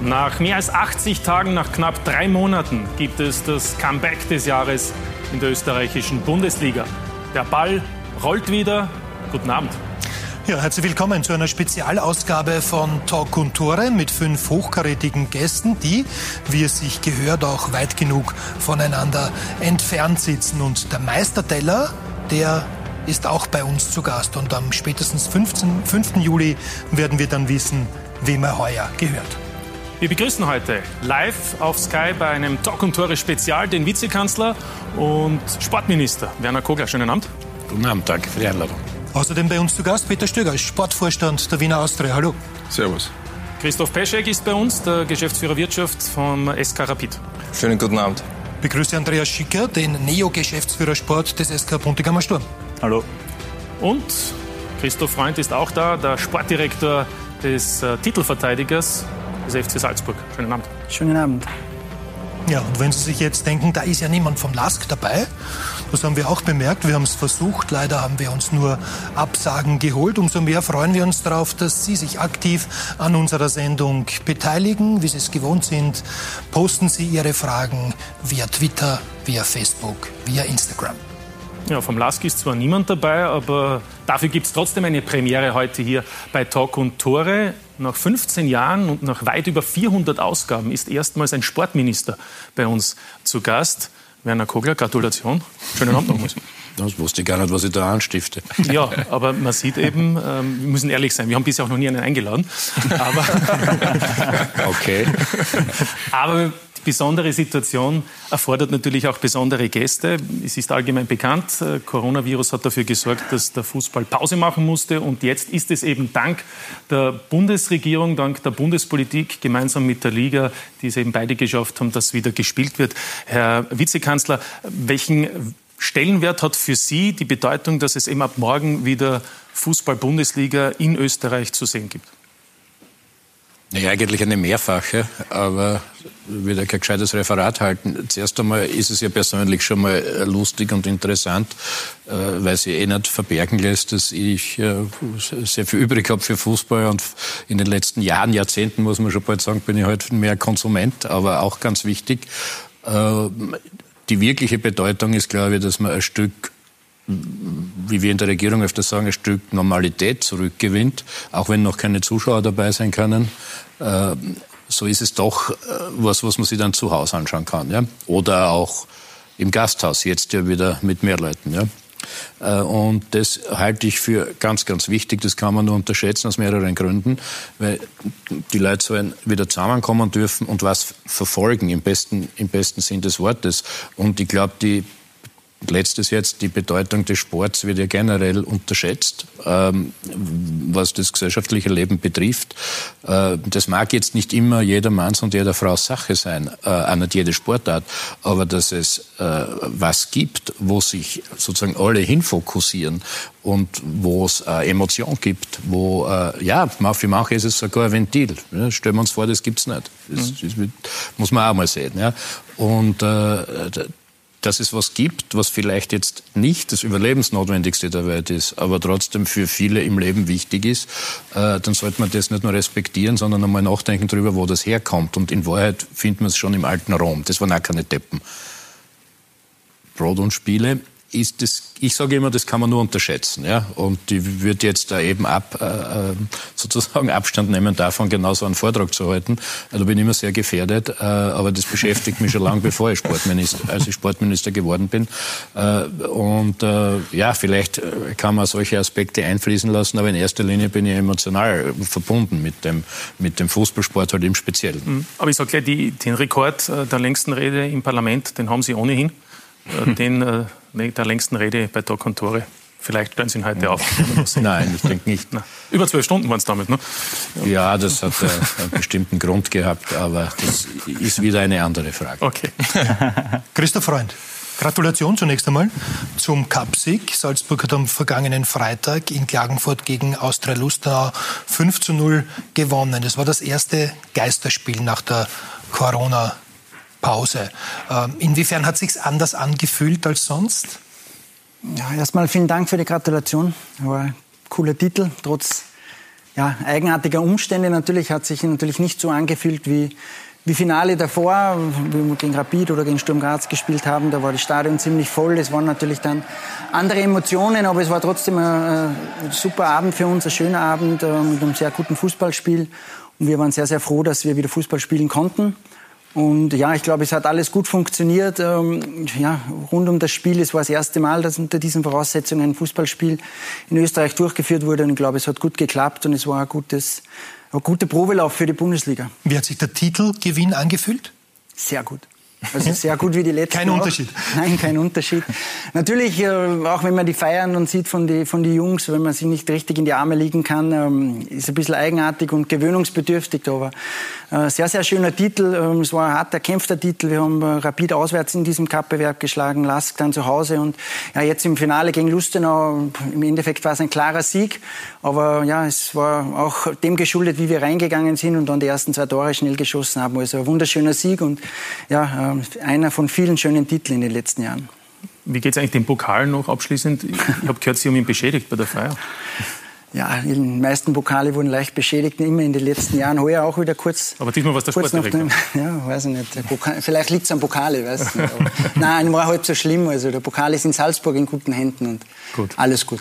Nach mehr als 80 Tagen, nach knapp drei Monaten, gibt es das Comeback des Jahres in der österreichischen Bundesliga. Der Ball rollt wieder. Guten Abend. Ja, herzlich willkommen zu einer Spezialausgabe von Talk und Tore mit fünf hochkarätigen Gästen, die, wie es sich gehört, auch weit genug voneinander entfernt sitzen. Und der Meisterteller, der ist auch bei uns zu Gast. Und am spätestens 15, 5. Juli werden wir dann wissen, wem er heuer gehört. Wir begrüßen heute live auf Sky bei einem Talk und Tore Spezial den Vizekanzler und Sportminister Werner Kogler. Schönen Abend. Guten Abend, danke für die Einladung. Außerdem bei uns zu Gast Peter Stöger, Sportvorstand der Wiener Austria. Hallo. Servus. Christoph Peschek ist bei uns, der Geschäftsführer Wirtschaft vom SK Rapid. Schönen guten Abend. Begrüße Andreas Schicker, den Neo-Geschäftsführer Sport des SK Puntigammer Sturm. Hallo. Und Christoph Freund ist auch da, der Sportdirektor des äh, Titelverteidigers des FC Salzburg. Schönen Abend. Schönen Abend. Ja, und wenn Sie sich jetzt denken, da ist ja niemand vom LASK dabei, das haben wir auch bemerkt. Wir haben es versucht. Leider haben wir uns nur Absagen geholt. Umso mehr freuen wir uns darauf, dass Sie sich aktiv an unserer Sendung beteiligen. Wie Sie es gewohnt sind, posten Sie Ihre Fragen via Twitter, via Facebook, via Instagram. Ja, vom LASK ist zwar niemand dabei, aber dafür gibt es trotzdem eine Premiere heute hier bei Talk und Tore. Nach 15 Jahren und nach weit über 400 Ausgaben ist erstmals ein Sportminister bei uns zu Gast. Werner Kogler, Gratulation. Schönen Abend nochmals. Das wusste ich gar nicht, was ich da anstifte. Ja, aber man sieht eben, ähm, wir müssen ehrlich sein, wir haben bisher auch noch nie einen eingeladen. Aber, okay. aber besondere Situation erfordert natürlich auch besondere Gäste. Es ist allgemein bekannt, äh, Coronavirus hat dafür gesorgt, dass der Fußball Pause machen musste. Und jetzt ist es eben dank der Bundesregierung, dank der Bundespolitik gemeinsam mit der Liga, die es eben beide geschafft haben, dass wieder gespielt wird. Herr Vizekanzler, welchen Stellenwert hat für Sie die Bedeutung, dass es eben ab morgen wieder Fußball-Bundesliga in Österreich zu sehen gibt? Ja, eigentlich eine mehrfache, aber ich will ja kein gescheites Referat halten. Zuerst einmal ist es ja persönlich schon mal lustig und interessant, äh, weil sie eh nicht verbergen lässt, dass ich äh, sehr viel übrig habe für Fußball und in den letzten Jahren, Jahrzehnten, muss man schon bald sagen, bin ich halt mehr Konsument, aber auch ganz wichtig. Die wirkliche Bedeutung ist, glaube ich, dass man ein Stück wie wir in der Regierung öfter sagen, ein Stück Normalität zurückgewinnt, auch wenn noch keine Zuschauer dabei sein können. Äh, so ist es doch äh, was, was man sich dann zu Hause anschauen kann. Ja? Oder auch im Gasthaus, jetzt ja wieder mit mehr Leuten. Ja? Äh, und das halte ich für ganz, ganz wichtig. Das kann man nur unterschätzen aus mehreren Gründen, weil die Leute sollen wieder zusammenkommen dürfen und was verfolgen im besten, im besten Sinn des Wortes. Und ich glaube, die Letztes jetzt, die Bedeutung des Sports wird ja generell unterschätzt, ähm, was das gesellschaftliche Leben betrifft. Äh, das mag jetzt nicht immer jedermanns und jeder Frau Sache sein, äh, auch nicht jede Sportart, aber dass es äh, was gibt, wo sich sozusagen alle hinfokussieren und wo es äh, Emotion gibt, wo, äh, ja, für manche ist es sogar ein Ventil. Ja, stellen wir uns vor, das gibt's nicht. Das, mhm. das muss man auch mal sehen. Ja. Und äh, dass es was gibt, was vielleicht jetzt nicht das Überlebensnotwendigste der Welt ist, aber trotzdem für viele im Leben wichtig ist, äh, dann sollte man das nicht nur respektieren, sondern einmal nachdenken darüber, wo das herkommt. Und in Wahrheit findet man es schon im alten Rom. Das waren auch keine Deppen. Brot und Spiele ist das, ich sage immer, das kann man nur unterschätzen. Ja? Und die wird jetzt da eben ab, äh, äh, sozusagen Abstand nehmen davon, genau so einen Vortrag zu halten. Da bin ich immer sehr gefährdet, äh, aber das beschäftigt mich schon lange, bevor ich Sportminister, als ich Sportminister geworden bin. Äh, und äh, ja, vielleicht äh, kann man solche Aspekte einfließen lassen, aber in erster Linie bin ich emotional verbunden mit dem, mit dem Fußballsport halt im Speziellen. Mhm. Aber ich sage gleich, die, den Rekord der längsten Rede im Parlament, den haben Sie ohnehin. Den der längsten Rede bei Doc und Tore. Vielleicht stellen Sie ihn heute auf. Nein, ich denke nicht. Na, über zwölf Stunden waren es damit, ne? Ja, das hat äh, einen bestimmten Grund gehabt, aber das ist wieder eine andere Frage. Okay. Christoph Freund. Gratulation zunächst einmal zum Cupsieg. Salzburg hat am vergangenen Freitag in Klagenfurt gegen Austria Lustenau 5 zu 0 gewonnen. Das war das erste Geisterspiel nach der Corona Pause. Ähm, inwiefern hat es sich anders angefühlt als sonst? Ja, erstmal vielen Dank für die Gratulation. War ein cooler Titel, trotz ja, eigenartiger Umstände. Natürlich hat sich natürlich nicht so angefühlt wie wie Finale davor, wie wir gegen Rapid oder gegen Sturm Graz gespielt haben, da war das Stadion ziemlich voll. Es waren natürlich dann andere Emotionen, aber es war trotzdem ein, ein super Abend für uns, ein schöner Abend äh, mit einem sehr guten Fußballspiel. Und wir waren sehr, sehr froh, dass wir wieder Fußball spielen konnten. Und ja, ich glaube, es hat alles gut funktioniert. Ähm, ja, rund um das Spiel. Es war das erste Mal, dass unter diesen Voraussetzungen ein Fußballspiel in Österreich durchgeführt wurde. Und ich glaube, es hat gut geklappt und es war ein gutes, ein guter Probelauf für die Bundesliga. Wie hat sich der Titelgewinn angefühlt? Sehr gut. Also sehr gut wie die letzten. Kein Unterschied. Nein, kein Unterschied. Natürlich, äh, auch wenn man die feiern und sieht von den von die Jungs, wenn man sie nicht richtig in die Arme liegen kann, ähm, ist ein bisschen eigenartig und gewöhnungsbedürftig. Aber äh, sehr, sehr schöner Titel. Ähm, es war ein harter, kämpfter Titel. Wir haben äh, Rapid auswärts in diesem Cup-Bewerb geschlagen, Lask dann zu Hause und ja, jetzt im Finale gegen Lustenau. Im Endeffekt war es ein klarer Sieg. Aber ja, es war auch dem geschuldet, wie wir reingegangen sind und dann die ersten zwei Tore schnell geschossen haben. Also ein wunderschöner Sieg und ja, einer von vielen schönen Titeln in den letzten Jahren. Wie geht es eigentlich dem Pokal noch abschließend? Ich habe gehört, Sie haben ihn beschädigt bei der Feier. Ja, die meisten Pokale wurden leicht beschädigt, immer in den letzten Jahren. Heuer auch wieder kurz. Aber diesmal war es der Sportdirektor. Ja, weiß ich nicht. Pokal, vielleicht liegt es am Pokale, weiß ich nicht. Aber, nein, war halb so schlimm. Also der Pokal ist in Salzburg in guten Händen und gut. alles gut.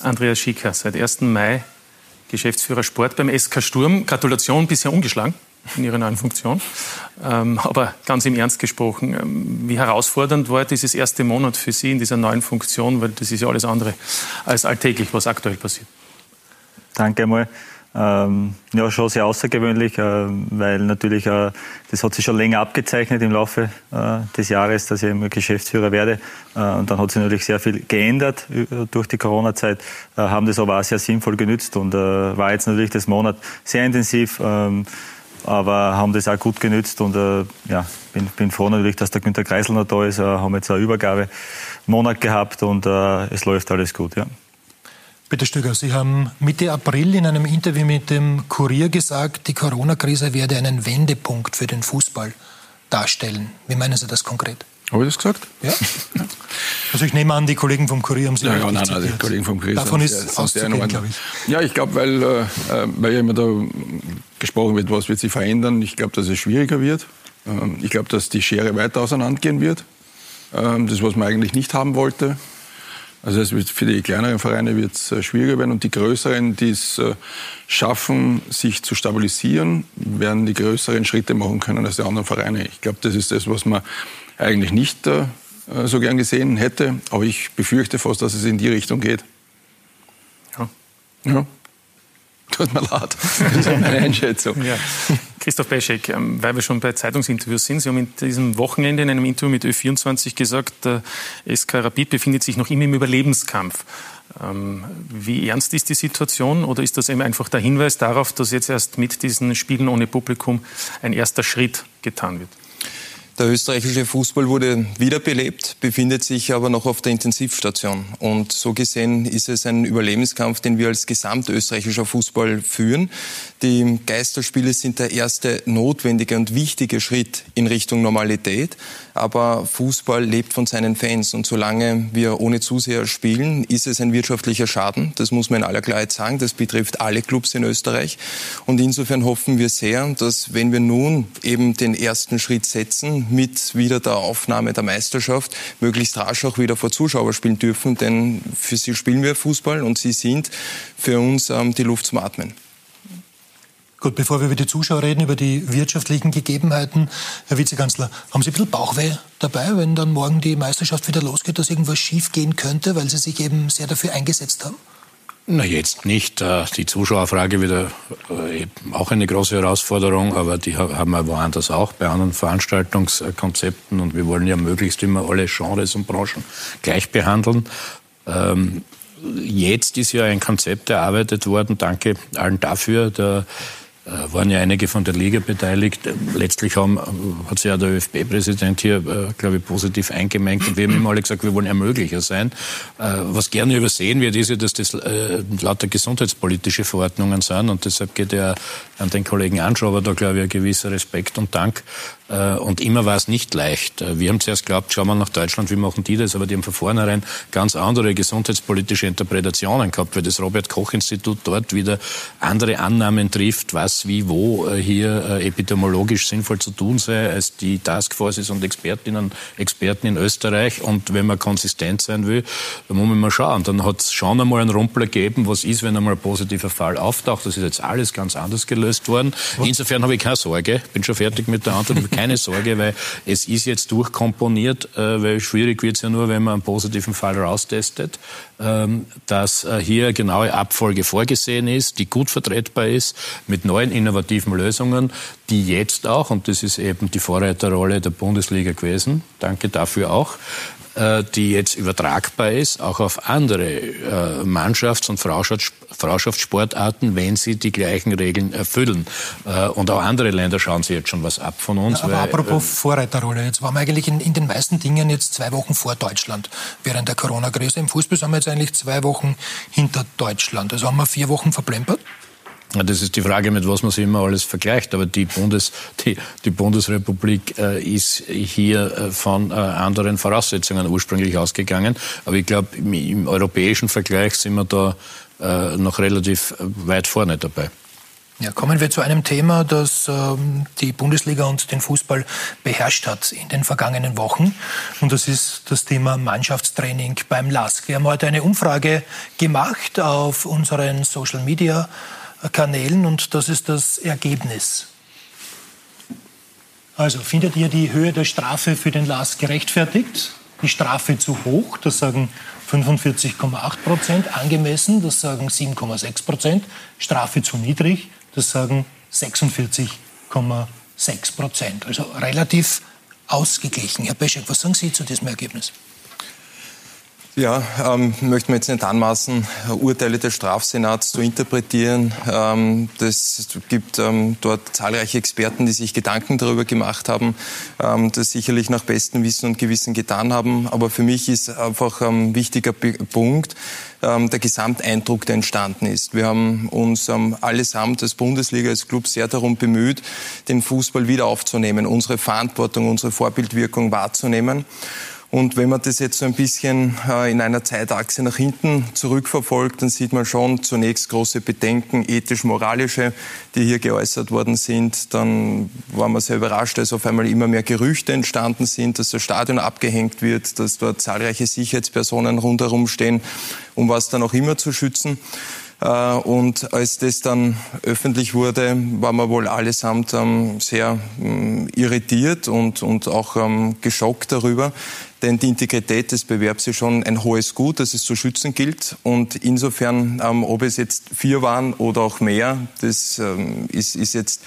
Andreas Schicker, seit 1. Mai Geschäftsführer Sport beim SK Sturm. Gratulation, bisher ungeschlagen in Ihrer neuen Funktion. Ähm, aber ganz im Ernst gesprochen, ähm, wie herausfordernd war dieses erste Monat für Sie in dieser neuen Funktion? Weil das ist ja alles andere als alltäglich, was aktuell passiert. Danke einmal. Ähm, ja, schon sehr außergewöhnlich, äh, weil natürlich, äh, das hat sich schon länger abgezeichnet im Laufe äh, des Jahres, dass ich immer Geschäftsführer werde. Äh, und dann hat sich natürlich sehr viel geändert äh, durch die Corona-Zeit, äh, haben das aber auch sehr sinnvoll genützt und war jetzt natürlich das Monat sehr intensiv. Ähm, aber haben das auch gut genützt und äh, ja, bin, bin froh natürlich, dass der Günter Kreisel noch da ist. Äh, haben jetzt einen Übergabemonat gehabt und äh, es läuft alles gut. Ja. Bitte Stöger, Sie haben Mitte April in einem Interview mit dem Kurier gesagt, die Corona-Krise werde einen Wendepunkt für den Fußball darstellen. Wie meinen Sie das konkret? Habe ich das gesagt? Ja. Also ich nehme an, die Kollegen vom Kurier haben Sie Ja, ja nein, nein, die Kollegen vom Kurier Davon ist auszugehen, glaube ich. Ja, ich glaube, weil, äh, weil ja immer da gesprochen wird, was wird sich verändern. Ich glaube, dass es schwieriger wird. Ähm, ich glaube, dass die Schere weiter auseinandergehen wird. Ähm, das, was man eigentlich nicht haben wollte. Also es wird für die kleineren Vereine wird es äh, schwieriger werden und die größeren, die es äh, schaffen, sich zu stabilisieren, werden die größeren Schritte machen können als die anderen Vereine. Ich glaube, das ist das, was man eigentlich nicht äh, so gern gesehen hätte, aber ich befürchte fast, dass es in die Richtung geht. Ja. ja. Tut mir leid. Das ist meine Einschätzung. Ja. Christoph Beschek, ähm, weil wir schon bei Zeitungsinterviews sind, Sie haben in diesem Wochenende in einem Interview mit Ö24 gesagt, der SK Rapid befindet sich noch immer im Überlebenskampf. Ähm, wie ernst ist die Situation oder ist das eben einfach der Hinweis darauf, dass jetzt erst mit diesen Spielen ohne Publikum ein erster Schritt getan wird? Der österreichische Fußball wurde wiederbelebt, befindet sich aber noch auf der Intensivstation. Und so gesehen ist es ein Überlebenskampf, den wir als gesamtösterreichischer Fußball führen. Die Geisterspiele sind der erste notwendige und wichtige Schritt in Richtung Normalität. Aber Fußball lebt von seinen Fans. Und solange wir ohne Zuseher spielen, ist es ein wirtschaftlicher Schaden. Das muss man in aller Klarheit sagen. Das betrifft alle Clubs in Österreich. Und insofern hoffen wir sehr, dass wenn wir nun eben den ersten Schritt setzen, mit wieder der Aufnahme der Meisterschaft möglichst rasch auch wieder vor Zuschauer spielen dürfen, denn für sie spielen wir Fußball und sie sind für uns ähm, die Luft zum Atmen. Gut, bevor wir über die Zuschauer reden, über die wirtschaftlichen Gegebenheiten, Herr Vizekanzler, haben Sie ein bisschen Bauchweh dabei, wenn dann morgen die Meisterschaft wieder losgeht, dass irgendwas schief gehen könnte, weil Sie sich eben sehr dafür eingesetzt haben? Na, jetzt nicht. Äh, die Zuschauerfrage wieder äh, auch eine große Herausforderung, aber die haben wir woanders auch bei anderen Veranstaltungskonzepten und wir wollen ja möglichst immer alle Genres und Branchen gleich behandeln. Ähm, jetzt ist ja ein Konzept erarbeitet worden, danke allen dafür. Der äh, waren ja einige von der Liga beteiligt. Letztlich haben, hat sich ja der ÖFB-Präsident hier, äh, glaube ich, positiv eingemengt. Und wir haben immer alle gesagt, wir wollen Ermöglicher sein. Äh, was gerne übersehen wird, ist ja, dass das lauter gesundheitspolitische Verordnungen sind. Und deshalb geht ja an den Kollegen Anschober da, glaube ich, ein gewisser Respekt und Dank. Und immer war es nicht leicht. Wir haben zuerst geglaubt, schauen wir nach Deutschland, wie machen die das? Aber die haben von vornherein ganz andere gesundheitspolitische Interpretationen gehabt, weil das Robert-Koch-Institut dort wieder andere Annahmen trifft, was wie, wo äh, hier äh, epidemiologisch sinnvoll zu tun sei, als die Taskforces und Expertinnen Experten in Österreich. Und wenn man konsistent sein will, dann muss man mal schauen. Dann hat es schon einmal einen Rumpel gegeben, was ist, wenn einmal ein positiver Fall auftaucht. Das ist jetzt alles ganz anders gelöst worden. Insofern habe ich keine Sorge. Bin schon fertig mit der Antwort. keine Sorge, weil es ist jetzt durchkomponiert, äh, weil schwierig wird es ja nur, wenn man einen positiven Fall raustestet, dass hier genaue Abfolge vorgesehen ist, die gut vertretbar ist, mit neuen innovativen Lösungen, die jetzt auch, und das ist eben die Vorreiterrolle der Bundesliga gewesen, danke dafür auch, äh, die jetzt übertragbar ist, auch auf andere äh, Mannschafts- und Frauschaftssportarten, wenn sie die gleichen Regeln erfüllen. Äh, und auch andere Länder schauen sich jetzt schon was ab von uns. Aber weil, apropos äh, Vorreiterrolle, jetzt waren wir eigentlich in, in, den meisten Dingen jetzt zwei Wochen vor Deutschland während der Corona-Krise. Im Fußball sind wir jetzt eigentlich zwei Wochen hinter Deutschland. Also haben wir vier Wochen verplempert. Das ist die Frage, mit was man sich immer alles vergleicht. Aber die, Bundes, die, die Bundesrepublik äh, ist hier äh, von äh, anderen Voraussetzungen ursprünglich ausgegangen. Aber ich glaube, im, im, europäischen Vergleich sind wir da äh, noch relativ weit vorne dabei. Ja, kommen wir zu einem Thema, das ähm, die Bundesliga und den Fußball beherrscht hat in den vergangenen Wochen. Und das ist das Thema Mannschaftstraining beim LASK. Wir haben heute eine Umfrage gemacht auf unseren Social Media Kanälen und das ist das Ergebnis. Also findet ihr die Höhe der Strafe für den Last gerechtfertigt? Die Strafe zu hoch, das sagen 45,8 Prozent, angemessen, das sagen 7,6 Prozent, Strafe zu niedrig, das sagen 46,6 Prozent. Also relativ ausgeglichen. Herr Peschek, was sagen Sie zu diesem Ergebnis? Ja, ähm, möchte mir jetzt nicht anmaßen, Urteile des Strafsenats zu interpretieren. Ähm, das gibt ähm, dort zahlreiche Experten, die sich Gedanken darüber gemacht haben, ähm, das sicherlich nach bestem Wissen und Gewissen getan haben. Aber für mich ist einfach ein wichtiger Punkt, ähm, der Gesamteindruck, der entstanden ist. Wir haben uns ähm, allesamt als Bundesliga, als Club sehr darum bemüht, den Fußball wieder aufzunehmen, unsere Verantwortung, unsere Vorbildwirkung wahrzunehmen. Und wenn man das jetzt so ein bisschen äh, in einer Zeitachse nach hinten zurückverfolgt, dann sieht man schon zunächst große Bedenken, ethisch-moralische, die hier geäußert worden sind. Dann war man sehr überrascht, als auf einmal immer mehr Gerüchte entstanden sind, dass das Stadion abgehängt wird, dass dort zahlreiche Sicherheitspersonen rundherum stehen, um was dann auch immer zu schützen. Äh, und als das dann öffentlich wurde, waren wir wohl allesamt ähm, sehr ähm, irritiert und, und auch ähm, geschockt darüber. Denn die Integrität des Bewerbs ist schon ein hohes Gut, das es zu schützen gilt. Und insofern, ob es jetzt vier waren oder auch mehr, das ist, ist jetzt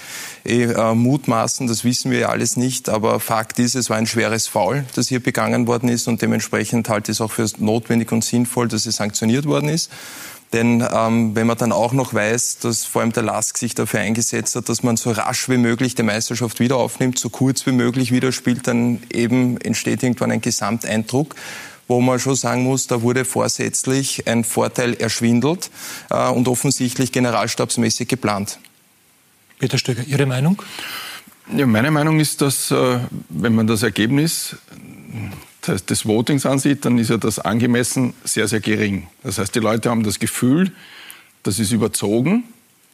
eh äh, mutmaßen, das wissen wir ja alles nicht. Aber Fakt ist, es war ein schweres Foul, das hier begangen worden ist. Und dementsprechend halte ich es auch für notwendig und sinnvoll, dass es sanktioniert worden ist. Denn ähm, wenn man dann auch noch weiß, dass vor allem der LASK sich dafür eingesetzt hat, dass man so rasch wie möglich die Meisterschaft wieder aufnimmt, so kurz wie möglich wieder spielt, dann eben entsteht irgendwann ein Gesamteindruck wo man schon sagen muss, da wurde vorsätzlich ein Vorteil erschwindelt äh, und offensichtlich generalstabsmäßig geplant. Peter Stöger, Ihre Meinung? Ja, meine Meinung ist, dass äh, wenn man das Ergebnis des Votings ansieht, dann ist ja das angemessen sehr, sehr gering. Das heißt, die Leute haben das Gefühl, das ist überzogen,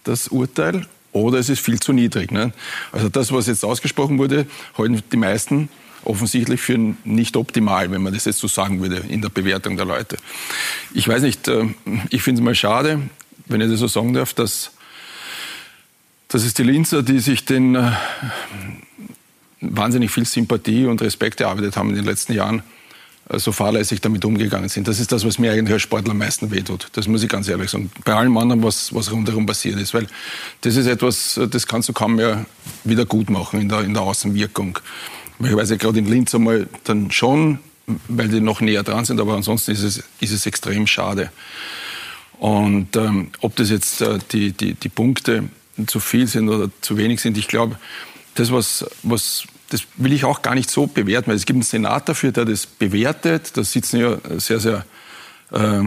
das Urteil, oder es ist viel zu niedrig. Ne? Also das, was jetzt ausgesprochen wurde, halten die meisten offensichtlich für nicht optimal, wenn man das jetzt so sagen würde in der Bewertung der Leute. Ich weiß nicht, äh, ich finde es mal schade, wenn ich das so sagen darf, dass, dass es die Linzer, die sich den äh, wahnsinnig viel Sympathie und Respekt erarbeitet haben in den letzten Jahren, äh, so fahrlässig damit umgegangen sind. Das ist das, was mir eigentlich als Sportler am meisten wehtut. Das muss ich ganz ehrlich sagen. Bei allem anderen, was, was rundherum passiert ist. Weil das ist etwas, äh, das kannst du kaum mehr wieder gut machen in der, in der Außenwirkung. Ich weiß ja gerade in Linz einmal dann schon, weil die noch näher dran sind, aber ansonsten ist es, ist es extrem schade. Und ähm, ob das jetzt äh, die, die, die Punkte zu viel sind oder zu wenig sind. Ich glaube, das, was, was, das will ich auch gar nicht so bewerten, weil es gibt einen Senat dafür, der das bewertet. Da sitzen ja sehr, sehr, äh,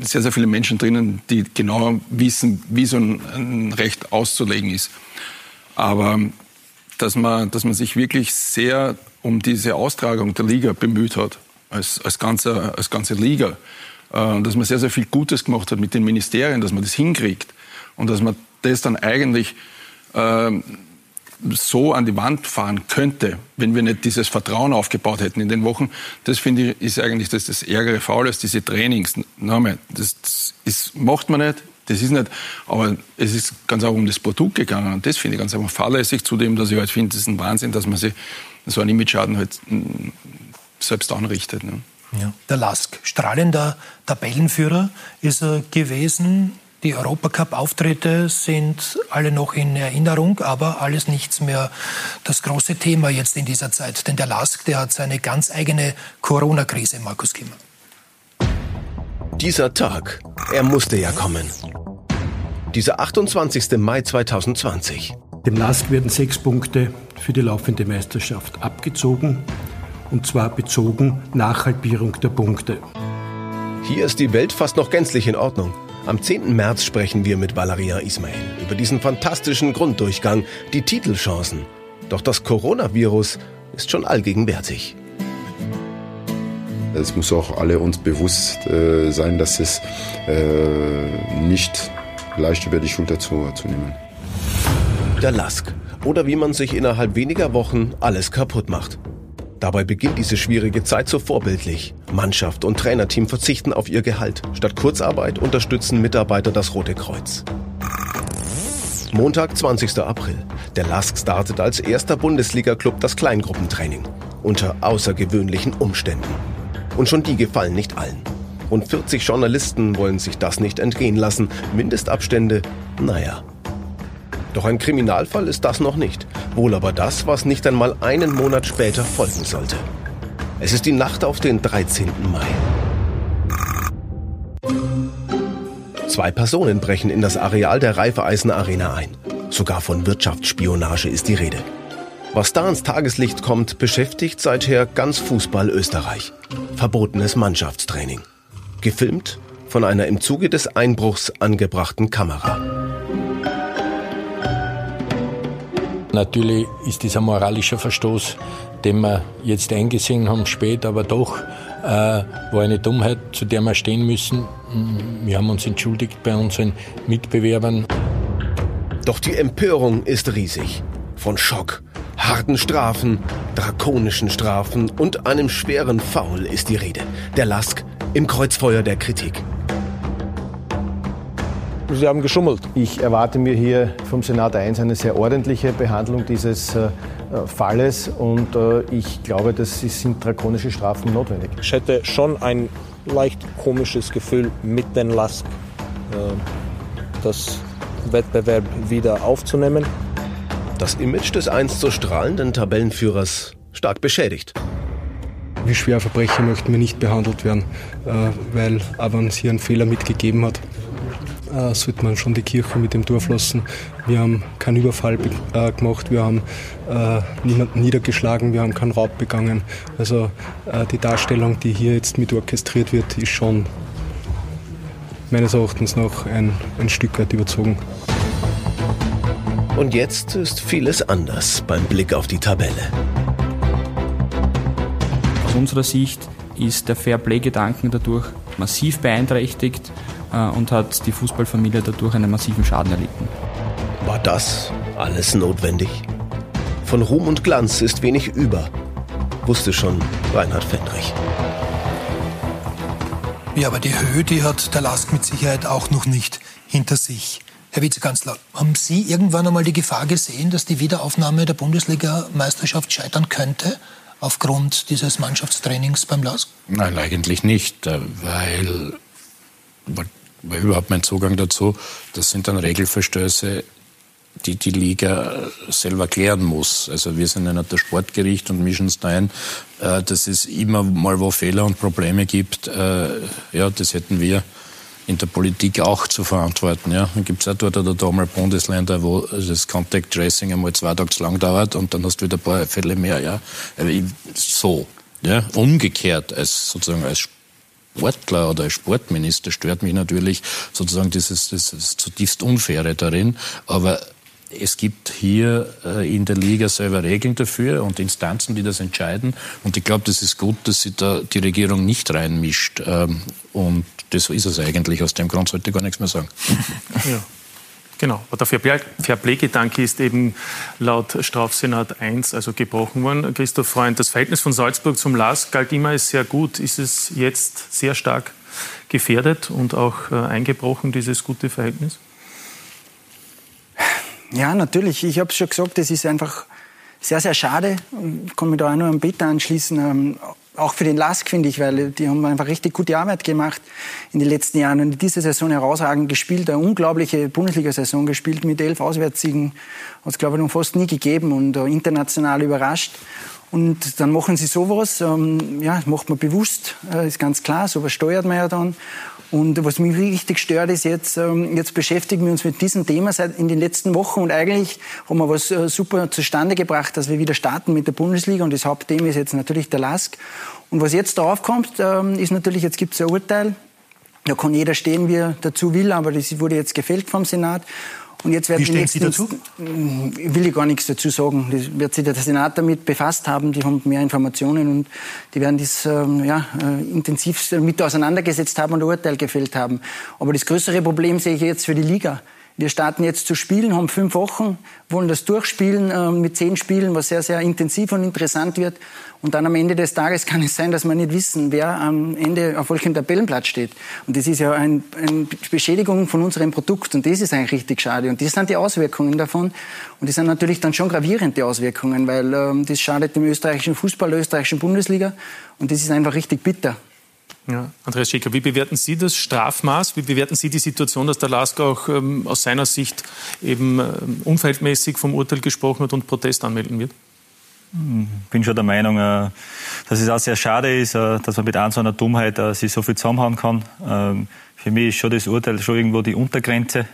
sehr, sehr viele Menschen drinnen, die genau wissen, wie so ein, ein Recht auszulegen ist. Aber dass man, dass man sich wirklich sehr um diese Austragung der Liga bemüht hat, als, als, ganze, als ganze Liga. Äh, dass man sehr, sehr viel Gutes gemacht hat mit den Ministerien, dass man das hinkriegt und dass man das dann eigentlich äh, so an die Wand fahren könnte, wenn wir nicht dieses Vertrauen aufgebaut hätten in den Wochen. Das finde ich ist eigentlich das, das ärgere Faul, als diese Trainings. Das, das ist, macht man nicht, das ist nicht, aber es ist ganz auch um das Produkt gegangen und das finde ich ganz einfach fahrlässig, zudem, dass ich halt finde, das ist ein Wahnsinn, dass man sich so einen Image-Schaden halt mm, selbst anrichtet. Ne? Ja. Der Lask, strahlender Tabellenführer ist er gewesen. Die Europacup-Auftritte sind alle noch in Erinnerung, aber alles nichts mehr das große Thema jetzt in dieser Zeit. Denn der Lask, der hat seine ganz eigene Corona-Krise, Markus Kimmer. Dieser Tag, er musste ja kommen. Dieser 28. Mai 2020. Dem LASK werden sechs Punkte für die laufende Meisterschaft abgezogen. Und zwar bezogen nach Halbierung der Punkte. Hier ist die Welt fast noch gänzlich in Ordnung. Am 10. März sprechen wir mit Valeria Ismail über diesen fantastischen Grunddurchgang, die Titelchancen. Doch das Coronavirus ist schon allgegenwärtig. Es muss auch alle uns bewusst äh, sein, dass es äh, nicht leicht über die Schulter zu, zu nehmen. Der Lask. Oder wie man sich innerhalb weniger Wochen alles kaputt macht. Dabei beginnt diese schwierige Zeit so vorbildlich. Mannschaft und Trainerteam verzichten auf ihr Gehalt. Statt Kurzarbeit unterstützen Mitarbeiter das Rote Kreuz. Montag, 20. April. Der LASK startet als erster Bundesliga-Club das Kleingruppentraining. Unter außergewöhnlichen Umständen. Und schon die gefallen nicht allen. Rund 40 Journalisten wollen sich das nicht entgehen lassen. Mindestabstände, naja. Doch ein Kriminalfall ist das noch nicht. Wohl aber das, was nicht einmal einen Monat später folgen sollte. Es ist die Nacht auf den 13. Mai. Zwei Personen brechen in das Areal der Reifeisen Arena ein. Sogar von Wirtschaftsspionage ist die Rede. Was da ans Tageslicht kommt, beschäftigt seither ganz Fußball Österreich. Verbotenes Mannschaftstraining. Gefilmt von einer im Zuge des Einbruchs angebrachten Kamera. Natürlich ist dieser moralischer Verstoß, den wir jetzt eingesehen haben, spät, aber doch äh, war eine Dummheit, zu der wir stehen müssen. Wir haben uns entschuldigt bei unseren Mitbewerbern. Doch die Empörung ist riesig. Von Schock, harten Strafen, drakonischen Strafen und einem schweren Foul ist die Rede. Der Lask im Kreuzfeuer der Kritik. Sie haben geschummelt. Ich erwarte mir hier vom Senat 1 eine sehr ordentliche Behandlung dieses äh, Falles und äh, ich glaube, dass sind drakonische Strafen notwendig. Ich hätte schon ein leicht komisches Gefühl mit den Lask, äh, das Wettbewerb wieder aufzunehmen das Image des einst so strahlenden Tabellenführers stark beschädigt. Wie Schwerverbrecher möchten wir nicht behandelt werden, weil es hier einen Fehler mitgegeben hat, äh, sollte man schon die Kirche mit dem Dorf lassen. Wir haben keinen Überfall äh, gemacht, wir haben niemanden niedergeschlagen, wir haben keinen Raub begangen. Also die Darstellung, die hier jetzt mit orchestriert wird, ist schon meines Erachtens noch ein, ein Stück weit überzogen. Und jetzt ist vieles anders beim Blick auf die Tabelle. Aus unserer Sicht ist der Fairplay-Gedanken dadurch massiv beeinträchtigt äh, und hat die Fußballfamilie dadurch einen massiven Schaden erlitten. War das alles notwendig? Von Ruhm und Glanz ist wenig über, wusste schon Reinhard Fendrich. Ja, aber die Höhe, die hat der Lask mit Sicherheit auch noch nicht hinter sich. Herr Vizekanzler, haben Sie irgendwann einmal die Gefahr gesehen, dass die Wiederaufnahme der Bundesliga-Meisterschaft scheitern könnte? aufgrund dieses Mannschaftstrainings beim LASK? Nein, eigentlich nicht, äh, weil, weil überhaupt mein Zugang dazu, das sind dann Regelverstöße, die die Liga selber klären muss. Also wir sind ja nicht das Sportgericht und mischen es da ein, äh, dass es immer mal wo Fehler und Probleme gibt. Äh, ja, das hätten wir in der Politik auch zu verantworten. Ja. Dann gibt es auch dort oder da mal Bundesländer, wo das Contact Tracing einmal zwei Tage lang dauert und dann hast du wieder ein paar Fälle mehr. Ja. So. Ja. Umgekehrt als sozusagen als Sportler oder als Sportminister stört mich natürlich sozusagen dieses, dieses zutiefst Unfaire darin. Aber es gibt hier äh, in der Liga selber Regeln dafür und Instanzen, die das entscheiden. Und ich glaube, das ist gut, dass sich da die Regierung nicht reinmischt. Ähm, und das ist es eigentlich. Aus dem Grund sollte ich gar nichts mehr sagen. Ja. Genau, aber der Fairplay-Gedanke ist eben laut Strafsenat 1 also gebrochen worden. Christoph Freund, das Verhältnis von Salzburg zum LAS galt immer als sehr gut. Ist es jetzt sehr stark gefährdet und auch äh, eingebrochen, dieses gute Verhältnis? Ja, natürlich. Ich habe es schon gesagt, es ist einfach sehr, sehr schade. Ich kann mich da auch nur am Peter anschließen. Ähm, auch für den Lask, finde ich, weil die haben einfach richtig gute Arbeit gemacht in den letzten Jahren und in dieser Saison herausragend gespielt, eine unglaubliche Bundesliga-Saison gespielt mit elf Auswärtssiegen. Hat es, glaube ich, noch fast nie gegeben und international überrascht. Und dann machen sie sowas, ähm, ja, macht man bewusst, äh, ist ganz klar, sowas steuert man ja dann. Und was mich richtig stört, ist jetzt, ähm, jetzt beschäftigen wir uns mit diesem Thema seit in den letzten Wochen und eigentlich haben wir was äh, super zustande gebracht, dass wir wieder starten mit der Bundesliga und das Hauptthema ist jetzt natürlich der LASK. Und was jetzt darauf kommt, ähm, ist natürlich, jetzt gibt es ein Urteil, da kann jeder stehen, wie er dazu will, aber das wurde jetzt gefällt vom Senat. Und jetzt werden Wie stehen Sie dazu? Will ich gar nichts dazu sagen. Das wird sich der Senat damit befasst haben. Die haben mehr Informationen und die werden das ähm, ja, äh, intensiv mit auseinandergesetzt haben und ein Urteil gefällt haben. Aber das größere Problem sehe ich jetzt für die Liga. Wir starten jetzt zu spielen, haben fünf Wochen, wollen das durchspielen äh, mit zehn Spielen, was sehr, sehr intensiv und interessant wird. Und dann am Ende des Tages kann es sein, dass wir nicht wissen, wer am Ende auf welchem Tabellenplatz steht. Und das ist ja ein, eine Beschädigung von unserem Produkt. Und das ist eigentlich richtig schade. Und das sind die Auswirkungen davon. Und das sind natürlich dann schon gravierende Auswirkungen, weil ähm, das schadet dem österreichischen Fußball, der österreichischen Bundesliga. Und das ist einfach richtig bitter. Ja. Andreas Schäker, wie bewerten Sie das Strafmaß? Wie bewerten Sie die Situation, dass der Lask auch ähm, aus seiner Sicht eben ähm, unverhältnismäßig vom Urteil gesprochen hat und Protest anmelden wird? Ich bin schon der Meinung, äh, dass es auch sehr schade ist, äh, dass man mit einer so einer Dummheit äh, sich so viel zusammenhauen kann. Ähm, für mich ist schon das Urteil schon irgendwo die Untergrenze,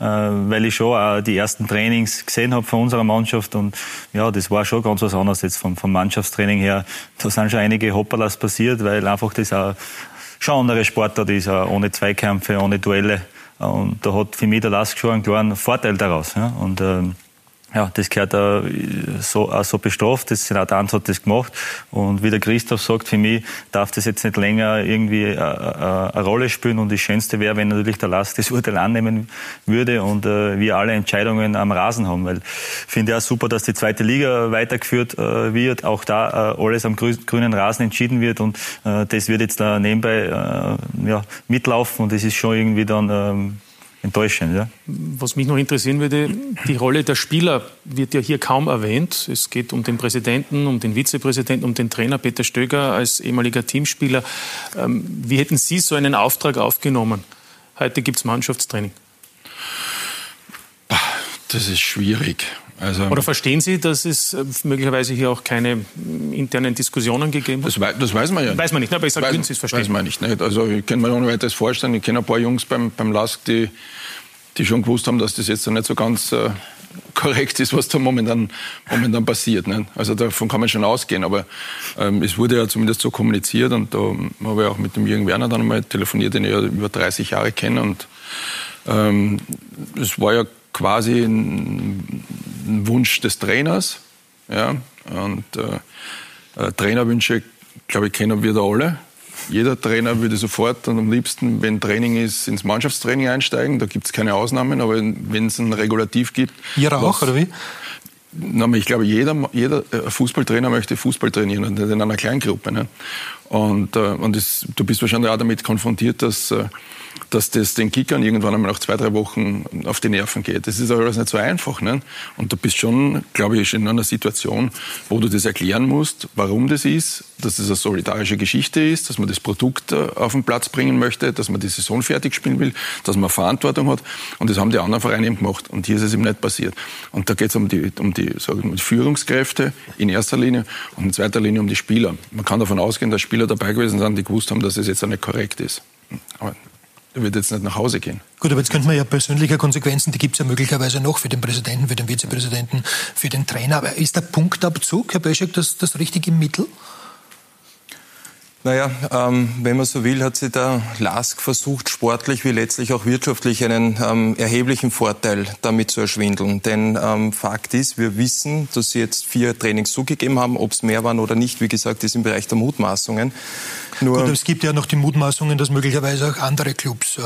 weil ich schon die ersten Trainings gesehen habe von unserer Mannschaft und ja, das war schon ganz was anderes jetzt vom, vom Mannschaftstraining her. Da sind schon einige Hopperlas passiert, weil einfach das auch schon andere Sportart ist, ohne Zweikämpfe, ohne Duelle. Und da hat für mich der Lask schon einen klaren Vorteil daraus. Und ähm, ja, das gehört auch so, auch so bestraft. Das Senat 1 hat das gemacht. Und wie der Christoph sagt, für mich darf das jetzt nicht länger irgendwie äh, äh, eine Rolle spielen. Und das Schönste wäre, wenn natürlich der Last das Urteil annehmen würde und äh, wir alle Entscheidungen am Rasen haben. Weil ich finde auch super, dass die zweite Liga weitergeführt äh, wird. Auch da äh, alles am grünen Rasen entschieden wird. Und äh, das wird jetzt da nebenbei äh, ja, mitlaufen. Und das ist schon irgendwie dann ähm, enttäuschend. Ja. Was mich noch interessieren würde, die Rolle der Spieler wird ja hier kaum erwähnt. Es geht um den Präsidenten, um den Vizepräsidenten, um den Trainer Peter Stöger als ehemaliger Teamspieler. Ähm, wie hätten Sie so einen Auftrag aufgenommen? Heute gibt es Mannschaftstraining. Das ist schwierig. Also, Oder verstehen Sie, dass es äh, möglicherweise hier auch keine internen Diskussionen gegeben hat? Das, wei das weiß man ja nicht. Weiß man nicht, aber ich sage, würden Sie es verstehen? Weiß man nicht. nicht. Also ich kann mir ohne weiteres vorstellen, ich kenne ein paar Jungs beim, beim LASK, die, die schon gewusst haben, dass das jetzt nicht so ganz äh, korrekt ist, was da momentan, momentan passiert. Nicht? Also davon kann man schon ausgehen, aber ähm, es wurde ja zumindest so kommuniziert und da habe ich auch mit dem Jürgen Werner dann einmal telefoniert, den ich ja über 30 Jahre kenne und ähm, es war ja quasi ein, ein Wunsch des Trainers. Ja, und äh, äh, Trainerwünsche, glaube ich, kennen wir da alle. Jeder Trainer würde sofort und am liebsten, wenn Training ist, ins Mannschaftstraining einsteigen. Da gibt es keine Ausnahmen, aber wenn es ein Regulativ gibt. Ihrer auch, oder wie? Na, ich glaube, jeder, jeder äh, Fußballtrainer möchte Fußball trainieren und in einer Kleingruppe. Ne? Und, äh, und das, du bist wahrscheinlich auch damit konfrontiert, dass äh, dass das den Kickern irgendwann einmal nach zwei, drei Wochen auf die Nerven geht. Das ist alles nicht so einfach. Ne? Und du bist schon, glaube ich, in einer Situation, wo du das erklären musst, warum das ist, dass das eine solidarische Geschichte ist, dass man das Produkt äh, auf den Platz bringen möchte, dass man die Saison fertig spielen will, dass man Verantwortung hat. Und das haben die anderen Vereine eben gemacht. Und hier ist es eben nicht passiert. Und da geht es um die, um, die, sagen wir, Führungskräfte in erster Linie und in zweiter Linie um die Spieler. Man kann davon ausgehen, dass Spieler dabei gewesen sind, die gewusst haben, dass es jetzt auch nicht korrekt ist. Aber der wird jetzt nicht nach Hause gehen. Gut, aber jetzt könnte man ja persönliche Konsequenzen, die gibt es ja möglicherweise noch für den Präsidenten, für den Vizepräsidenten, für den Trainer. Aber ist der Punktabzug, Herr Böschek, das, das richtige Mittel? Naja, ähm, wenn man so will, hat sich der LASK versucht, sportlich wie letztlich auch wirtschaftlich einen ähm, erheblichen Vorteil damit zu erschwindeln. Denn ähm, Fakt ist, wir wissen, dass sie jetzt vier Trainings zugegeben haben. Ob es mehr waren oder nicht, wie gesagt, ist im Bereich der Mutmaßungen. Nur Gut, es gibt ja noch die Mutmaßungen, dass möglicherweise auch andere Clubs. Äh,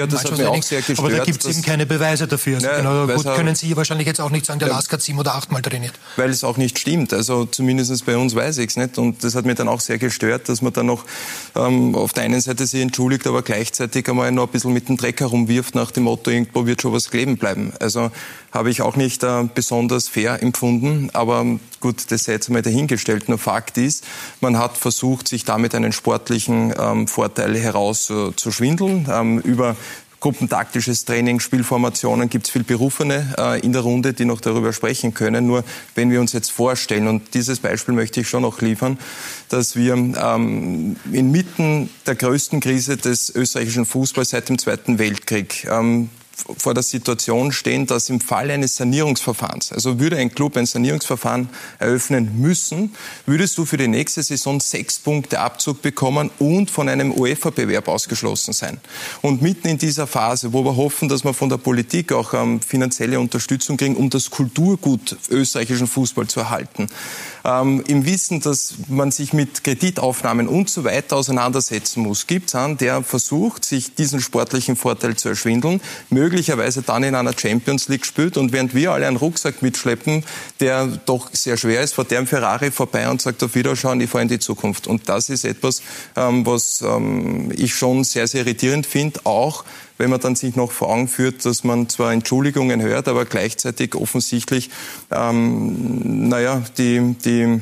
ja, das hat mir auch sehr gestört. Aber da gibt es eben keine Beweise dafür. Also ja, genau, gut, können Sie wahrscheinlich jetzt auch nicht sagen, der ja, Lask hat sieben oder achtmal trainiert. Weil es auch nicht stimmt. Also zumindest bei uns weiß ich es nicht. Und das hat mir dann auch sehr gestört, dass man dann noch ähm, auf der einen Seite sich entschuldigt, aber gleichzeitig einmal noch ein bisschen mit dem Dreck herumwirft nach dem Motto, irgendwo wird schon was kleben bleiben. Also habe ich auch nicht äh, besonders fair empfunden. Aber gut, das sei jetzt mal dahingestellt. Nur Fakt ist, man hat versucht, sich damit einen sportlichen ähm, Vorteil herauszuschwindeln. Ähm, über gruppentaktisches Training, Spielformationen gibt es viel Berufene äh, in der Runde, die noch darüber sprechen können. Nur wenn wir uns jetzt vorstellen, und dieses Beispiel möchte ich schon noch liefern, dass wir ähm, inmitten der größten Krise des österreichischen Fußballs seit dem Zweiten Weltkrieg ähm, vor der Situation stehen, dass im Falle eines Sanierungsverfahrens, also würde ein Club ein Sanierungsverfahren eröffnen müssen, würdest du für die nächste Saison sechs Punkte Abzug bekommen und von einem UEFA-Bewerb ausgeschlossen sein. Und mitten in dieser Phase, wo wir hoffen, dass wir von der Politik auch ähm, finanzielle Unterstützung kriegen, um das Kulturgut österreichischen Fußball zu erhalten, ähm, im Wissen, dass man sich mit Kreditaufnahmen und so weiter auseinandersetzen muss, gibt es einen, der versucht, sich diesen sportlichen Vorteil zu erschwindeln, möglicherweise dann in einer Champions League spielt und während wir alle einen Rucksack mitschleppen, der doch sehr schwer ist, vor dem Ferrari vorbei und sagt auf Wiederschauen, ich fahre in die Zukunft. Und das ist etwas, ähm, was ähm, ich schon sehr, sehr irritierend finde, auch wenn man dann sich noch vor Augen führt, dass man zwar Entschuldigungen hört, aber gleichzeitig offensichtlich, ähm, naja, die, die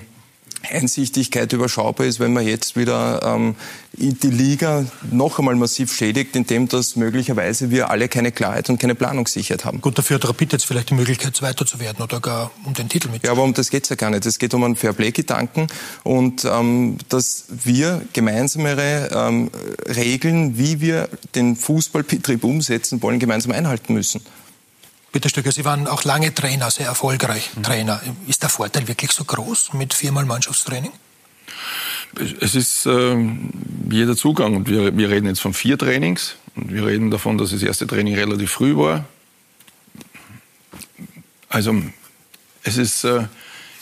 Einsichtigkeit überschaubar ist, wenn man jetzt wieder ähm, die Liga noch einmal massiv schädigt, indem das möglicherweise wir alle keine Klarheit und keine Planungssicherheit haben. Gut, dafür hat Rapid jetzt vielleicht die Möglichkeit, weiter zu werden oder gar um den Titel mit. Ja, aber um das geht es ja gar nicht. Es geht um einen Fairplay-Gedanken und ähm, dass wir gemeinsamere ähm, Regeln, wie wir den Fußballbetrieb umsetzen wollen, gemeinsam einhalten müssen. Bitte Stöcker, Sie waren auch lange Trainer, sehr erfolgreich mhm. Trainer. Ist der Vorteil wirklich so groß mit viermal Mannschaftstraining? Es ist äh, jeder Zugang. Und wir, wir reden jetzt von vier Trainings. Und wir reden davon, dass das erste Training relativ früh war. Also es ist, äh,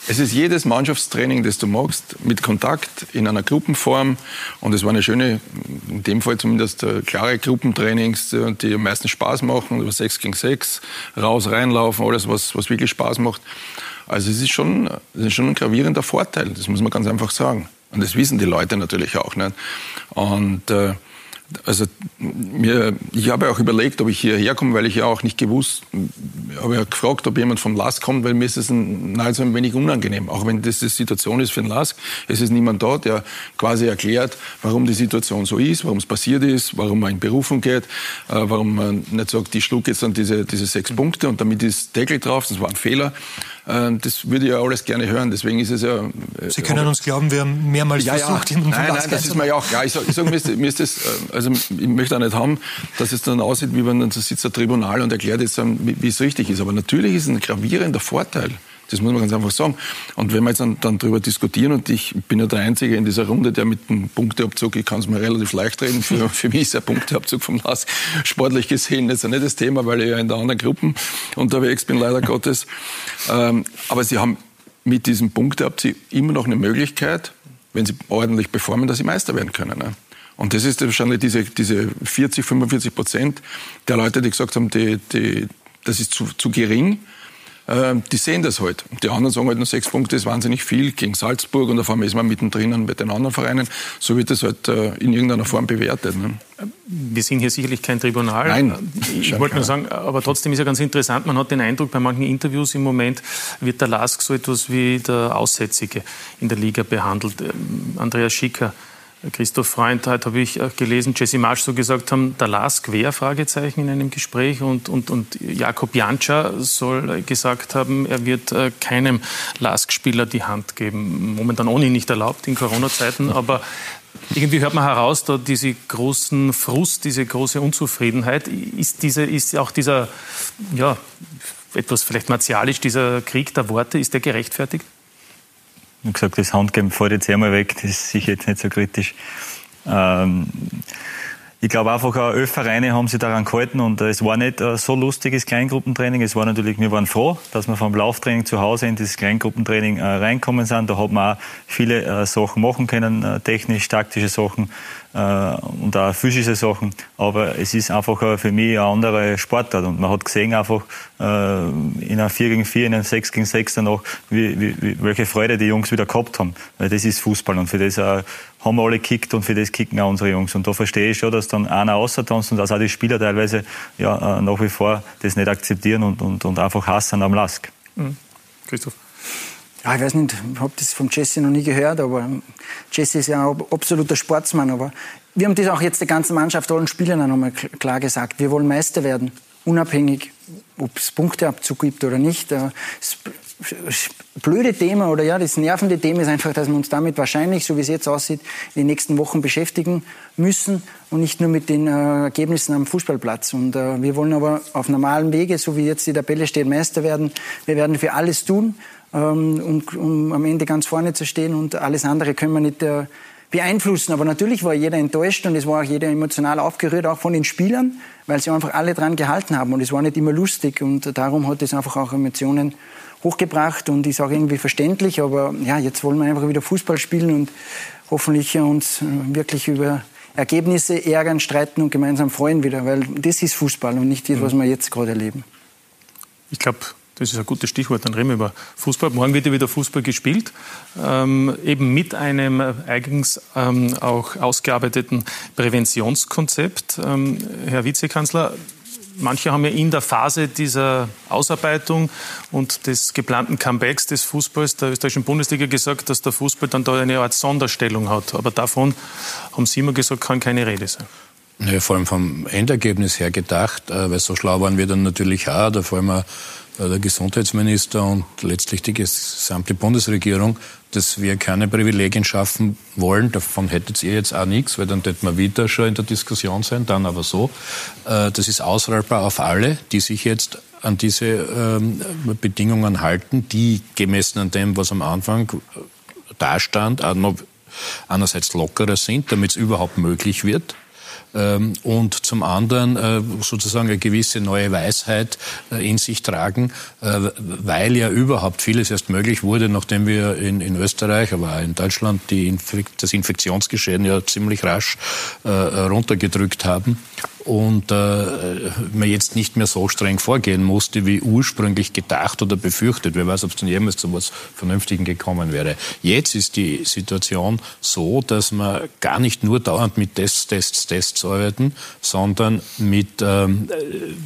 es ist jedes Mannschaftstraining, das du magst, mit Kontakt in einer Gruppenform. Und es war eine schöne, in dem Fall zumindest äh, klare Gruppentrainings, äh, die am meisten Spaß machen, über sechs gegen sechs, raus, reinlaufen, alles, was, was wirklich Spaß macht. Also es ist schon, es ist schon ein gravierender Vorteil, das muss man ganz einfach sagen. Und das wissen die Leute natürlich auch nicht. Und äh, also mir, ich habe auch überlegt, ob ich hierher komme, weil ich ja auch nicht gewusst, habe ja gefragt, ob jemand vom LASK kommt, weil mir ist es ein, nahezu ein wenig unangenehm. Auch wenn das die Situation ist für den LASK, es ist niemand da, der quasi erklärt, warum die Situation so ist, warum es passiert ist, warum man in Berufung geht, äh, warum man nicht sagt, ich schlug jetzt dann diese, diese sechs Punkte und damit ist Deckel drauf, das war ein Fehler. Äh, das würde ich ja alles gerne hören. Deswegen ist es ja. Äh, Sie können uns glauben, wir haben mehrmals ja, versucht, ja. Nein, nein, das ist mir ja auch klar. Ich sage, sag, mir, ist, mir ist das, äh, also ich möchte auch nicht haben, dass es dann aussieht, wie wenn dann sitzt der Tribunal und erklärt jetzt, wie es richtig ist. Aber natürlich ist es ein gravierender Vorteil. Das muss man ganz einfach sagen. Und wenn wir jetzt dann, dann darüber diskutieren, und ich bin ja der Einzige in dieser Runde, der mit dem Punkteabzug, ich kann es mir relativ leicht reden, für, für mich ist der Punkteabzug vom LAS sportlich gesehen jetzt nicht das Thema, weil ich ja in der anderen Gruppen unterwegs bin, leider Gottes. Ähm, aber sie haben mit diesem Punkteabzug immer noch eine Möglichkeit, wenn sie ordentlich performen, dass sie Meister werden können. Ne? Und das ist wahrscheinlich diese, diese 40, 45 Prozent der Leute, die gesagt haben, die, die, das ist zu, zu gering. Ähm, die sehen das halt. Die anderen sagen halt, nur sechs Punkte ist wahnsinnig viel gegen Salzburg und auf einmal ist man mittendrin mit den anderen Vereinen. So wird das halt äh, in irgendeiner Form bewertet. Ne? Wir sind hier sicherlich kein Tribunal. Nein. Ich wollte nur sagen, aber trotzdem ist ja ganz interessant, man hat den Eindruck, bei manchen Interviews im Moment wird der LASK so etwas wie der Aussätzige in der Liga behandelt. Ähm, Andreas Schicker Christoph Freund, heute habe ich gelesen, Jesse Marsch so gesagt haben, der Lars Quer, Fragezeichen in einem Gespräch und, und, und Jakob Jantscha soll gesagt haben, er wird äh, keinem Lask-Spieler die Hand geben. Momentan ohne nicht erlaubt in Corona-Zeiten, aber Irgendwie hört man heraus, da diese großen Frust, diese große Unzufriedenheit. Ist, diese, ist auch dieser, ja, etwas vielleicht martialisch, dieser Krieg der Worte, ist der gerechtfertigt? Ich habe gesagt, das Handgeben fällt jetzt einmal weg, das ist sicher jetzt nicht so kritisch. Ähm, ich glaube einfach, auch elf Vereine haben sich daran gehalten und äh, es war nicht äh, so lustiges Kleingruppentraining. Es war natürlich, wir waren froh, dass wir vom Lauftraining zu Hause in das Kleingruppentraining äh, reinkommen sind. Da hat man auch viele Sachen machen können, technisch, taktische Sachen und auch physische Sachen. Aber es ist einfach für mich eine andere Sportart und man hat gesehen einfach in einem 4 gegen 4, in einem 6 gegen 6 danach, wie, wie, welche Freude die Jungs wieder gehabt haben. Weil das ist Fußball und für das haben alle gekickt und für das kicken auch unsere Jungs. Und da verstehe ich schon, dass dann einer außertanzt und dass auch die Spieler teilweise ja, äh, nach wie vor das nicht akzeptieren und, und, und einfach hassen am Lask. Mhm. Christoph? Ja, ich weiß nicht, ich habe das von Jesse noch nie gehört, aber Jesse ist ja ein absoluter Sportsmann. Aber wir haben das auch jetzt der ganzen Mannschaft, allen Spielern auch nochmal klar gesagt. Wir wollen Meister werden, unabhängig, ob es Punkteabzug gibt oder nicht. Äh, blöde Thema oder ja, das nervende Thema ist einfach, dass wir uns damit wahrscheinlich, so wie es jetzt aussieht, in den nächsten Wochen beschäftigen müssen und nicht nur mit den äh, Ergebnissen am Fußballplatz. Und äh, wir wollen aber auf normalem Wege, so wie jetzt die Tabelle steht, Meister werden. Wir werden für alles tun, um, um am Ende ganz vorne zu stehen und alles andere können wir nicht äh, beeinflussen. Aber natürlich war jeder enttäuscht und es war auch jeder emotional aufgerührt, auch von den Spielern, weil sie einfach alle dran gehalten haben und es war nicht immer lustig und darum hat es einfach auch Emotionen hochgebracht und ist auch irgendwie verständlich. Aber ja, jetzt wollen wir einfach wieder Fußball spielen und hoffentlich uns äh, wirklich über Ergebnisse ärgern, streiten und gemeinsam freuen wieder, weil das ist Fußball und nicht das, was wir jetzt gerade erleben. Ich glaube, das ist ein gutes Stichwort, dann reden wir über Fußball. Morgen wird ja wieder Fußball gespielt, ähm, eben mit einem eigens ähm, auch ausgearbeiteten Präventionskonzept. Ähm, Herr Vizekanzler, manche haben ja in der Phase dieser Ausarbeitung und des geplanten Comebacks des Fußballs der österreichischen Bundesliga gesagt, dass der Fußball dann da eine Art Sonderstellung hat. Aber davon haben Sie immer gesagt, kann keine Rede sein. Ja, vor allem vom Endergebnis her gedacht, äh, weil so schlau waren wir dann natürlich auch, da auch äh, der Gesundheitsminister und letztlich die gesamte Bundesregierung, dass wir keine Privilegien schaffen wollen. Davon hättet ihr jetzt auch nichts, weil dann hätten wir wieder schon in der Diskussion sein. Dann aber so. Äh, das ist ausrollbar auf alle, die sich jetzt an diese ähm, Bedingungen halten, die gemessen an dem, was am Anfang dastand, auch noch einerseits lockerer sind, damit es überhaupt möglich wird. Ähm, und zum anderen äh, sozusagen eine gewisse neue Weisheit äh, in sich tragen, äh, weil ja überhaupt vieles erst möglich wurde, nachdem wir in, in Österreich, aber auch in Deutschland die Infekt, das Infektionsgeschehen ja ziemlich rasch runtergedrückt haben und äh, man jetzt nicht mehr so streng vorgehen musste, wie ursprünglich gedacht oder befürchtet. Wer weiß, ob es dann jemals zu etwas Vernünftigen gekommen wäre. Jetzt ist die Situation so, dass man gar nicht nur dauernd mit Tests, Tests, Tests arbeiten, sondern mit, ähm,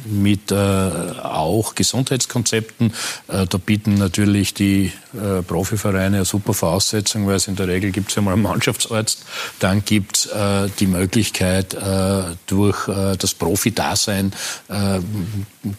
mit äh, auch Gesundheitskonzepten. Äh, da bieten natürlich die äh, Profivereine eine super Voraussetzung, weil es in der Regel gibt es ja mal einen Mannschaftsarzt. Dann gibt es äh, die Möglichkeit, äh, durch äh, das Profi-Dasein äh,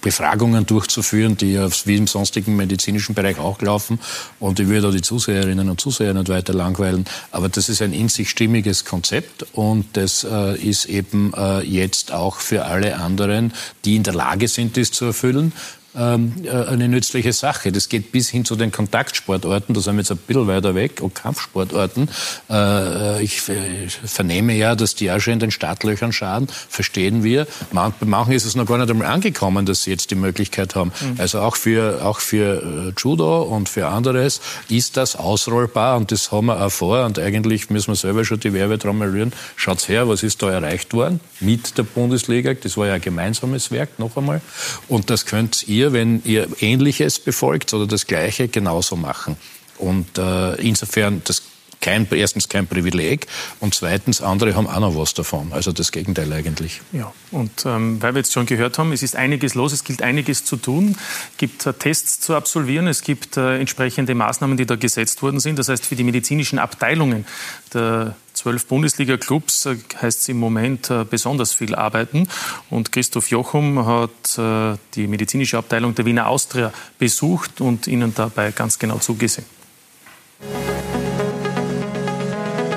Befragungen durchzuführen, die ja wie im sonstigen medizinischen Bereich auch laufen. Und ich würde da die Zuseherinnen und Zuseher nicht weiter langweilen. Aber das ist ein in sich stimmiges Konzept und das äh, ist eben äh, jetzt auch für alle anderen, die in der Lage sind, das zu erfüllen, eine nützliche Sache. Das geht bis hin zu den Kontaktsportorten, da sind wir jetzt ein bisschen weiter weg, und Kampfsportorten. Äh, ich vernehme ja, dass die auch schon in den Startlöchern schaden, verstehen wir. bei manchen ist es noch gar nicht einmal angekommen, dass sie jetzt die Möglichkeit haben. Mhm. Also auch für, auch für äh, Judo und für anderes ist das ausrollbar und das haben wir auch vor und eigentlich müssen wir selber schon die Werbetrommel rühren. Schaut's her, was ist da erreicht worden mit der Bundesliga. Das war ja ein gemeinsames Werk, noch einmal. Und das könnt ihr ihr, wenn ihr Ähnliches befolgt oder das Gleiche, genauso machen. Und äh, insofern, das kein, erstens kein Privileg und zweitens, andere haben auch noch was davon. Also das Gegenteil eigentlich. Ja, und ähm, weil wir jetzt schon gehört haben, es ist einiges los, es gilt einiges zu tun. Es gibt äh, Tests zu absolvieren, es gibt äh, entsprechende Maßnahmen, die da gesetzt worden sind. Das heißt, für die medizinischen Abteilungen der zwölf Bundesliga-Clubs äh, heißt es im Moment äh, besonders viel arbeiten. Und Christoph Jochum hat äh, die medizinische Abteilung der Wiener Austria besucht und ihnen dabei ganz genau zugesehen.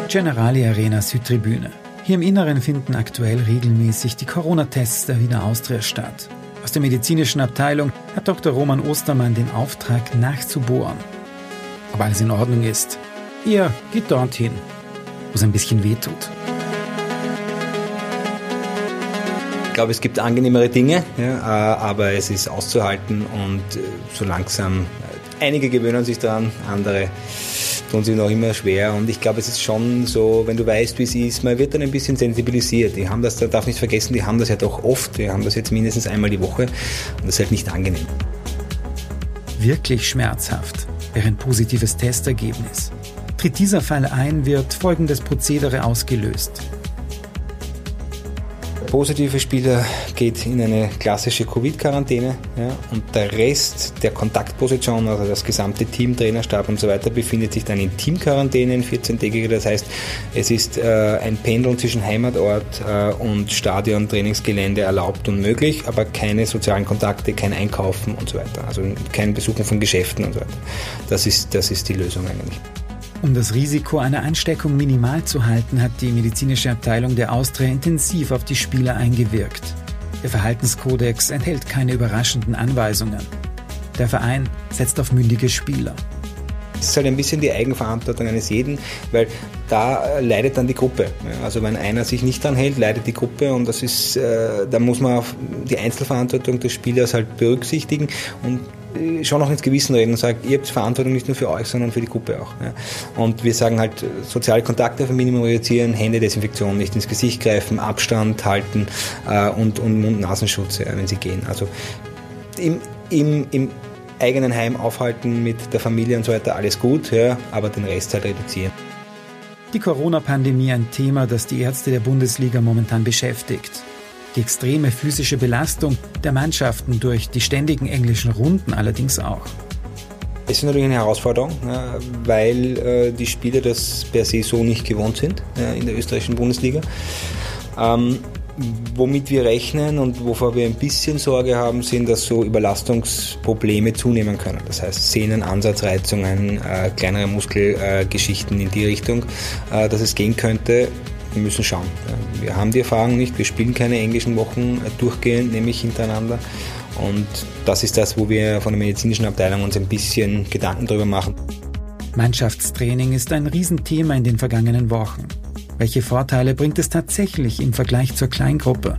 Generali Arena Südtribüne. Hier im Inneren finden aktuell regelmäßig die Corona-Tests der Wiener Austria statt. Aus der medizinischen Abteilung hat Dr. Roman Ostermann den Auftrag nachzubohren. Ob alles in Ordnung ist. Ihr geht dorthin, wo es ein bisschen wehtut. Ich glaube, es gibt angenehmere Dinge, ja, äh, aber es ist auszuhalten und äh, so langsam, äh, einige gewöhnen sich daran, andere tun sich noch immer schwer und ich glaube, es ist schon so, wenn du weißt, wie es ist, man wird dann ein bisschen sensibilisiert. Die haben das, da darf nicht vergessen, die haben das ja doch oft, die haben das jetzt mindestens einmal die Woche und das ist halt nicht angenehm. Wirklich schmerzhaft wäre ein positives Testergebnis. Tritt dieser Fall ein, wird folgendes Prozedere ausgelöst positive Spieler geht in eine klassische Covid-Quarantäne ja, und der Rest der Kontaktposition, also das gesamte Team, Trainerstab und so weiter, befindet sich dann in Teamquarantäne in 14-tägiger. Das heißt, es ist äh, ein Pendeln zwischen Heimatort äh, und Stadion, Trainingsgelände erlaubt und möglich, aber keine sozialen Kontakte, kein Einkaufen und so weiter. Also kein Besuchen von Geschäften und so weiter. Das ist, das ist die Lösung eigentlich. Um das Risiko einer Ansteckung minimal zu halten, hat die medizinische Abteilung der Austria intensiv auf die Spieler eingewirkt. Der Verhaltenskodex enthält keine überraschenden Anweisungen. Der Verein setzt auf mündige Spieler. Es ist halt ein bisschen die Eigenverantwortung eines jeden, weil da leidet dann die Gruppe. Also wenn einer sich nicht dran hält, leidet die Gruppe und das ist, äh, da muss man die Einzelverantwortung des Spielers halt berücksichtigen und äh, schon auch ins Gewissen reden und sagen, ihr habt Verantwortung nicht nur für euch, sondern für die Gruppe auch. Ja. Und wir sagen halt, soziale Kontakte auf ein Minimum reduzieren, Hände Desinfektion, nicht ins Gesicht greifen, Abstand halten äh, und, und Mund-Nasenschutz, ja, wenn sie gehen. Also im, im, im eigenen Heim aufhalten mit der Familie und so weiter, alles gut, ja, aber den Rest halt reduzieren. Die Corona-Pandemie ein Thema, das die Ärzte der Bundesliga momentan beschäftigt die extreme physische Belastung der Mannschaften durch die ständigen englischen Runden allerdings auch. Es ist natürlich eine Herausforderung, weil äh, die Spieler das per se so nicht gewohnt sind in der österreichischen Bundesliga. Ähm, womit wir rechnen und wovor wir ein bisschen Sorge haben, sind, dass so Überlastungsprobleme zunehmen können. Das heißt Sehnen, Ansatzreizungen, äh, kleinere Muskelgeschichten in die Richtung, äh, dass es gehen könnte wir müssen schauen. Wir haben die Erfahrung nicht, wir spielen keine englischen Wochen durchgehend, nämlich hintereinander. Und das ist das, wo wir von der medizinischen Abteilung uns ein bisschen Gedanken darüber machen. Mannschaftstraining ist ein Riesenthema in den vergangenen Wochen. Welche Vorteile bringt es tatsächlich im Vergleich zur Kleingruppe?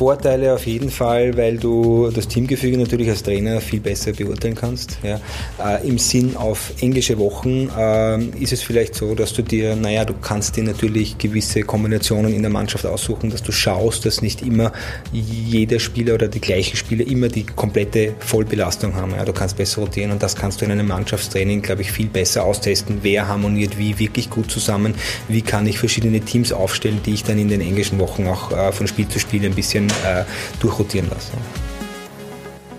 Vorteile auf jeden Fall, weil du das Teamgefüge natürlich als Trainer viel besser beurteilen kannst. Ja. Äh, Im Sinn auf englische Wochen äh, ist es vielleicht so, dass du dir, naja, du kannst dir natürlich gewisse Kombinationen in der Mannschaft aussuchen, dass du schaust, dass nicht immer jeder Spieler oder die gleichen Spieler immer die komplette Vollbelastung haben. Ja. Du kannst besser rotieren und das kannst du in einem Mannschaftstraining, glaube ich, viel besser austesten. Wer harmoniert wie wirklich gut zusammen? Wie kann ich verschiedene Teams aufstellen, die ich dann in den englischen Wochen auch äh, von Spiel zu Spiel ein bisschen äh, durchrotieren lassen.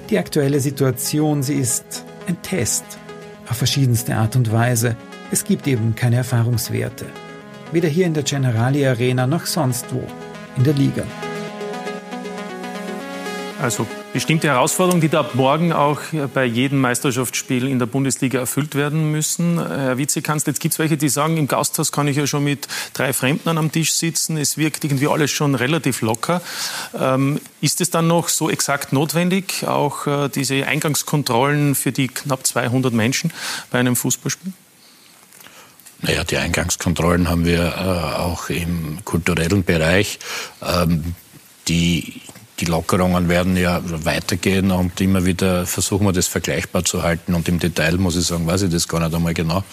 Die aktuelle Situation, sie ist ein Test auf verschiedenste Art und Weise. Es gibt eben keine Erfahrungswerte. Weder hier in der Generali Arena noch sonst wo in der Liga. Also bestimmte Herausforderungen, die da morgen auch bei jedem Meisterschaftsspiel in der Bundesliga erfüllt werden müssen. Herr Vizekanzler, jetzt gibt es welche, die sagen, im Gasthaus kann ich ja schon mit drei Fremden am Tisch sitzen. Es wirkt irgendwie alles schon relativ locker. Ähm, ist es dann noch so exakt notwendig, auch äh, diese Eingangskontrollen für die knapp 200 Menschen bei einem Fußballspiel? Naja, die Eingangskontrollen haben wir äh, auch im kulturellen Bereich. Ähm, die die Lockerungen werden ja weitergehen und immer wieder versuchen wir das vergleichbar zu halten. Und im Detail muss ich sagen, weiß ich das gar nicht einmal genau.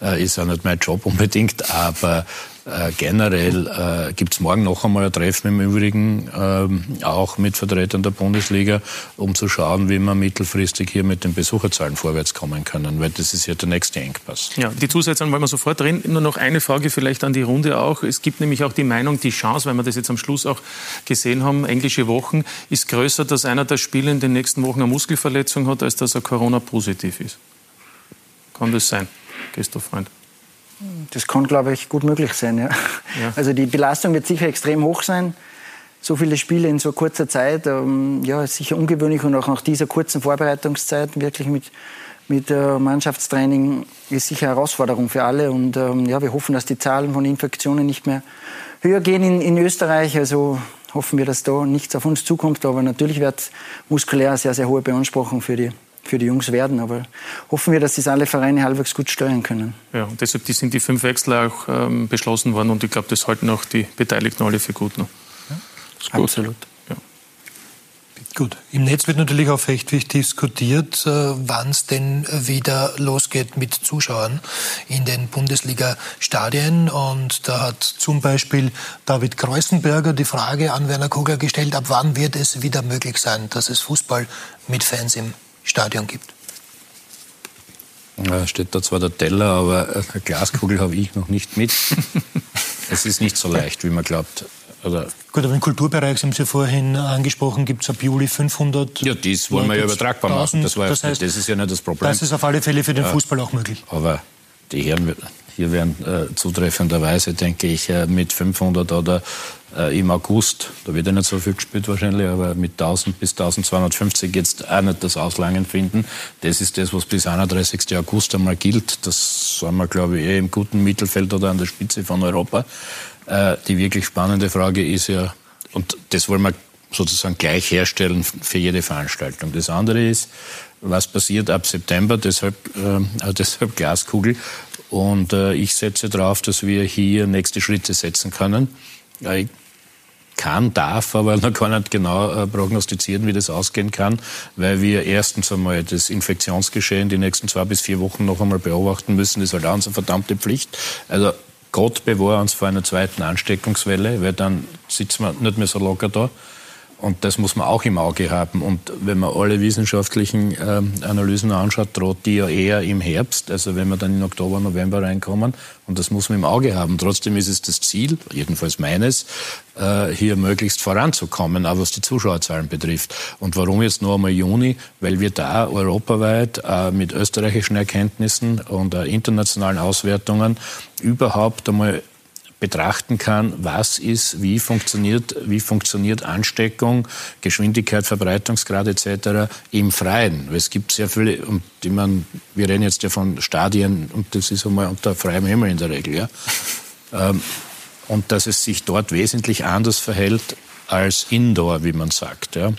Äh, ist auch nicht mein Job unbedingt, aber äh, generell äh, gibt es morgen noch einmal ein Treffen im Übrigen, äh, auch mit Vertretern der Bundesliga, um zu schauen, wie wir mittelfristig hier mit den Besucherzahlen vorwärts kommen können, weil das ist ja der nächste Engpass. Ja, die Zusätze wollen wir sofort drin. Nur noch eine Frage vielleicht an die Runde auch. Es gibt nämlich auch die Meinung, die Chance, weil wir das jetzt am Schluss auch gesehen haben, englische Wochen, ist größer, dass einer der Spieler in den nächsten Wochen eine Muskelverletzung hat, als dass er Corona-positiv ist. Kann das sein, Christoph Freund? Das kann, glaube ich, gut möglich sein. Ja. ja. Also die Belastung wird sicher extrem hoch sein. So viele Spiele in so kurzer Zeit, ähm, ja, ist sicher ungewöhnlich und auch nach dieser kurzen Vorbereitungszeit wirklich mit mit äh, Mannschaftstraining ist sicher eine Herausforderung für alle. Und ähm, ja, wir hoffen, dass die Zahlen von Infektionen nicht mehr höher gehen in, in Österreich. Also hoffen wir, dass da nichts auf uns zukommt. Aber natürlich wird muskulär eine sehr, sehr hohe Beanspruchung für die, für die Jungs werden. Aber hoffen wir, dass das alle Vereine halbwegs gut steuern können. Ja, und deshalb sind die fünf Wechsel auch ähm, beschlossen worden. Und ich glaube, das halten auch die Beteiligten alle für gut. Noch. Ja, Absolut. Gut, im Netz wird natürlich auch recht diskutiert, äh, wann es denn wieder losgeht mit Zuschauern in den Bundesliga-Stadien. Und da hat zum Beispiel David Kreuzenberger die Frage an Werner Kugler gestellt, ab wann wird es wieder möglich sein, dass es Fußball mit Fans im Stadion gibt? Ja, steht da zwar der Teller, aber eine Glaskugel habe ich noch nicht mit. es ist nicht so leicht, wie man glaubt. Oder Gut, aber im Kulturbereich, Sie haben es ja vorhin angesprochen, gibt es ab Juli 500. Ja, das wollen wir ja übertragbar machen. Das, war, das, heißt, das ist ja nicht das Problem. Das ist auf alle Fälle für den Fußball auch möglich. Aber die Herren hier werden äh, zutreffenderweise, denke ich, äh, mit 500 oder äh, im August, da wird ja nicht so viel gespielt wahrscheinlich, aber mit 1000 bis 1250 jetzt auch nicht das Auslangen finden. Das ist das, was bis 31. August einmal gilt. Das sind wir, glaube ich, eh im guten Mittelfeld oder an der Spitze von Europa. Äh, die wirklich spannende Frage ist ja, und das wollen wir sozusagen gleich herstellen für jede Veranstaltung. Das andere ist, was passiert ab September, deshalb, äh, deshalb Glaskugel. Und äh, ich setze darauf, dass wir hier nächste Schritte setzen können. Ich kann, darf, aber noch gar nicht genau äh, prognostizieren, wie das ausgehen kann, weil wir erstens einmal das Infektionsgeschehen die nächsten zwei bis vier Wochen noch einmal beobachten müssen. Das ist halt auch unsere verdammte Pflicht. Also Gott bewahre uns vor einer zweiten Ansteckungswelle, weil dann sitzen wir nicht mehr so locker da. Und das muss man auch im Auge haben. Und wenn man alle wissenschaftlichen äh, Analysen anschaut, droht die ja eher im Herbst, also wenn wir dann in Oktober, November reinkommen. Und das muss man im Auge haben. Trotzdem ist es das Ziel, jedenfalls meines, äh, hier möglichst voranzukommen, auch was die Zuschauerzahlen betrifft. Und warum jetzt nur einmal Juni? Weil wir da europaweit äh, mit österreichischen Erkenntnissen und äh, internationalen Auswertungen überhaupt einmal betrachten kann, was ist, wie funktioniert, wie funktioniert Ansteckung, Geschwindigkeit, Verbreitungsgrad etc. im Freien. Es gibt sehr viele, und ich meine, wir reden jetzt ja von Stadien und das ist einmal unter freiem Himmel in der Regel, ja. Ähm, und dass es sich dort wesentlich anders verhält als Indoor, wie man sagt, ja.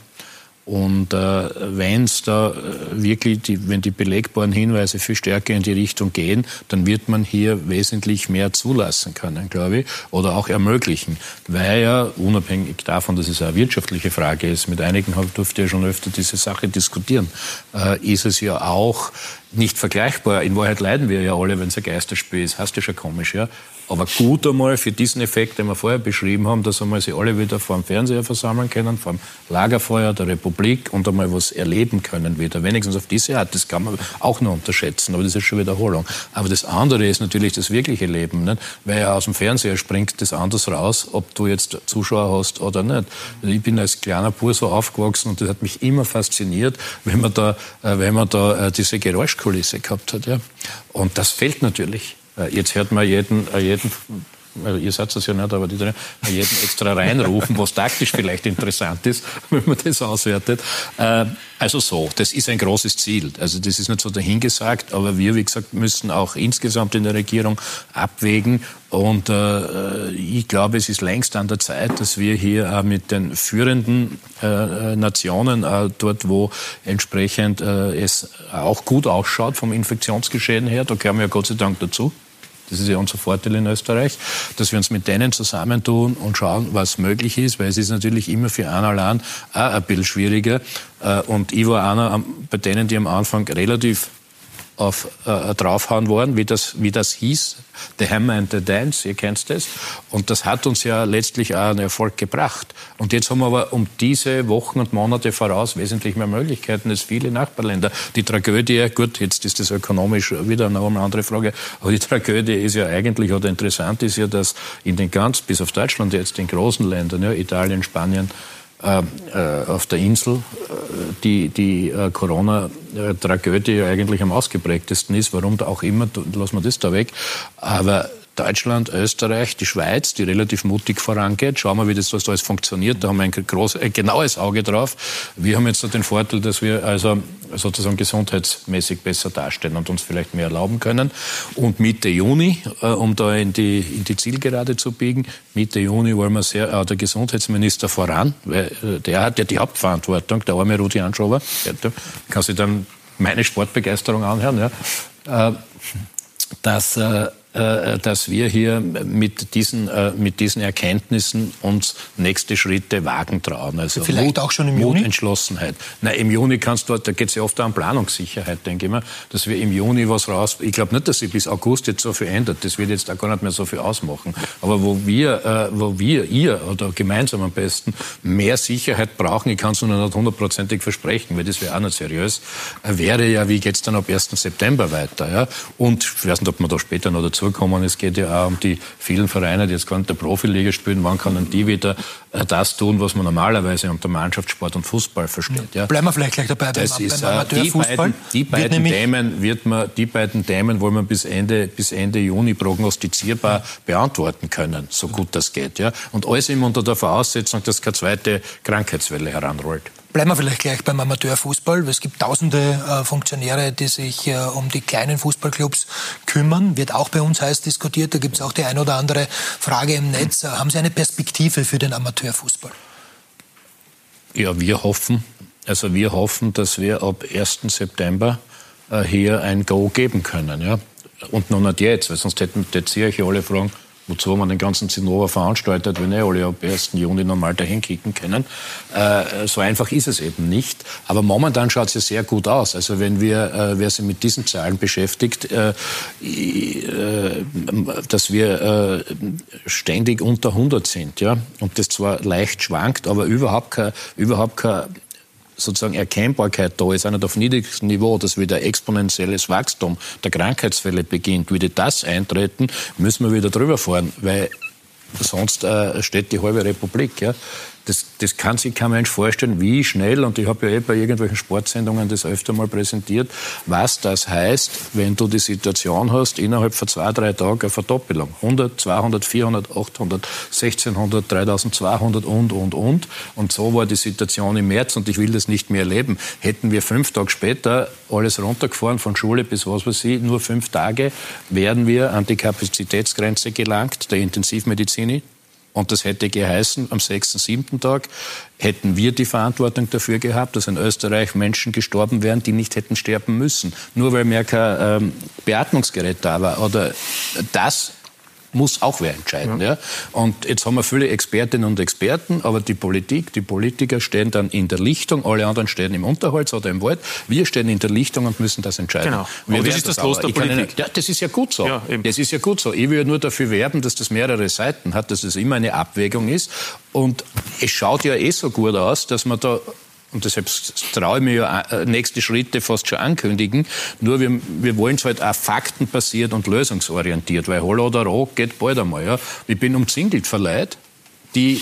Und äh, wenn es da äh, wirklich, die, wenn die belegbaren Hinweise viel stärker in die Richtung gehen, dann wird man hier wesentlich mehr zulassen können, glaube ich, oder auch ermöglichen. Weil ja, unabhängig davon, dass es eine wirtschaftliche Frage ist, mit einigen durfte ja schon öfter diese Sache diskutieren, äh, ist es ja auch nicht vergleichbar. In Wahrheit leiden wir ja alle, wenn es ein Geisterspiel ist. Hast du schon komisch, ja? Aber gut einmal für diesen Effekt, den wir vorher beschrieben haben, dass einmal sie alle wieder vor dem Fernseher versammeln können, vor dem Lagerfeuer der Republik und einmal was erleben können wieder. Wenigstens auf diese Art, das kann man auch noch unterschätzen, aber das ist schon Wiederholung. Aber das andere ist natürlich das wirkliche Leben, nicht? weil aus dem Fernseher springt das anders raus, ob du jetzt Zuschauer hast oder nicht. Ich bin als kleiner Bur so aufgewachsen und das hat mich immer fasziniert, wenn man da, äh, wenn man da äh, diese Geräuschkulisse gehabt hat. Ja? Und das fehlt natürlich. Äh, jetzt hört man jeden, äh, jeden also ihr seid das ja nicht, aber die jeden extra reinrufen, was taktisch vielleicht interessant ist, wenn man das auswertet. Äh, also so, das ist ein großes Ziel. Also das ist nicht so dahingesagt, aber wir, wie gesagt, müssen auch insgesamt in der Regierung abwägen. Und äh, ich glaube, es ist längst an der Zeit, dass wir hier auch mit den führenden äh, Nationen, äh, dort wo entsprechend äh, es auch gut ausschaut vom Infektionsgeschehen her, da gehören wir ja Gott sei Dank dazu, das ist ja unser Vorteil in Österreich, dass wir uns mit denen zusammentun und schauen, was möglich ist, weil es ist natürlich immer für einen allein auch ein bisschen schwieriger. Äh, und ich war einer bei denen, die am Anfang relativ auf, äh, draufhauen worden, wie das, wie das hieß. The Hammer and the Dance, ihr kennt das. Und das hat uns ja letztlich auch einen Erfolg gebracht. Und jetzt haben wir aber um diese Wochen und Monate voraus wesentlich mehr Möglichkeiten als viele Nachbarländer. Die Tragödie, gut, jetzt ist das ökonomisch wieder noch eine andere Frage, aber die Tragödie ist ja eigentlich, oder interessant ist ja, dass in den ganz, bis auf Deutschland jetzt, den großen Ländern, ja, Italien, Spanien, auf der Insel äh, die, die Corona-Tragödie eigentlich am ausgeprägtesten ist. Warum da auch immer, lassen wir das da weg. Aber Deutschland, Österreich, die Schweiz, die relativ mutig vorangeht. Schauen wir, wie das, alles funktioniert. Da haben wir ein, groß, ein genaues Auge drauf. Wir haben jetzt den Vorteil, dass wir also sozusagen gesundheitsmäßig besser dastehen und uns vielleicht mehr erlauben können. Und Mitte Juni, äh, um da in die, in die Zielgerade zu biegen, Mitte Juni wollen wir sehr, äh, der Gesundheitsminister voran, weil äh, der hat ja die Hauptverantwortung, der arme Rudi Anschober, der kann sich dann meine Sportbegeisterung anhören, ja, äh, dass äh, dass wir hier mit diesen, äh, mit diesen Erkenntnissen uns nächste Schritte wagen trauen. Also Vielleicht Mut, auch schon im Juni? Mut, Entschlossenheit. Na, im Juni kannst du, da geht es ja oft um Planungssicherheit, denke ich mal, dass wir im Juni was raus, ich glaube nicht, dass sich bis August jetzt so viel ändert. Das wird jetzt auch gar nicht mehr so viel ausmachen. Aber wo wir, äh, wo wir, ihr oder gemeinsam am besten mehr Sicherheit brauchen, ich kann es nur nicht hundertprozentig versprechen, weil das wäre auch nicht seriös, wäre ja, wie geht es dann ab 1. September weiter. Ja? Und ich weiß nicht, ob man da später noch dazu kommen. Es geht ja auch um die vielen Vereine, die jetzt gar nicht der Profiliga spielen. Wann können die wieder äh, das tun, was man normalerweise unter Mannschaftssport und Fußball versteht? Ja. Bleiben wir vielleicht gleich dabei das beim, ist, beim äh, die beiden, die beiden Themen wird man, die beiden Themen wollen wir bis Ende, bis Ende Juni prognostizierbar beantworten können, so gut das geht. Ja. Und alles immer unter der Voraussetzung, dass keine zweite Krankheitswelle heranrollt. Bleiben wir vielleicht gleich beim Amateurfußball. Es gibt tausende äh, Funktionäre, die sich äh, um die kleinen Fußballclubs kümmern. Wird auch bei uns heiß diskutiert. Da gibt es auch die ein oder andere Frage im Netz. Äh, haben Sie eine Perspektive für den Amateurfußball? Ja, wir hoffen, also wir hoffen, dass wir ab 1. September hier ein Go geben können. Ja? Und noch nicht jetzt, weil sonst hätten jetzt hier alle fragen, wozu man den ganzen Zinnober veranstaltet, wenn eh alle ab 1. Juni normal dahin kicken können. Äh, so einfach ist es eben nicht. Aber momentan schaut es ja sehr gut aus. Also wenn wir, äh, wer sich mit diesen Zahlen beschäftigt, äh, äh dass wir äh, ständig unter 100 sind, ja, und das zwar leicht schwankt, aber überhaupt kein, überhaupt kein sozusagen Erkennbarkeit da ist, nicht auf niedrigstem Niveau, dass wieder exponentielles Wachstum der Krankheitsfälle beginnt, würde das eintreten, müssen wir wieder drüber fahren, weil sonst äh, steht die halbe Republik. Ja das, das kann sich kein Mensch vorstellen, wie schnell, und ich habe ja eh bei irgendwelchen Sportsendungen das öfter mal präsentiert, was das heißt, wenn du die Situation hast, innerhalb von zwei, drei Tagen eine Verdoppelung. 100, 200, 400, 800, 1600, 3200 und, und, und. Und so war die Situation im März und ich will das nicht mehr erleben. Hätten wir fünf Tage später alles runtergefahren, von Schule bis was weiß ich, nur fünf Tage, wären wir an die Kapazitätsgrenze gelangt, der Intensivmedizin und das hätte geheißen, am sechsten, siebten Tag hätten wir die Verantwortung dafür gehabt, dass in Österreich Menschen gestorben wären, die nicht hätten sterben müssen. Nur weil mehr kein ähm, Beatmungsgerät da war. Oder das muss auch wer entscheiden. Ja. ja. Und jetzt haben wir viele Expertinnen und Experten, aber die Politik, die Politiker stehen dann in der Lichtung, alle anderen stehen im Unterholz oder im Wald. Wir stehen in der Lichtung und müssen das entscheiden. Genau. Wir das ist das Los der Politik. Nicht, ja, das ist ja gut so. Ja, das ist ja gut so. Ich will nur dafür werben, dass das mehrere Seiten hat, dass es immer eine Abwägung ist. Und es schaut ja eh so gut aus, dass man da und deshalb traue ich mir ja äh, nächste Schritte fast schon ankündigen. Nur wir, wir wollen es halt auch faktenbasiert und lösungsorientiert, weil Holla oder Rock geht bald einmal. Ja. Ich bin umzingelt von die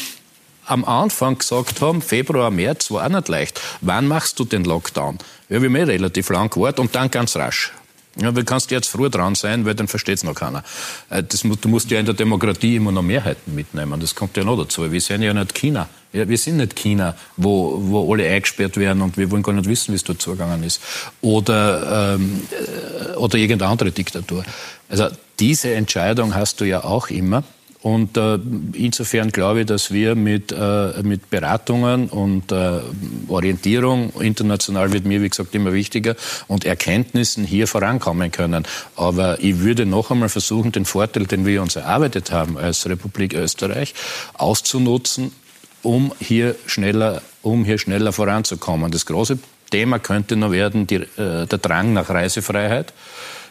am Anfang gesagt haben, Februar, März war auch nicht leicht. Wann machst du den Lockdown? Ja, wir haben eh relativ lang gewartet und dann ganz rasch. Ja, du kannst jetzt früh dran sein, weil dann versteht es noch keiner. Äh, das, du musst ja in der Demokratie immer noch Mehrheiten mitnehmen. Das kommt ja noch dazu. Wir sind ja nicht China. Wir sind nicht China, wo, wo alle eingesperrt werden und wir wollen gar nicht wissen, wie es dort zugegangen ist. Oder, ähm, äh, oder irgendeine andere Diktatur. Also diese Entscheidung hast du ja auch immer. Und äh, insofern glaube ich, dass wir mit, äh, mit Beratungen und äh, Orientierung, international wird mir, wie gesagt, immer wichtiger, und Erkenntnissen hier vorankommen können. Aber ich würde noch einmal versuchen, den Vorteil, den wir uns erarbeitet haben als Republik Österreich, auszunutzen, um hier schneller, um hier schneller voranzukommen. Das große Thema könnte noch werden, die, äh, der Drang nach Reisefreiheit.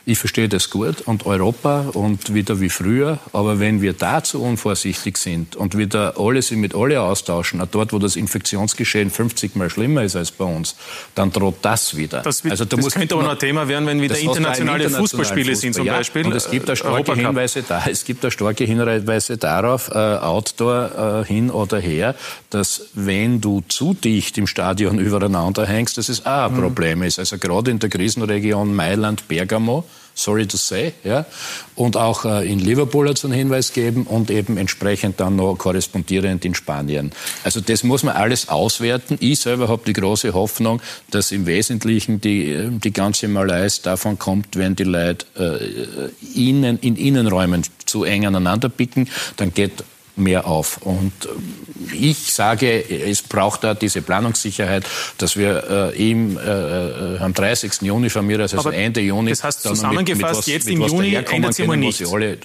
Ich verstehe das gut und Europa und wieder wie früher. Aber wenn wir da zu unvorsichtig sind und wieder alles mit alle austauschen, dort, wo das Infektionsgeschehen 50 Mal schlimmer ist als bei uns, dann droht das wieder. Das, wird, also, da das könnte aber noch ein Thema werden, wenn wieder internationale Fußballspiele Fußball. sind zum ja, Beispiel. Und es gibt da starke Hinweise da. Es gibt da starke Hinweise darauf, äh, Outdoor äh, hin oder her, dass wenn du zu dicht im Stadion übereinander hängst, dass es auch ein mhm. Problem ist. Also gerade in der Krisenregion Mailand, Bergamo, sorry to say, ja, und auch äh, in Liverpool hat es einen Hinweis gegeben und eben entsprechend dann noch korrespondierend in Spanien. Also das muss man alles auswerten. Ich selber habe die große Hoffnung, dass im Wesentlichen die, äh, die ganze Malaise davon kommt, wenn die Leute äh, innen, in Innenräumen zu eng aneinander picken, dann geht mehr auf. Und äh, ich sage, es braucht da diese Planungssicherheit, dass wir äh, im, äh, äh am 30. Juni von mir, also Aber Ende Juni, das heißt zusammengefasst, mit, mit was, jetzt im Juni ändert sich mal nichts. Alle,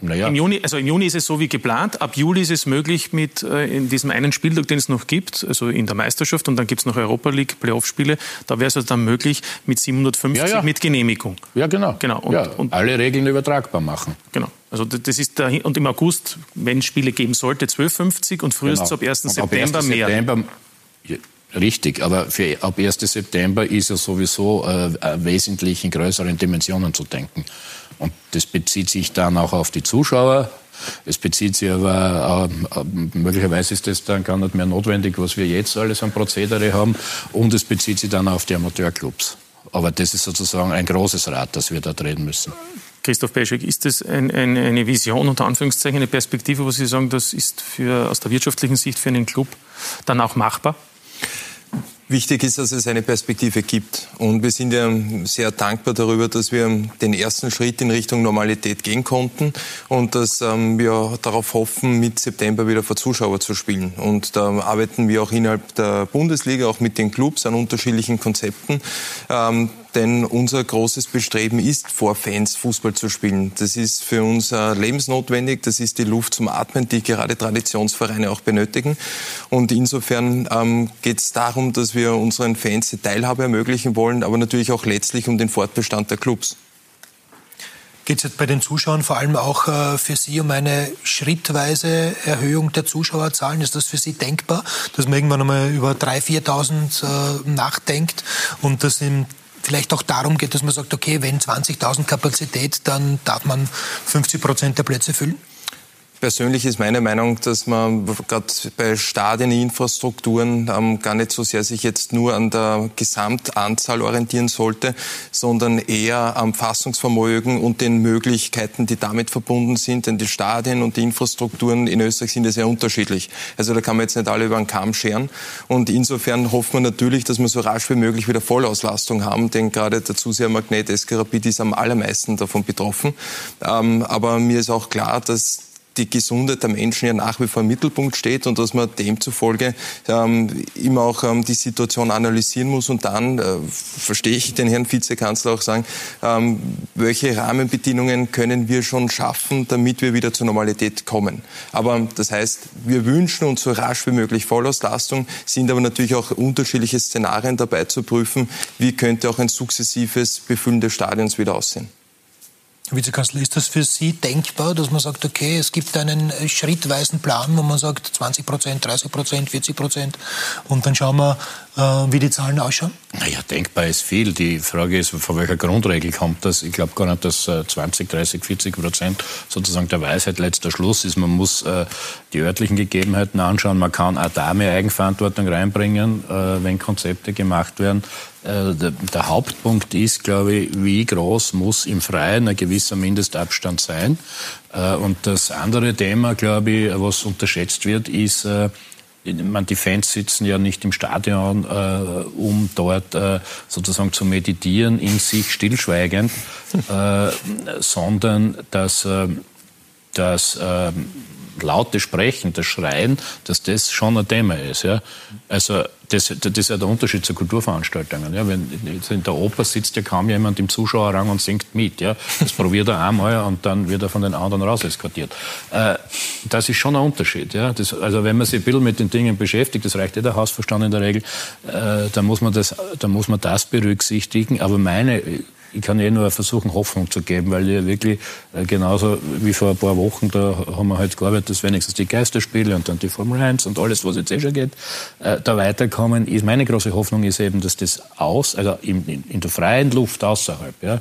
naja. Im Juni, also im Juni ist es so wie geplant. Ab Juli ist es möglich mit äh, in diesem einen Spieltag, den es noch gibt, also in der Meisterschaft und dann gibt es noch Europa League Playoff-Spiele. Da wäre es also dann möglich mit 750 ja, ja. mit Genehmigung. Ja, genau. genau. Und, ja, und alle Regeln übertragbar machen. Genau. Also das ist der, und im August, wenn es Spiele geben sollte, 12,50 und frühestens genau. ab 1. September, ab 1. mehr. September, richtig, aber für, ab 1. September ist ja sowieso äh, wesentlich in größeren Dimensionen zu denken. Und das bezieht sich dann auch auf die Zuschauer. Es bezieht sich aber, äh, möglicherweise ist das dann gar nicht mehr notwendig, was wir jetzt alles an Prozedere haben. Und es bezieht sich dann auf die Amateurclubs. Aber das ist sozusagen ein großes Rad, das wir da drehen müssen. Christoph Peschek, ist das ein, ein, eine Vision, unter Anführungszeichen, eine Perspektive, wo Sie sagen, das ist für, aus der wirtschaftlichen Sicht für einen Club dann auch machbar? Wichtig ist, dass es eine Perspektive gibt. Und wir sind ja sehr dankbar darüber, dass wir den ersten Schritt in Richtung Normalität gehen konnten und dass ähm, wir darauf hoffen, mit September wieder vor Zuschauer zu spielen. Und da arbeiten wir auch innerhalb der Bundesliga, auch mit den Clubs an unterschiedlichen Konzepten. Denn unser großes Bestreben ist, vor Fans Fußball zu spielen. Das ist für uns äh, lebensnotwendig, das ist die Luft zum Atmen, die gerade Traditionsvereine auch benötigen. Und insofern ähm, geht es darum, dass wir unseren Fans die Teilhabe ermöglichen wollen, aber natürlich auch letztlich um den Fortbestand der Clubs. Geht es jetzt bei den Zuschauern vor allem auch äh, für Sie um eine schrittweise Erhöhung der Zuschauerzahlen? Ist das für Sie denkbar, dass man irgendwann einmal über 3.000, 4.000 äh, nachdenkt und das im vielleicht auch darum geht, dass man sagt, okay, wenn 20.000 Kapazität, dann darf man 50 Prozent der Plätze füllen? Persönlich ist meine Meinung, dass man gerade bei Stadieninfrastrukturen ähm, gar nicht so sehr sich jetzt nur an der Gesamtanzahl orientieren sollte, sondern eher am Fassungsvermögen und den Möglichkeiten, die damit verbunden sind. Denn die Stadien und die Infrastrukturen in Österreich sind ja sehr unterschiedlich. Also da kann man jetzt nicht alle über einen Kamm scheren. Und insofern hofft man natürlich, dass wir so rasch wie möglich wieder Vollauslastung haben, denn gerade der Zusehermagnet Eskarapid ist am allermeisten davon betroffen. Ähm, aber mir ist auch klar, dass die Gesundheit der Menschen ja nach wie vor im Mittelpunkt steht und dass man demzufolge ähm, immer auch ähm, die Situation analysieren muss und dann, äh, verstehe ich den Herrn Vizekanzler auch sagen, ähm, welche Rahmenbedingungen können wir schon schaffen, damit wir wieder zur Normalität kommen. Aber das heißt, wir wünschen uns so rasch wie möglich Vollauslastung, sind aber natürlich auch unterschiedliche Szenarien dabei zu prüfen, wie könnte auch ein sukzessives Befüllen des Stadions wieder aussehen. Herr Vizekanzler, ist das für Sie denkbar, dass man sagt, okay, es gibt einen äh, schrittweisen Plan, wo man sagt 20 Prozent, 30 Prozent, 40 Prozent und dann schauen wir, äh, wie die Zahlen ausschauen? Naja, denkbar ist viel. Die Frage ist, von welcher Grundregel kommt das? Ich glaube gar nicht, dass 20, 30, 40 Prozent sozusagen der Weisheit letzter Schluss ist. Man muss äh, die örtlichen Gegebenheiten anschauen. Man kann auch da mehr Eigenverantwortung reinbringen, wenn Konzepte gemacht werden. Der, der, Hauptpunkt ist, glaube ich, wie groß muss im Freien ein gewisser Mindestabstand sein. Und das andere Thema, glaube ich, was unterschätzt wird, ist, man, die Fans sitzen ja nicht im Stadion, äh, um dort äh, sozusagen zu meditieren, in sich stillschweigend, äh, sondern dass äh, das ähm, laute Sprechen, das Schreien, dass das schon ein Thema ist. Ja? Also das, das ist ja der Unterschied zu Kulturveranstaltungen. Ja? Wenn, in der Oper sitzt ja kaum jemand im Zuschauerrang und singt mit. Ja? Das probiert er einmal und dann wird er von den anderen raus eskortiert. Äh, das ist schon ein Unterschied. Ja? Das, also wenn man sich ein bisschen mit den Dingen beschäftigt, das reicht ja der Hausverstand in der Regel, äh, dann, muss man das, dann muss man das berücksichtigen. Aber meine ich kann eh nur versuchen, Hoffnung zu geben, weil ja wirklich äh, genauso wie vor ein paar Wochen, da haben wir halt gearbeitet, dass wenigstens die Geisterspiele und dann die Formel 1 und alles, was jetzt eh schon geht, äh, da weiterkommen. Ist, meine große Hoffnung ist eben, dass das aus, also in, in, in der freien Luft außerhalb, ja,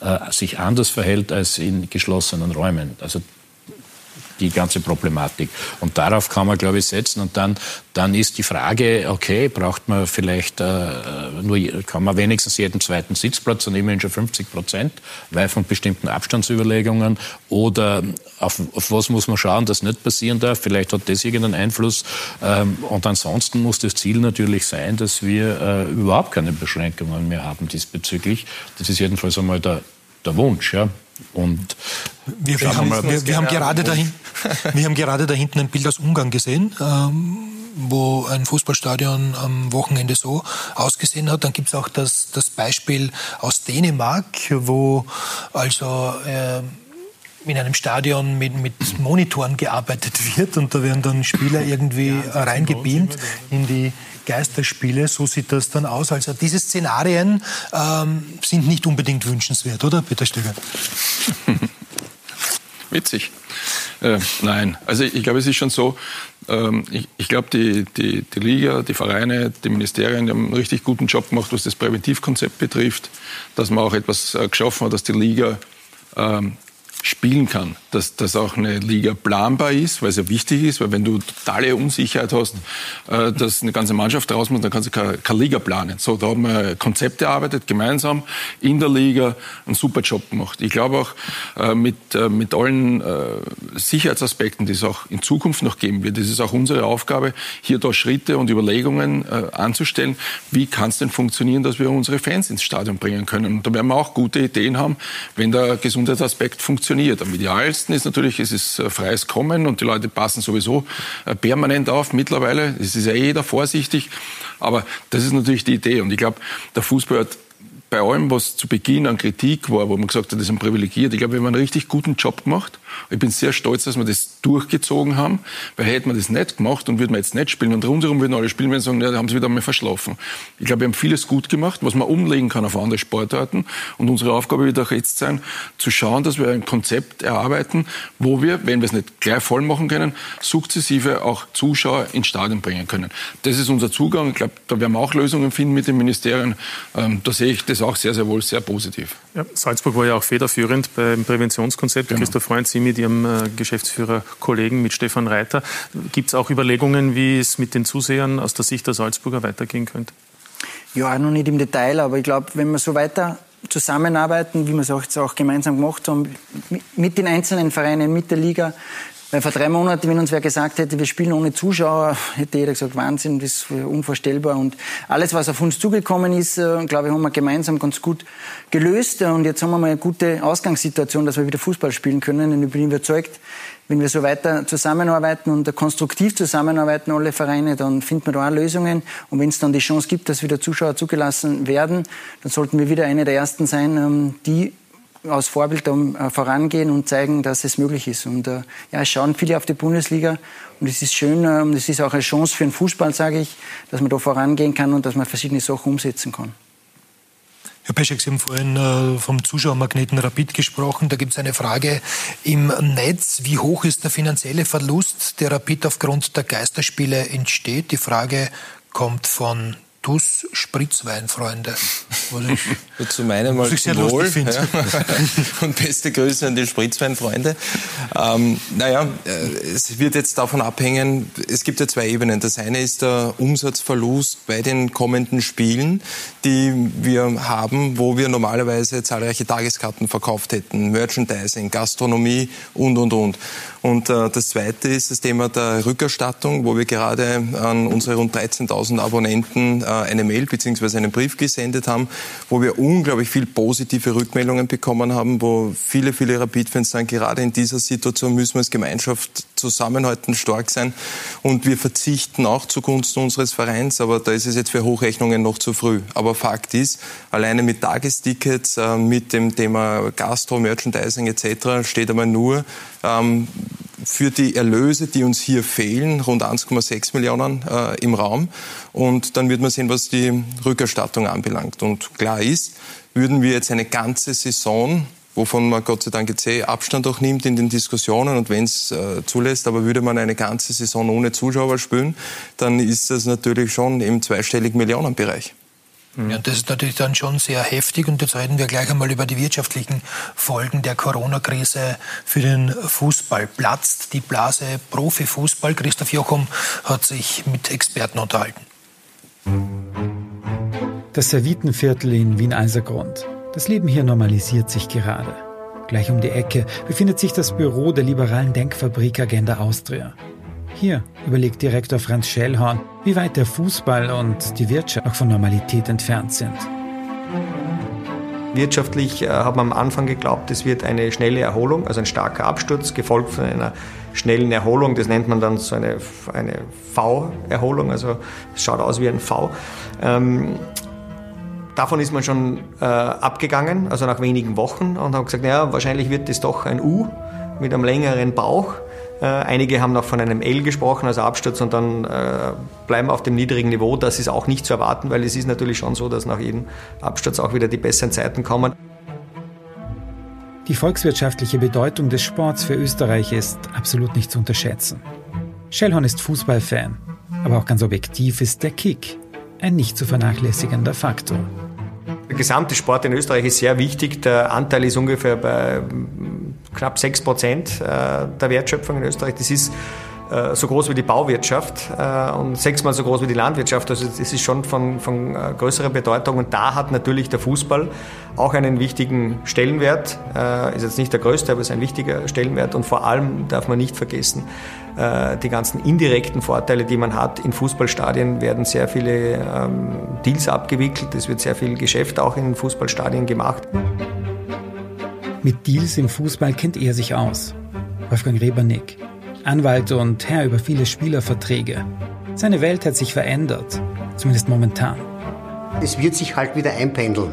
äh, sich anders verhält als in geschlossenen Räumen. Also die ganze Problematik. Und darauf kann man, glaube ich, setzen. Und dann, dann ist die Frage, okay, braucht man vielleicht äh, nur, kann man wenigstens jeden zweiten Sitzplatz, dann immerhin schon 50 Prozent, weil von bestimmten Abstandsüberlegungen oder auf, auf was muss man schauen, dass nicht passieren darf. Vielleicht hat das irgendeinen Einfluss. Ähm, und ansonsten muss das Ziel natürlich sein, dass wir äh, überhaupt keine Beschränkungen mehr haben diesbezüglich. Das ist jedenfalls einmal der, der Wunsch. Ja. Und wir, wir, haben, wir, wir haben, gerade dahin, wir haben gerade da hinten ein Bild aus Ungarn gesehen, ähm, wo ein Fußballstadion am Wochenende so ausgesehen hat. Dann gibt es auch das, das Beispiel aus Dänemark, wo also äh, in einem Stadion mit, mit Monitoren gearbeitet wird und da werden dann Spieler irgendwie ja, reingebeamt in die Geisterspiele. So sieht das dann aus. Also diese Szenarien ähm, sind nicht unbedingt wünschenswert, oder Peter Stöger? Witzig. Äh, nein, also ich, glaube, es ist schon so, ähm, ich, ich glaube, die, die, die Liga, die Vereine, die Ministerien die haben einen richtig guten Job gemacht, was das Präventivkonzept betrifft, dass man auch etwas äh, geschaffen hat, dass die Liga ähm, spielen kann, dass, dass auch eine Liga planbar ist, weil es ja wichtig ist, weil wenn du totale Unsicherheit hast, äh, dass eine ganze Mannschaft raus muss, dann kannst du keine, keine Liga planen. So, da haben wir Konzepte erarbeitet, gemeinsam in der Liga, einen super Job gemacht. Ich glaube auch äh, mit, äh, mit allen äh, Sicherheitsaspekten, die es auch in Zukunft noch geben wird, ist es auch unsere Aufgabe, hier da Schritte und Überlegungen äh, anzustellen, wie kann es denn funktionieren, dass wir unsere Fans ins Stadion bringen können. Und da werden wir auch gute Ideen haben, wenn der Gesundheitsaspekt funktioniert funktioniert. Am idealsten ist natürlich, es ist äh, freies Kommen und die Leute passen sowieso äh, permanent auf mittlerweile. Es ist ja eh jeder vorsichtig. Aber das ist natürlich die Idee. Und ich glaube, der Fußball hat bei allem, was zu Beginn an Kritik war, wo man gesagt hat, das ein privilegiert, ich glaube, wir haben einen richtig guten Job gemacht. Ich bin sehr stolz, dass wir das durchgezogen haben, weil hätten wir das nicht gemacht und würden wir jetzt nicht spielen und rundherum würden alle spielen, wenn sie sagen, ja, da haben sie wieder einmal verschlafen. Ich glaube, wir haben vieles gut gemacht, was man umlegen kann auf andere Sportarten und unsere Aufgabe wird auch jetzt sein, zu schauen, dass wir ein Konzept erarbeiten, wo wir, wenn wir es nicht gleich voll machen können, sukzessive auch Zuschauer ins Stadion bringen können. Das ist unser Zugang. Ich glaube, da werden wir auch Lösungen finden mit den Ministerien. Ähm, da sehe ich das auch sehr, sehr wohl sehr positiv. Ja, Salzburg war ja auch federführend beim Präventionskonzept. Genau. Christoph Freund, Sie mit Ihrem äh, Geschäftsführer-Kollegen, mit Stefan Reiter. Gibt es auch Überlegungen, wie es mit den Zusehern aus der Sicht der Salzburger weitergehen könnte? Ja, noch nicht im Detail, aber ich glaube, wenn wir so weiter zusammenarbeiten, wie wir es auch, auch gemeinsam gemacht haben, mit den einzelnen Vereinen, mit der Liga, weil vor drei Monaten, wenn uns wer gesagt hätte, wir spielen ohne Zuschauer, hätte jeder gesagt, Wahnsinn, das ist unvorstellbar. Und alles, was auf uns zugekommen ist, äh, glaube ich, haben wir gemeinsam ganz gut gelöst. Und jetzt haben wir mal eine gute Ausgangssituation, dass wir wieder Fußball spielen können. Und ich bin überzeugt, wenn wir so weiter zusammenarbeiten und konstruktiv zusammenarbeiten, alle Vereine, dann finden wir da auch Lösungen. Und wenn es dann die Chance gibt, dass wieder Zuschauer zugelassen werden, dann sollten wir wieder eine der Ersten sein, ähm, die aus Vorbild äh, vorangehen und zeigen, dass es möglich ist. Und äh, ja, es schauen viele auf die Bundesliga und es ist schön, ähm, es ist auch eine Chance für den Fußball, sage ich, dass man da vorangehen kann und dass man verschiedene Sachen umsetzen kann. Herr Peschek, Sie haben vorhin äh, vom Zuschauermagneten Rapid gesprochen. Da gibt es eine Frage im Netz. Wie hoch ist der finanzielle Verlust, der Rapid aufgrund der Geisterspiele entsteht? Die Frage kommt von TUS Spritzweinfreunde. Ich, zu meinem mal zum Wohl. Ja. Und beste Grüße an die Spritzweinfreunde. Ähm, naja, äh, es wird jetzt davon abhängen, es gibt ja zwei Ebenen. Das eine ist der Umsatzverlust bei den kommenden Spielen, die wir haben, wo wir normalerweise zahlreiche Tageskarten verkauft hätten. Merchandising, Gastronomie und, und, und. Und äh, das zweite ist das Thema der Rückerstattung, wo wir gerade an unsere rund 13.000 Abonnenten äh, eine Mail bzw. einen Brief gesendet haben, wo wir unglaublich viel positive Rückmeldungen bekommen haben, wo viele, viele Rapid-Fans sagen, gerade in dieser Situation müssen wir als Gemeinschaft zusammenhalten, stark sein. Und wir verzichten auch zugunsten unseres Vereins, aber da ist es jetzt für Hochrechnungen noch zu früh. Aber Fakt ist, alleine mit Tagestickets, äh, mit dem Thema Gastro, Merchandising etc. steht einmal nur ähm, für die Erlöse, die uns hier fehlen, rund 1,6 Millionen äh, im Raum. Und dann wird man sehen, was die Rückerstattung anbelangt. Und klar ist, würden wir jetzt eine ganze Saison wovon man Gott sei Dank jetzt eh Abstand auch nimmt in den Diskussionen und wenn es äh, zulässt, aber würde man eine ganze Saison ohne Zuschauer spielen, dann ist das natürlich schon im zweistelligen Millionenbereich. Mhm. Ja, das ist natürlich dann schon sehr heftig und jetzt reden wir gleich einmal über die wirtschaftlichen Folgen der Corona-Krise für den Fußball. Platzt die Blase Profifußball? Christoph Jochum hat sich mit Experten unterhalten. Das Servitenviertel in Wien-Eisergrund. Das Leben hier normalisiert sich gerade. Gleich um die Ecke befindet sich das Büro der liberalen Denkfabrik Agenda Austria. Hier überlegt Direktor Franz Schellhorn, wie weit der Fußball und die Wirtschaft noch von Normalität entfernt sind. Wirtschaftlich äh, hat man am Anfang geglaubt, es wird eine schnelle Erholung, also ein starker Absturz, gefolgt von einer schnellen Erholung. Das nennt man dann so eine, eine V-Erholung, also es schaut aus wie ein V. Ähm, davon ist man schon äh, abgegangen, also nach wenigen Wochen, und hat gesagt, naja, wahrscheinlich wird es doch ein U mit einem längeren Bauch. Äh, einige haben noch von einem L gesprochen, also Absturz, und dann äh, bleiben auf dem niedrigen Niveau. Das ist auch nicht zu erwarten, weil es ist natürlich schon so, dass nach jedem Absturz auch wieder die besseren Zeiten kommen. Die volkswirtschaftliche Bedeutung des Sports für Österreich ist absolut nicht zu unterschätzen. Schellhorn ist Fußballfan, aber auch ganz objektiv ist der Kick ein nicht zu vernachlässigender Faktor. Der gesamte Sport in Österreich ist sehr wichtig. Der Anteil ist ungefähr bei knapp 6 Prozent äh, der Wertschöpfung in Österreich. Das ist so groß wie die Bauwirtschaft äh, und sechsmal so groß wie die Landwirtschaft. Also das ist schon von, von größerer Bedeutung. Und da hat natürlich der Fußball auch einen wichtigen Stellenwert. Ist jetzt nicht der größte, aber ist ein wichtiger Stellenwert. Und vor allem darf man nicht vergessen, die ganzen indirekten Vorteile, die man hat. In Fußballstadien werden sehr viele ähm, Deals abgewickelt. Es wird sehr viel Geschäft auch in Fußballstadien gemacht. Mit Deals im Fußball kennt er sich aus. Wolfgang Rebernick, Anwalt und Herr über viele Spielerverträge. Seine Welt hat sich verändert, zumindest momentan. Es wird sich halt wieder einpendeln.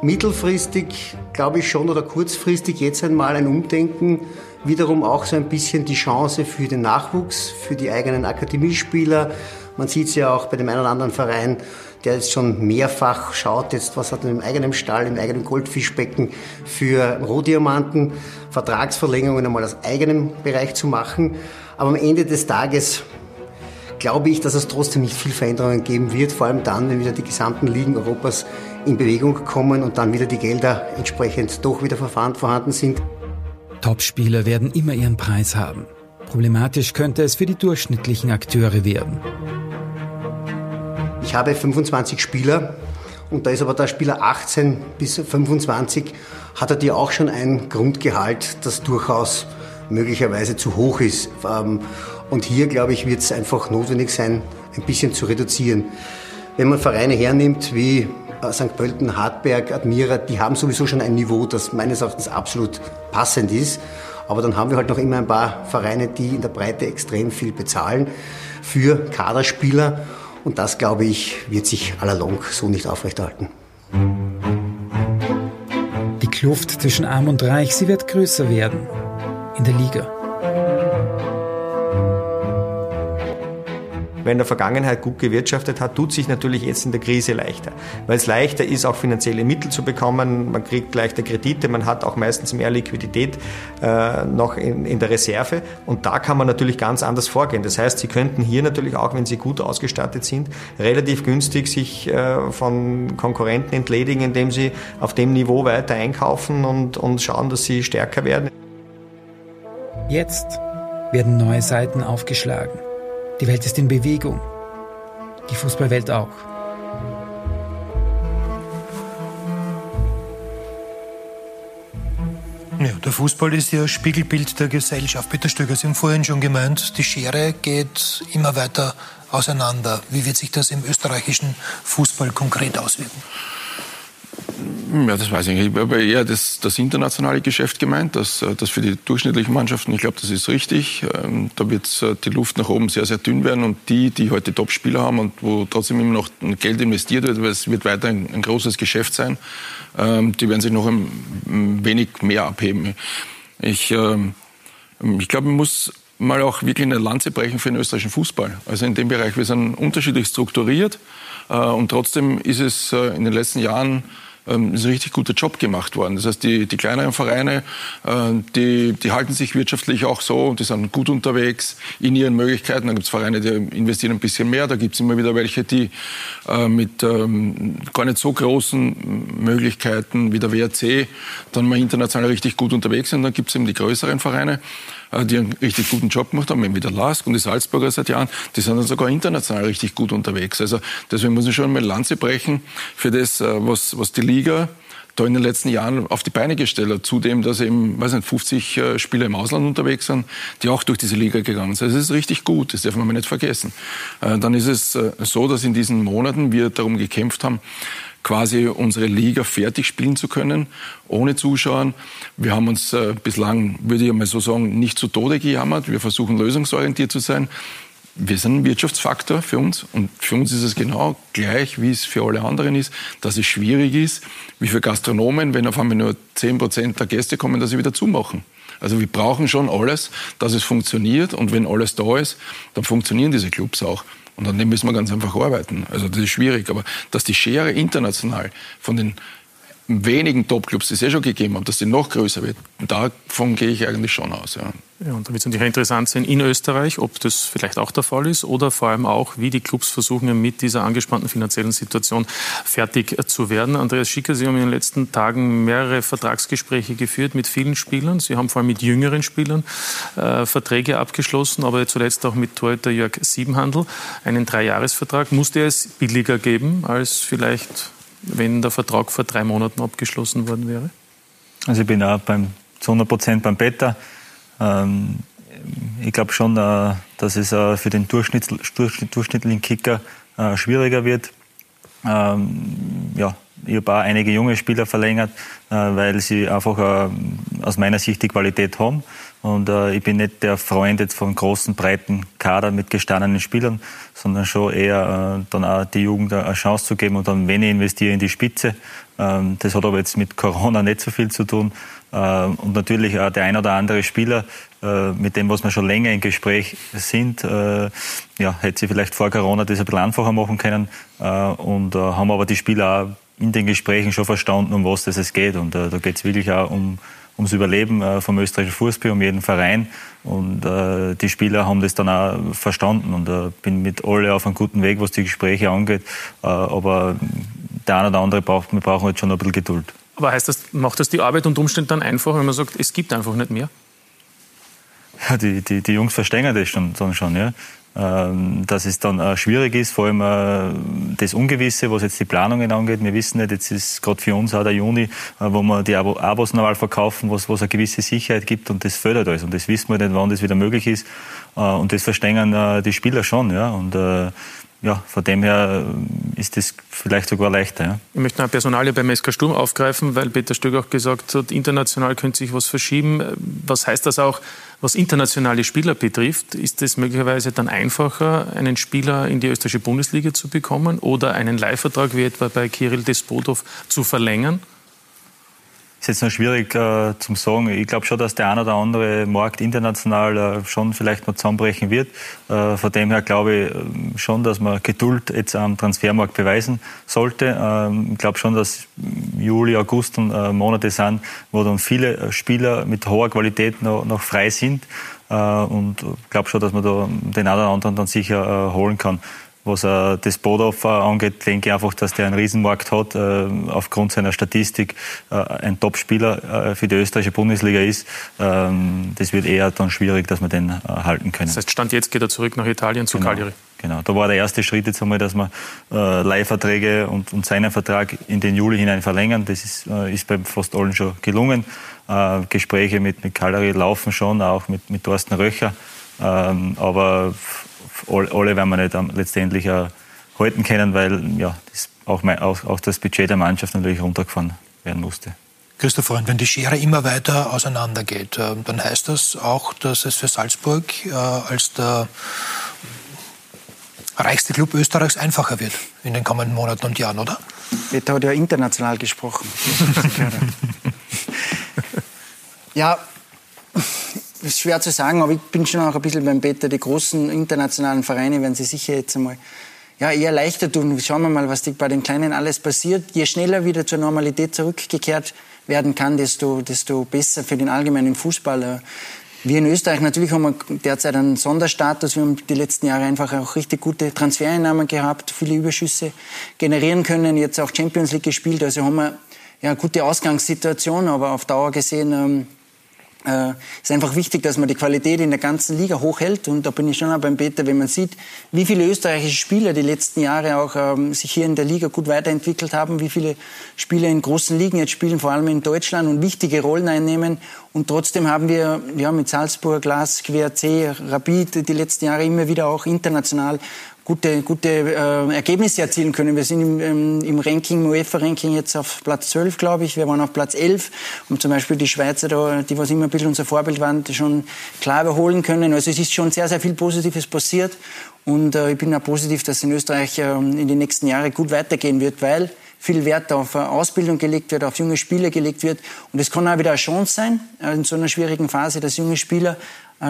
Mittelfristig glaube ich schon oder kurzfristig jetzt einmal ein Umdenken, wiederum auch so ein bisschen die Chance für den Nachwuchs, für die eigenen Akademiespieler. Man sieht es ja auch bei dem einen oder anderen Verein, der jetzt schon mehrfach schaut, jetzt was hat er im eigenen Stall, im eigenen Goldfischbecken für Rohdiamanten, Vertragsverlängerungen einmal aus eigenem Bereich zu machen. Aber am Ende des Tages glaube ich, dass es trotzdem nicht viel Veränderungen geben wird, vor allem dann, wenn wieder die gesamten Ligen Europas in Bewegung kommen und dann wieder die Gelder entsprechend doch wieder vorhanden sind. Topspieler werden immer ihren Preis haben. Problematisch könnte es für die durchschnittlichen Akteure werden. Ich habe 25 Spieler und da ist aber der Spieler 18 bis 25, hat er dir auch schon ein Grundgehalt, das durchaus möglicherweise zu hoch ist. Ähm, und hier, glaube ich, wird es einfach notwendig sein, ein bisschen zu reduzieren. Wenn man Vereine hernimmt wie äh, St. Pölten, Hartberg, Admira, die haben sowieso schon ein Niveau, das meines Erachtens absolut passend ist. Aber dann haben wir halt noch immer ein paar Vereine, die in der Breite extrem viel bezahlen für Kaderspieler. Und das, glaube ich, wird sich allalong so nicht aufrechterhalten. Die Kluft zwischen Arm und Reich, sie wird größer werden. In der Liga. Wer in der Vergangenheit gut gewirtschaftet hat, tut sich natürlich jetzt in der Krise leichter. Weil es leichter ist, auch finanzielle Mittel zu bekommen. Man kriegt leichter Kredite, man hat auch meistens mehr Liquidität äh, noch in, in der Reserve. Und da kann man natürlich ganz anders vorgehen. Das heißt, Sie könnten hier natürlich auch, wenn Sie gut ausgestattet sind, relativ günstig sich äh, von Konkurrenten entledigen, indem Sie auf dem Niveau weiter einkaufen und, und schauen, dass Sie stärker werden. Jetzt werden neue Seiten aufgeschlagen. Die Welt ist in Bewegung. Die Fußballwelt auch. Ja, der Fußball ist ja Spiegelbild der Gesellschaft. Peter Stöger, Sie haben vorhin schon gemeint, die Schere geht immer weiter auseinander. Wie wird sich das im österreichischen Fußball konkret auswirken? Ja, das weiß ich nicht. Ich habe eher das, das internationale Geschäft gemeint, das, äh, das für die durchschnittlichen Mannschaften, ich glaube, das ist richtig. Ähm, da wird äh, die Luft nach oben sehr, sehr dünn werden und die, die heute Top-Spieler haben und wo trotzdem immer noch Geld investiert wird, weil es wird weiter ein, ein großes Geschäft sein, ähm, die werden sich noch ein, wenig mehr abheben. Ich, ähm, ich glaube, man muss mal auch wirklich eine Lanze brechen für den österreichischen Fußball. Also in dem Bereich, wir sind unterschiedlich strukturiert äh, und trotzdem ist es in den letzten Jahren ähm, ist ein richtig guter Job gemacht worden. Das heißt, die, die kleineren Vereine, äh, die, die halten sich wirtschaftlich auch so und die sind gut unterwegs in ihren Möglichkeiten. Da gibt es Vereine, die investieren ein bisschen mehr. Da gibt es immer wieder welche, die äh, mit ähm, gar nicht so großen Möglichkeiten wie der WRC dann mal international richtig gut unterwegs sind. Dann gibt es eben die größeren Vereine. Äh, die einen richtig guten Job gemacht haben, wie der Lask und die Salzburger seit Jahren, die sind dann sogar international richtig gut unterwegs. Also deswegen muss ich schon mal Lanze brechen für das, äh, was, was die Liga da in den letzten Jahren auf die Beine gestellt hat. Zudem, dass eben, weiß nicht, 50 äh, Spieler im Ausland unterwegs sind, die auch durch diese Liga gegangen sind. Also es ist richtig gut, das darf man nicht vergessen. Dann ist es so, dass in diesen Monaten wir darum gekämpft haben, quasi unsere Liga fertig spielen zu können, ohne Zuschauern. Wir haben uns äh, bislang, würde ich mal so sagen, nicht zu Tode gejammert. Wir versuchen lösungsorientiert zu sein. Wir sind ein Wirtschaftsfaktor für uns und für uns ist es genau gleich, wie es für alle anderen ist, dass es schwierig ist, wie für Gastronomen, wenn auf einmal nur 10 Prozent der Gäste kommen, dass sie wieder zumachen. Also wir brauchen schon alles, dass es funktioniert und wenn alles da ist, dann funktionieren diese Clubs auch. Und an dem müssen wir ganz einfach arbeiten. Also das ist schwierig. Aber dass die Schere international von den wenigen Topclubs, die es eh schon gegeben haben, dass die noch größer wird, davon gehe ich eigentlich schon aus. Ja. Ja, und da wird es natürlich interessant sein in Österreich, ob das vielleicht auch der Fall ist oder vor allem auch, wie die Clubs versuchen, mit dieser angespannten finanziellen Situation fertig zu werden. Andreas Schicker, Sie haben in den letzten Tagen mehrere Vertragsgespräche geführt mit vielen Spielern. Sie haben vor allem mit jüngeren Spielern äh, Verträge abgeschlossen, aber zuletzt auch mit Torhüter Jörg Siebenhandel einen Dreijahresvertrag. Musste es billiger geben, als vielleicht, wenn der Vertrag vor drei Monaten abgeschlossen worden wäre? Also ich bin auch beim, zu 100 Prozent beim Peter. Ähm, ich glaube schon, äh, dass es äh, für den durchschnittlichen Kicker äh, schwieriger wird. Ähm, ja, ich habe auch einige junge Spieler verlängert, weil sie einfach aus meiner Sicht die Qualität haben. Und ich bin nicht der Freund jetzt von großen, breiten Kadern mit gestandenen Spielern, sondern schon eher dann auch die Jugend eine Chance zu geben und dann, wenn ich investiere, in die Spitze. Ähm, das hat aber jetzt mit Corona nicht so viel zu tun. Ähm, und natürlich auch der ein oder andere Spieler, äh, mit dem, was wir schon länger im Gespräch sind, äh, ja, hätte sie vielleicht vor Corona das ein bisschen einfacher machen können. Äh, und haben aber die Spieler auch in den Gesprächen schon verstanden, um was es geht. Und da geht es wirklich auch um, ums Überleben vom österreichischen Fußball, um jeden Verein. Und äh, die Spieler haben das dann auch verstanden und äh, bin mit alle auf einem guten Weg, was die Gespräche angeht. Äh, aber der eine oder andere braucht, wir brauchen halt schon ein bisschen Geduld. Aber heißt das, macht das die Arbeit unter Umständen dann einfacher, wenn man sagt, es gibt einfach nicht mehr? Ja, die, die, die Jungs verstehen das schon, dann schon, ja. Ähm, dass es dann äh, schwierig ist, vor allem äh, das Ungewisse, was jetzt die Planungen angeht. Wir wissen nicht, jetzt ist gerade für uns auch der Juni, äh, wo wir die Abos normal verkaufen, was, was eine gewisse Sicherheit gibt und das fördert alles. Und das wissen wir nicht, wann das wieder möglich ist. Und das verstehen die Spieler schon. Ja. Und ja, von dem her äh, ist das vielleicht sogar leichter. Ja. Ich möchte noch Personalie beim SK Sturm aufgreifen, weil Peter Stöck auch gesagt hat, international könnte sich was verschieben. Was heißt das auch, was internationale Spieler betrifft? Ist es möglicherweise dann einfacher, einen Spieler in die österreichische Bundesliga zu bekommen oder einen Leihvertrag wie etwa bei Kirill Despotov zu verlängern? Ist jetzt noch schwierig äh, zum sagen. Ich glaube schon, dass der ein oder andere Markt international äh, schon vielleicht noch zusammenbrechen wird. Äh, von dem her glaube ich äh, schon, dass man Geduld jetzt am Transfermarkt beweisen sollte. Ähm, ich glaube schon, dass Juli, August und äh, Monate sind, wo dann viele äh, Spieler mit hoher Qualität noch, noch frei sind. und ich glaube schon, dass man da den einen oder anderen dann sicher holen kann. Was äh, das Bodorfer angeht, denke ich einfach, dass der einen Riesenmarkt hat, äh, aufgrund seiner Statistik äh, ein Topspieler äh, für die österreichische Bundesliga ist. Ähm, das wird eher dann schwierig, dass wir den äh, halten können. Das heißt, Stand jetzt geht er zurück nach Italien zu genau. Cagliari. Genau, da war der erste Schritt jetzt einmal, dass wir äh, Leihverträge und, und seinen Vertrag in den Juli hinein verlängern. Das ist, äh, ist bei fast allen schon gelungen. Äh, Gespräche mit, mit Cagliari laufen schon, auch mit, mit Thorsten Röcher. Ähm, aber alle werden wir nicht letztendlich halten können, weil ja, das auch, auch, auch das Budget der Mannschaft natürlich runtergefahren werden musste. Christoph Freund, wenn die Schere immer weiter auseinandergeht, äh, dann heißt das auch, dass es für Salzburg äh, als der reichste Club Österreichs einfacher wird in den kommenden Monaten und Jahren, oder? Peter hat ja international gesprochen. ja, ist schwer zu sagen, aber ich bin schon auch ein bisschen beim Peter. Die großen internationalen Vereine werden sich sicher jetzt einmal ja, eher leichter tun. Schauen wir mal, was bei den Kleinen alles passiert. Je schneller wieder zur Normalität zurückgekehrt werden kann, desto, desto besser für den allgemeinen Fußballer. Wir in Österreich natürlich haben wir derzeit einen Sonderstatus. Wir haben die letzten Jahre einfach auch richtig gute Transfereinnahmen gehabt, viele Überschüsse generieren können, jetzt auch Champions League gespielt. Also haben wir ja, eine gute Ausgangssituation, aber auf Dauer gesehen ähm, äh, ist einfach wichtig, dass man die Qualität in der ganzen Liga hochhält. Und da bin ich schon auch beim Peter, wenn man sieht, wie viele österreichische Spieler die letzten Jahre auch ähm, sich hier in der Liga gut weiterentwickelt haben, wie viele Spieler in großen Ligen jetzt spielen, vor allem in Deutschland und wichtige Rollen einnehmen. Und trotzdem haben wir ja, mit Salzburg, Glas, QRC, Rapid die letzten Jahre immer wieder auch international gute, gute äh, Ergebnisse erzielen können. Wir sind im, im, im Ranking, im UEFA-Ranking jetzt auf Platz 12, glaube ich. Wir waren auf Platz 11 und zum Beispiel die Schweizer, da, die was immer ein bisschen unser Vorbild waren, schon klar überholen können. Also es ist schon sehr, sehr viel Positives passiert und äh, ich bin auch positiv, dass in Österreich äh, in den nächsten Jahren gut weitergehen wird, weil viel Wert auf äh, Ausbildung gelegt wird, auf junge Spieler gelegt wird. Und es kann auch wieder eine Chance sein, äh, in so einer schwierigen Phase, dass junge Spieler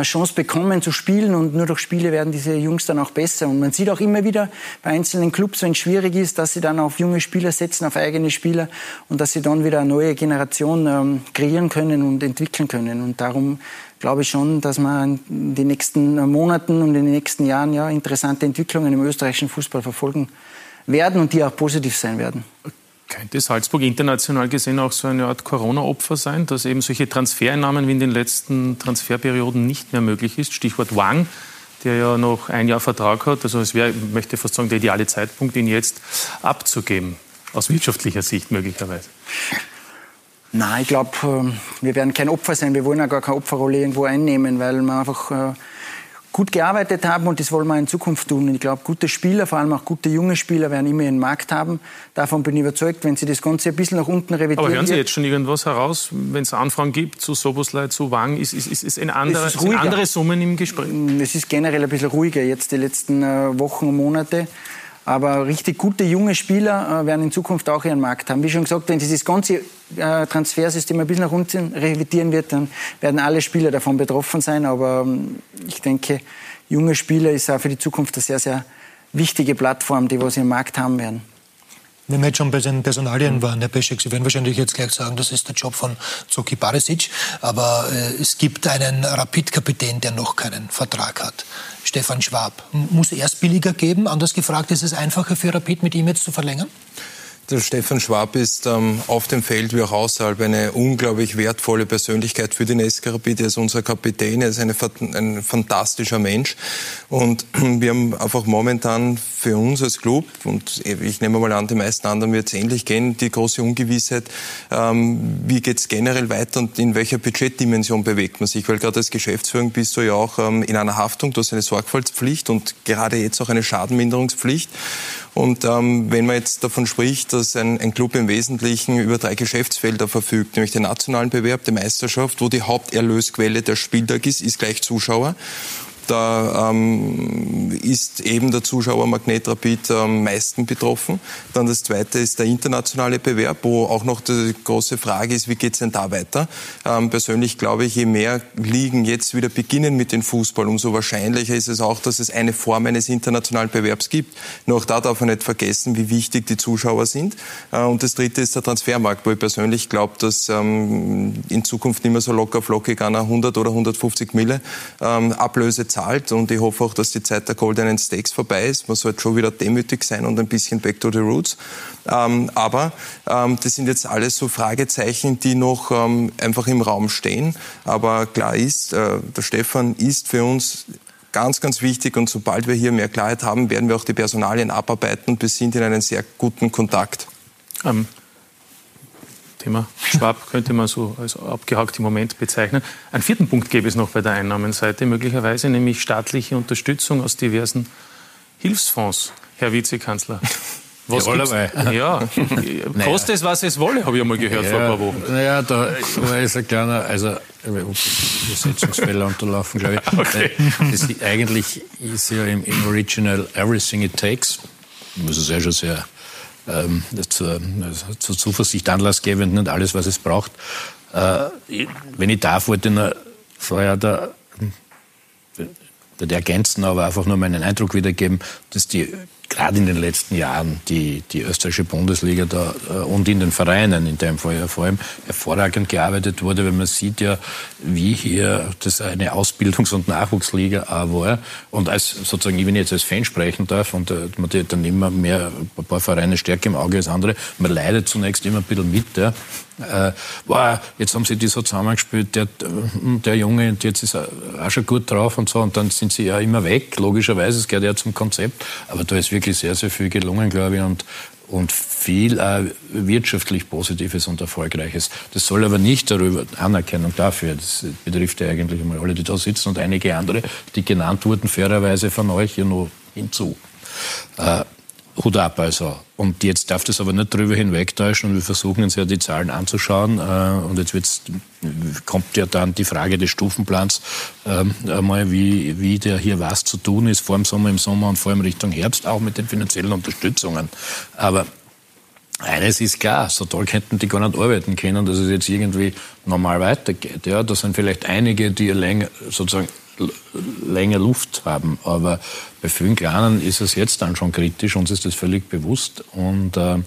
Chance bekommen zu spielen und nur durch Spiele werden diese Jungs dann auch besser. Und man sieht auch immer wieder bei einzelnen Clubs, wenn es schwierig ist, dass sie dann auf junge Spieler setzen, auf eigene Spieler und dass sie dann wieder eine neue Generation ähm, kreieren können und entwickeln können. Und darum glaube ich schon, dass man in den nächsten Monaten und in den nächsten Jahren ja interessante Entwicklungen im österreichischen Fußball verfolgen werden und die auch positiv sein werden. Könnte Salzburg international gesehen auch so eine Art Corona-Opfer sein, dass eben solche Transfereinnahmen wie in den letzten Transferperioden nicht mehr möglich ist? Stichwort Wang, der ja noch ein Jahr Vertrag hat. Also es wäre, ich möchte fast sagen, der ideale Zeitpunkt, ihn jetzt abzugeben, aus wirtschaftlicher Sicht möglicherweise. Nein, ich glaube, ähm, wir werden kein Opfer sein. Wir wollen ja gar keine Opferrolle irgendwo einnehmen, weil man einfach äh, gut gearbeitet haben und das wollen wir in Zukunft tun. Und ich glaube, gute Spieler, vor allem auch gute junge Spieler, werden immer einen Markt haben. Davon bin ich überzeugt, wenn sie das Ganze ein bisschen nach unten revidieren. Aber hören Sie jetzt schon irgendwas heraus, wenn es Anfragen gibt zu Soboslai, zu Wang, ist, ist, ist, ist ein anderer, ist andere Summen im Gespräch? Es ist generell ein bisschen ruhiger jetzt die letzten äh, Wochen und Monate. Aber richtig gute junge Spieler äh, werden in Zukunft auch ihren Markt haben. Wie schon gesagt, wenn dieses ganze äh, Transfersystem ein bisschen nach unten revidieren wird, dann werden alle Spieler davon betroffen sein. Aber ähm, ich denke, junge Spieler ist auch für die Zukunft eine sehr, sehr wichtige Plattform, die was ihren Markt haben werden. Wenn wir jetzt schon bei den Personalien waren, Herr Peschek, Sie werden wahrscheinlich jetzt gleich sagen, das ist der Job von Zoki Barisic, aber äh, es gibt einen Rapid-Kapitän, der noch keinen Vertrag hat. Stefan Schwab. Muss er erst billiger geben? Anders gefragt, ist es einfacher für Rapid, mit ihm jetzt zu verlängern? Der Stefan Schwab ist ähm, auf dem Feld wie auch außerhalb eine unglaublich wertvolle Persönlichkeit für den SK Rapid. Er ist unser Kapitän, er ist eine, ein fantastischer Mensch. Und wir haben einfach momentan für uns als Club, und ich nehme mal an, die meisten anderen wird es ähnlich gehen, die große Ungewissheit, ähm, wie geht es generell weiter und in welcher Budgetdimension bewegt man sich. Weil gerade als Geschäftsführung bist du ja auch ähm, in einer Haftung, du hast eine Sorgfaltspflicht und gerade jetzt auch eine Schadenminderungspflicht. Und ähm, wenn man jetzt davon spricht, dass ein, ein Club im Wesentlichen über drei Geschäftsfelder verfügt, nämlich den nationalen Bewerb, die Meisterschaft, wo die Haupterlösquelle der Spieltag ist, ist gleich Zuschauer. Da ähm, ist eben der Zuschauer Magnet Rapid am meisten betroffen. Dann das zweite ist der internationale Bewerb, wo auch noch die große Frage ist, wie geht's denn da weiter? Ähm, persönlich glaube ich, je mehr Ligen jetzt wieder beginnen mit dem Fußball, umso wahrscheinlicher ist es auch, dass es eine Form eines internationalen Bewerbs gibt. Nur auch da darf man nicht vergessen, wie wichtig die Zuschauer sind. Äh, und das dritte ist der Transfermarkt, wo ich persönlich glaube, dass ähm, in Zukunft nicht mehr so locker flockig einer 100 oder 150 Mille ähm, Ablöse zahlt. Und ich hoffe auch, dass die Zeit der Goldenen Steaks vorbei ist. Man sollte schon wieder demütig sein und ein bisschen back to the roots. Ähm, aber ähm, das sind jetzt alles so Fragezeichen, die noch ähm, einfach im Raum stehen. Aber klar ist, äh, der Stefan ist für uns ganz, ganz wichtig. Und sobald wir hier mehr Klarheit haben, werden wir auch die Personalien abarbeiten und wir sind in einem sehr guten Kontakt. Ähm, Thema Schwab könnte man so als abgehakt im Moment bezeichnen. Einen vierten Punkt gäbe es noch bei der Einnahmenseite, möglicherweise nämlich staatliche Unterstützung aus diversen Hilfsfonds, Herr Vizekanzler. Was ja, ja. kostet es, was es wolle, habe ich einmal gehört ja, vor ein paar Wochen. Naja, da war jetzt ein kleiner, also Übersetzungsfehler unterlaufen, glaube ich. Okay. Das, eigentlich ist ja im, im Original Everything It Takes, das ist ja schon sehr ähm, zur, zur Zuversicht anlassgebend und alles, was es braucht. Äh, wenn ich darf, wollte ich noch vorher da, der ergänzen, aber einfach nur meinen Eindruck wiedergeben, dass die gerade in den letzten Jahren die, die österreichische Bundesliga da äh, und in den Vereinen in dem Fall ja vor allem hervorragend gearbeitet wurde, weil man sieht ja, wie hier das eine Ausbildungs- und Nachwuchsliga auch war. Und als sozusagen, wenn ich jetzt als Fan sprechen darf und äh, man dann immer mehr ein paar Vereine stärker im Auge als andere, man leidet zunächst immer ein bisschen mit. Ja äh, wow, jetzt haben sie die so zusammengespielt, der, der Junge, jetzt ist er auch schon gut drauf und so, und dann sind sie ja immer weg, logischerweise, es gehört ja zum Konzept, aber da ist wirklich sehr, sehr viel gelungen, glaube ich, und, und viel äh, wirtschaftlich Positives und Erfolgreiches. Das soll aber nicht darüber Anerkennung dafür. Das betrifft ja eigentlich einmal alle, die da sitzen und einige andere, die genannt wurden, fairerweise von euch hier noch hinzu. Äh, Hut ab also. Und jetzt darf das aber nicht drüber hinwegtäuschen und wir versuchen uns ja die Zahlen anzuschauen. Äh, und jetzt wird's, kommt ja dann die Frage des Stufenplans ähm, einmal, wie, wie der hier was zu tun ist, vor dem Sommer, im Sommer und vor allem Richtung Herbst, auch mit den finanziellen Unterstützungen. Aber eines ist klar, so toll könnten die gar nicht arbeiten können, dass es jetzt irgendwie normal weitergeht. Ja, da sind vielleicht einige, die länger sozusagen länger Luft haben. Aber bei vielen Kleinen ist es jetzt dann schon kritisch, uns ist das völlig bewusst. Und äh,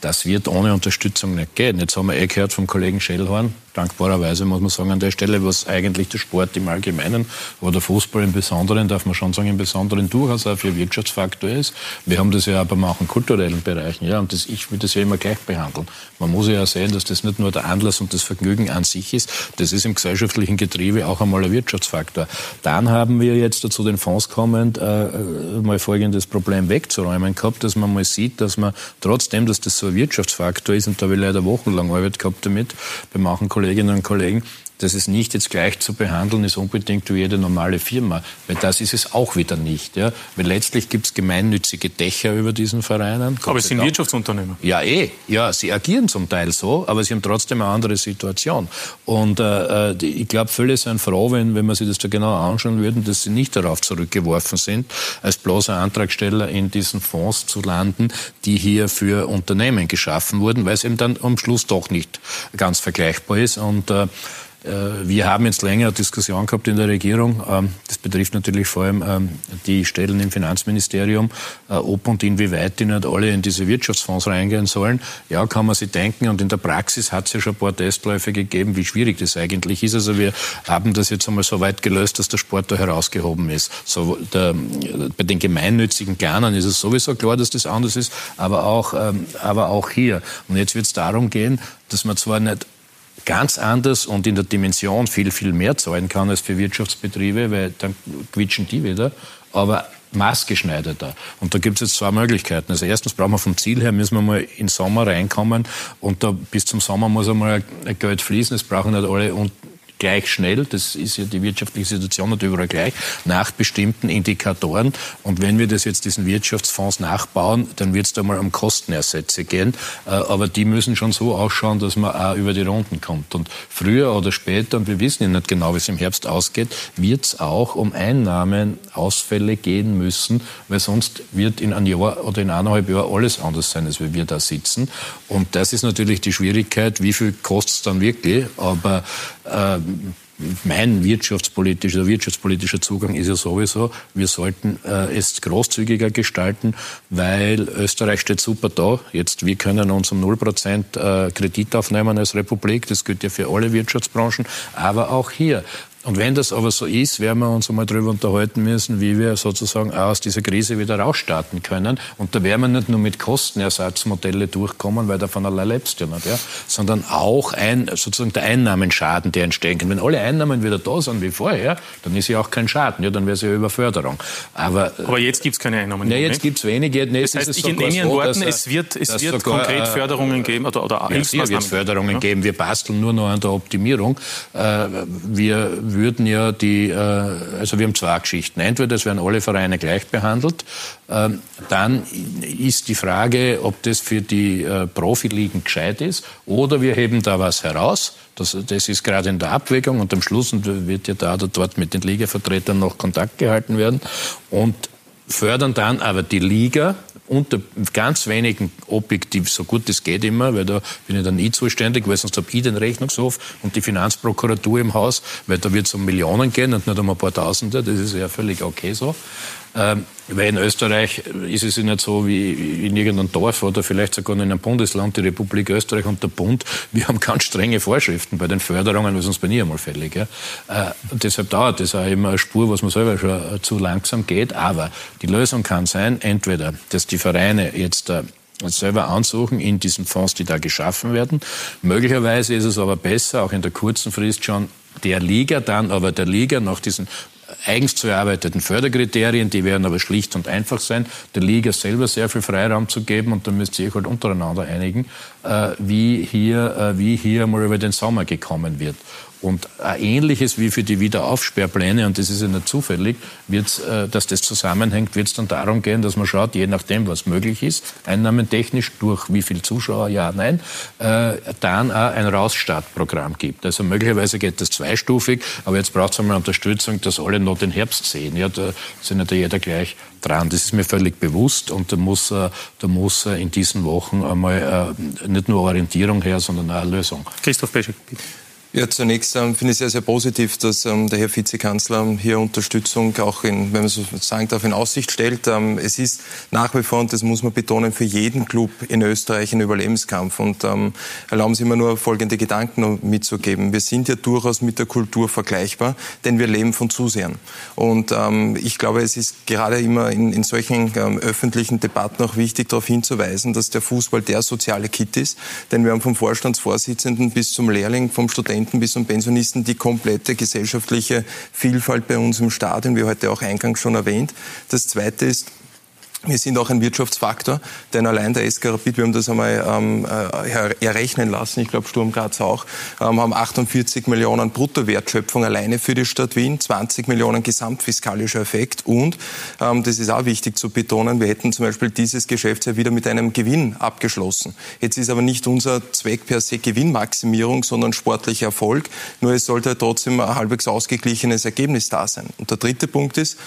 das wird ohne Unterstützung nicht gehen. Jetzt haben wir eh gehört vom Kollegen Schellhorn, dankbarerweise muss man sagen an der Stelle, was eigentlich der Sport im Allgemeinen, aber der Fußball im Besonderen, darf man schon sagen, im Besonderen durchaus auch für Wirtschaftsfaktor ist. Wir haben das ja aber auch in kulturellen Bereichen, ja, und das, ich will das ja immer gleich behandeln. Man muss ja sehen, dass das nicht nur der Anlass und das Vergnügen an sich ist, das ist im gesellschaftlichen Getriebe auch einmal ein Wirtschaftsfaktor. Dann haben wir jetzt dazu den Fonds kommend äh, mal folgendes Problem wegzuräumen gehabt, dass man mal sieht, dass man trotzdem, dass das so ein Wirtschaftsfaktor ist, und da habe ich leider wochenlang Arbeit gehabt damit, bei manchen Kollegen, Kolleginnen und Kollegen, dass es nicht jetzt gleich zu behandeln ist, unbedingt wie jede normale Firma. Weil das ist es auch wieder nicht. Ja? Weil letztlich gibt es gemeinnützige Dächer über diesen Vereinen. Aber es sind Wirtschaftsunternehmer. Ja, eh. Ja, sie agieren zum Teil so, aber sie haben trotzdem eine andere Situation. Und äh, äh ich glaube, viele sind froh, wenn, wenn man sich das da genau anschauen würden, dass sie nicht darauf zurückgeworfen sind, als bloßer Antragsteller in diesen Fonds zu landen, die hier für Unternehmen geschaffen wurden, weil es eben dann am Schluss doch nicht ganz vergleichbar ist. Und äh, wir haben jetzt länger Diskussion gehabt in der Regierung. Ähm, das betrifft natürlich vor allem ähm, die Stellen im Finanzministerium, äh, ob und inwieweit die nicht alle in diese Wirtschaftsfonds reingehen sollen. Ja, kann man sich denken. Und in der Praxis hat es ja schon ein paar Testläufe gegeben, wie schwierig das eigentlich ist. Also wir haben das jetzt einmal so weit gelöst, dass der Sport da herausgehoben ist. So, der, bei den gemeinnützigen Kleinen ist es sowieso klar, dass das anders ist, aber auch, ähm, aber auch hier. Und jetzt wird es darum gehen, dass man zwar nicht ganz anders und in der Dimension viel, viel mehr zahlen kann als für Wirtschaftsbetriebe, weil dann quitschen die wieder. Aber maßgeschneiderter. Und da gibt es jetzt zwei Möglichkeiten. Also erstens brauchen wir vom Ziel her, müssen wir mal in Sommer reinkommen und da bis zum Sommer muss einmal Geld fließen. Es brauchen nicht alle gleich schnell, das ist ja die wirtschaftliche Situation nicht überall gleich, nach bestimmten Indikatoren. Und wenn wir das jetzt diesen Wirtschaftsfonds nachbauen, dann wird es da mal um Kostenersätze gehen. Äh, aber die müssen schon so ausschauen, dass man auch über die Runden kommt. Und früher oder später, und wir wissen ja nicht genau, wie es im Herbst ausgeht, wird es auch um Einnahmenausfälle gehen müssen, weil sonst wird in einem Jahr oder in eineinhalb Jahren alles anders sein, als wir da sitzen. Und das ist natürlich die Schwierigkeit, wie viel kostet es dann wirklich. Aber äh, mein wirtschaftspolitischer, wirtschaftspolitischer Zugang ist ja sowieso, wir sollten äh, es großzügiger gestalten, weil Österreich steht super da. Jetzt, wir können uns um 0% äh, Kredit aufnehmen als Republik. Das gilt ja für alle Wirtschaftsbranchen. Aber auch hier, und wenn das aber so ist, werden wir uns einmal darüber unterhalten müssen, wie wir sozusagen aus dieser Krise wieder rausstarten können. Und da werden wir nicht nur mit Kostenersatzmodelle durchkommen, weil davon allein lebst du nicht, ja, sondern auch ein, sozusagen der Einnahmenschaden, der entstehen kann. Wenn alle Einnahmen wieder da sind wie vorher, dann ist ja auch kein Schaden, ja, dann wäre es ja Überförderung. Aber, aber jetzt gibt es keine Einnahmen. Nee, jetzt gibt es wenige. Nee, das heißt, ich in Ihren Worten, dass, es wird, es wird sogar, konkret äh, Förderungen geben oder, oder ja, es wird Förderungen ja. geben. Wir basteln nur noch an der Optimierung. Äh, wir würden ja die, äh, also wir haben zwei Geschichten. Entweder es werden alle Vereine gleich behandelt, ähm, dann ist die Frage, ob das für die äh, Profiligen gescheit ist, oder wir heben da was heraus. Das, das ist gerade in der Abwägung und am Schluss wird ja da oder dort mit den Ligavertretern noch Kontakt gehalten werden und fördern dann aber die Liga unter ganz wenigen objektiv, so gut es geht immer, weil da bin ich dann nie zuständig, weil sonst habe ich den Rechnungshof und die Finanzprokuratur im Haus, weil da wird es um Millionen gehen und nicht um ein paar Tausende, das ist ja völlig okay so. Ähm, weil in Österreich ist es ja nicht so wie in irgendeinem Dorf oder vielleicht sogar in einem Bundesland, die Republik Österreich und der Bund. Wir haben ganz strenge Vorschriften bei den Förderungen, was uns bei nie einmal fällig. Ja. Äh, und deshalb dauert das auch immer eine Spur, was man selber schon zu langsam geht. Aber die Lösung kann sein, entweder, dass die Vereine jetzt äh, selber ansuchen in diesen Fonds, die da geschaffen werden. Möglicherweise ist es aber besser, auch in der kurzen Frist schon der Liga dann, aber der Liga nach diesen eigens zu erarbeiteten Förderkriterien, die werden aber schlicht und einfach sein, der Liga selber sehr viel Freiraum zu geben und dann müsst ihr euch halt untereinander einigen, äh, wie, hier, äh, wie hier mal über den Sommer gekommen wird. Und ähnliches wie für die Wiederaufsperrpläne, und das ist ja nicht zufällig, wird's, äh, dass das zusammenhängt, wird es dann darum gehen, dass man schaut, je nachdem, was möglich ist, einnahmentechnisch, durch wie viel Zuschauer, ja, nein, äh, dann auch ein Rausstartprogramm gibt. Also möglicherweise geht das zweistufig, aber jetzt braucht es einmal Unterstützung, dass alle noch den Herbst sehen. Ja, da sind nicht jeder gleich dran. Das ist mir völlig bewusst und da muss, äh, da muss in diesen Wochen einmal nicht nur Orientierung her, sondern auch eine Lösung. Christoph Beschek, bitte. Ja, zunächst ähm, finde ich sehr, sehr positiv, dass ähm, der Herr Vizekanzler hier Unterstützung auch in, wenn man so sagen darf, in Aussicht stellt. Ähm, es ist nach wie vor, und das muss man betonen, für jeden Club in Österreich ein Überlebenskampf. Und ähm, erlauben Sie mir nur folgende Gedanken mitzugeben. Wir sind ja durchaus mit der Kultur vergleichbar, denn wir leben von Zusehern. Und ähm, ich glaube, es ist gerade immer in, in solchen ähm, öffentlichen Debatten auch wichtig, darauf hinzuweisen, dass der Fußball der soziale Kit ist. Denn wir haben vom Vorstandsvorsitzenden bis zum Lehrling, vom Studenten Studenten bis zum Pensionisten die komplette gesellschaftliche Vielfalt bei uns im Stadion, wie heute auch eingangs schon erwähnt. Das Zweite ist, wir sind auch ein Wirtschaftsfaktor, denn allein der SK Rapid, wir haben das einmal ähm, äh, errechnen lassen, ich glaube Sturm Graz auch, ähm, haben 48 Millionen Bruttowertschöpfung alleine für die Stadt Wien, 20 Millionen gesamtfiskalischer Effekt und, ähm, das ist auch wichtig zu betonen, wir hätten zum Beispiel dieses Geschäftsjahr wieder mit einem Gewinn abgeschlossen. Jetzt ist aber nicht unser Zweck per se Gewinnmaximierung, sondern sportlicher Erfolg, nur es sollte trotzdem ein halbwegs ausgeglichenes Ergebnis da sein. Und der dritte Punkt ist,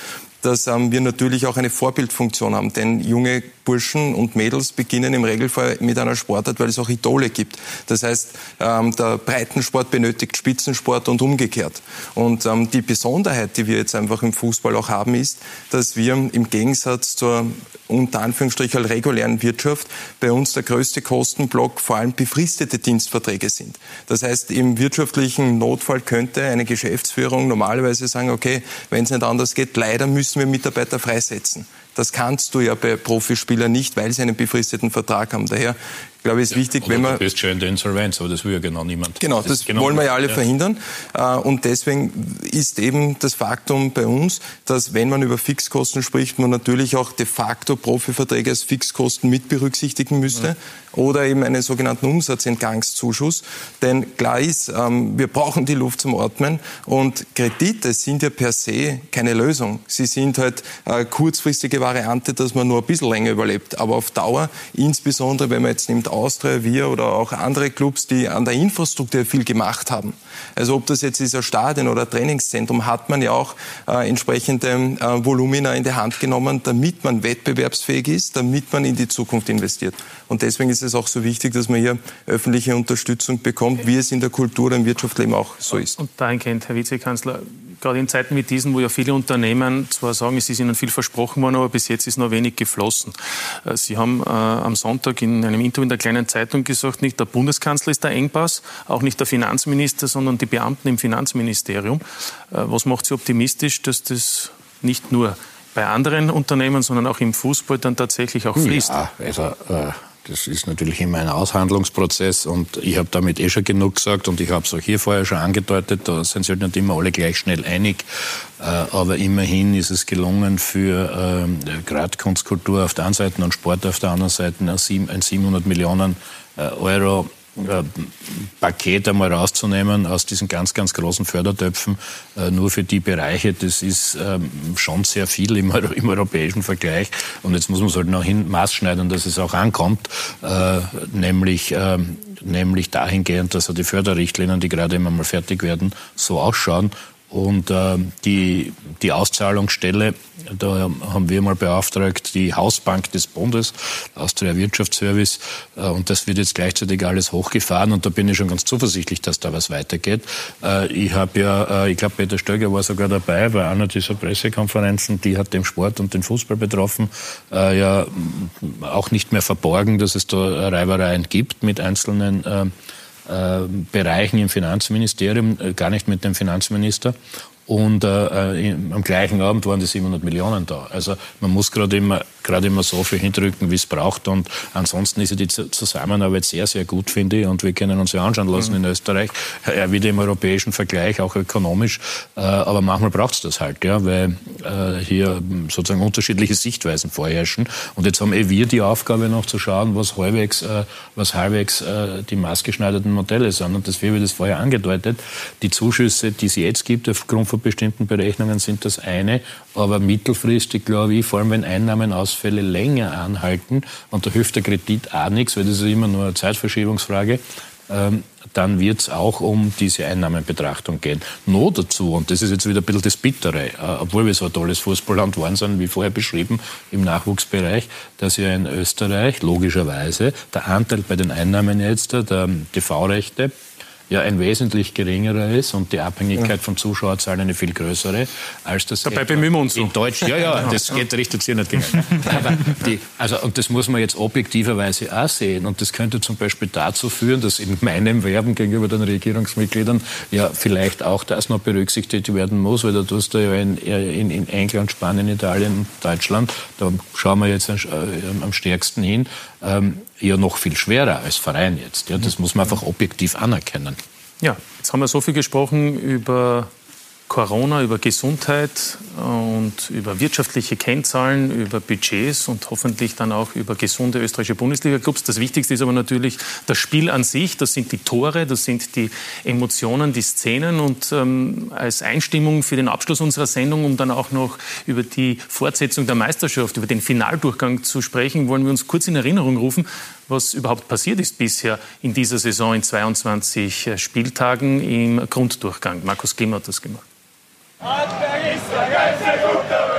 dass ähm, wir natürlich auch eine Vorbildfunktion haben. Denn junge Burschen und Mädels beginnen im Regelfall mit einer Sportart, weil es auch Idole gibt. Das heißt, ähm, der Breitensport benötigt Spitzensport und umgekehrt. Und ähm, die Besonderheit, die wir jetzt einfach im Fußball auch haben, ist, dass wir im Gegensatz zur unter Anführungsstrichen regulären Wirtschaft bei uns der größte Kostenblock vor allem befristete Dienstverträge sind. Das heißt, im wirtschaftlichen Notfall könnte eine Geschäftsführung normalerweise sagen, okay, wenn es nicht anders geht, leider müssen wir Mitarbeiter freisetzen. Das kannst du ja bei Profispielern nicht, weil sie einen befristeten Vertrag haben. Daher glaube ich, ist wichtig, ja, wenn man... Du bist schon in der Insolvenz, aber das will ja genau niemand. Genau, das, das genau wollen wir ja alle ja. verhindern. Äh, und deswegen ist eben das Faktum bei uns, dass wenn man über Fixkosten spricht, man natürlich auch de facto Profiverträge als Fixkosten mit berücksichtigen müsste. Ja. Oder eben einen sogenannten Umsatzentgangszuschuss. Denn klar ist, ähm, wir brauchen die Luft zum Atmen. Und Kredite sind ja per se keine Lösung. Sie sind halt eine kurzfristige Variante, dass man nur ein bisschen länger überlebt. Aber auf Dauer, insbesondere wenn man jetzt nimmt Austria, wir oder auch andere Clubs, die an der Infrastruktur viel gemacht haben. Also ob das jetzt dieser Stadion oder Trainingszentrum, hat man ja auch äh, entsprechende äh, Volumina in die Hand genommen, damit man wettbewerbsfähig ist, damit man in die Zukunft investiert. Und deswegen ist es auch so wichtig, dass man hier öffentliche Unterstützung bekommt, wie es in der Kultur und im Wirtschaftsleben auch so ist. Und dahingehend, Herr Vizekanzler, gerade in Zeiten wie diesen, wo ja viele Unternehmen zwar sagen, es ist ihnen viel versprochen worden, aber bis jetzt ist noch wenig geflossen. Äh, Sie haben äh, am Sonntag in einem Interview in der kleinen Zeitung gesagt, nicht der Bundeskanzler ist der Engpass, auch nicht der Finanzminister, sondern die Beamten im Finanzministerium. Äh, was macht Sie optimistisch, dass das nicht nur bei anderen Unternehmen, sondern auch im Fußball dann tatsächlich auch fließt? Ja, also, äh das ist natürlich immer ein Aushandlungsprozess und ich habe damit eh schon genug gesagt und ich habe es auch hier vorher schon angedeutet, da sind sich halt nicht immer alle gleich schnell einig, äh, aber immerhin ist es gelungen für äh, gerade Kunstkultur auf der einen Seite und Sport auf der anderen Seite ein 700 Millionen äh, Euro Paket einmal rauszunehmen aus diesen ganz, ganz großen Fördertöpfen, äh, nur für die Bereiche, das ist ähm, schon sehr viel im, im, europäischen Vergleich. Und jetzt muss man es halt noch hin maßschneiden, dass es auch ankommt, äh, nämlich, ähm, nämlich dahingehend, dass die Förderrichtlinien, die gerade immer mal fertig werden, so ausschauen Und äh, die, die Auszahlungsstelle, da haben wir mal beauftragt, die Hausbank des Bundes, Austria Wirtschaftsservice, äh, und das wird jetzt gleichzeitig alles hochgefahren und da bin ich schon ganz zuversichtlich, dass da was weitergeht. Äh, ich habe ja, äh, ich glaube, Peter Stöger war sogar dabei bei einer dieser Pressekonferenzen, die hat den Sport und den Fußball betroffen, äh, ja auch nicht mehr verborgen, dass es da Reibereien gibt mit einzelnen äh, Bereichen im Finanzministerium, äh, gar nicht mit dem Finanzminister. Und äh, am gleichen Abend waren die 700 Millionen da. Also man muss gerade immer gerade immer so viel hindrücken, wie es braucht. Und ansonsten ist ja die Zusammenarbeit sehr, sehr gut, finde ich. Und wir können uns ja anschauen lassen mhm. in Österreich, ja, wieder im europäischen Vergleich, auch ökonomisch. Äh, aber manchmal braucht es das halt, ja, weil äh, hier sozusagen unterschiedliche Sichtweisen vorherrschen. Und jetzt haben eh wir die Aufgabe noch zu schauen, was halbwegs, äh, was halbwegs die maßgeschneiderten Modelle sind. Und das, wie das vorher angedeutet, die Zuschüsse, die es jetzt gibt, aufgrund von bestimmten Berechnungen, sind das eine. Aber mittelfristig, glaube ich, vor allem wenn Einnahmen aus Ausfälle länger anhalten und da hilft der Kredit auch nichts, weil das ist immer nur eine Zeitverschiebungsfrage, ähm, dann wird es auch um diese Einnahmenbetrachtung gehen. Nur dazu, und das ist jetzt wieder ein bisschen das Bittere, äh, obwohl wir so ein tolles Fußballland waren, sind, wie vorher beschrieben, im Nachwuchsbereich, dass ja in Österreich logischerweise der Anteil bei den Einnahmen jetzt der TV-Rechte ja ein wesentlich geringerer ist und die Abhängigkeit ja. vom Zuschauerzahl eine viel größere als das Dabei bemühen wir uns in Deutsch. Ja, ja, das geht, richtet sich nicht gegen. Aber die, also, und das muss man jetzt objektiverweise auch sehen. Und das könnte zum Beispiel dazu führen, dass in meinem Werben gegenüber den Regierungsmitgliedern ja vielleicht auch das noch berücksichtigt werden muss, weil da tust du ja in, in, in England, Spanien, Italien, Deutschland, da schauen wir jetzt äh, am stärksten hin, ähm, ja noch viel schwerer als Verein jetzt. Ja, das muss man einfach objektiv anerkennen. Ja, jetzt haben wir so viel gesprochen über Corona, über Gesundheit und über wirtschaftliche Kennzahlen, über Budgets und hoffentlich dann auch über gesunde österreichische Bundesliga-Clubs. Das Wichtigste ist aber natürlich das Spiel an sich. Das sind die Tore, das sind die Emotionen, die Szenen. Und ähm, als Einstimmung für den Abschluss unserer Sendung, um dann auch noch über die Fortsetzung der Meisterschaft, über den Finaldurchgang zu sprechen, wollen wir uns kurz in Erinnerung rufen, was überhaupt passiert ist bisher in dieser Saison in 22 Spieltagen im Grunddurchgang. Markus Klimm hat das gemacht.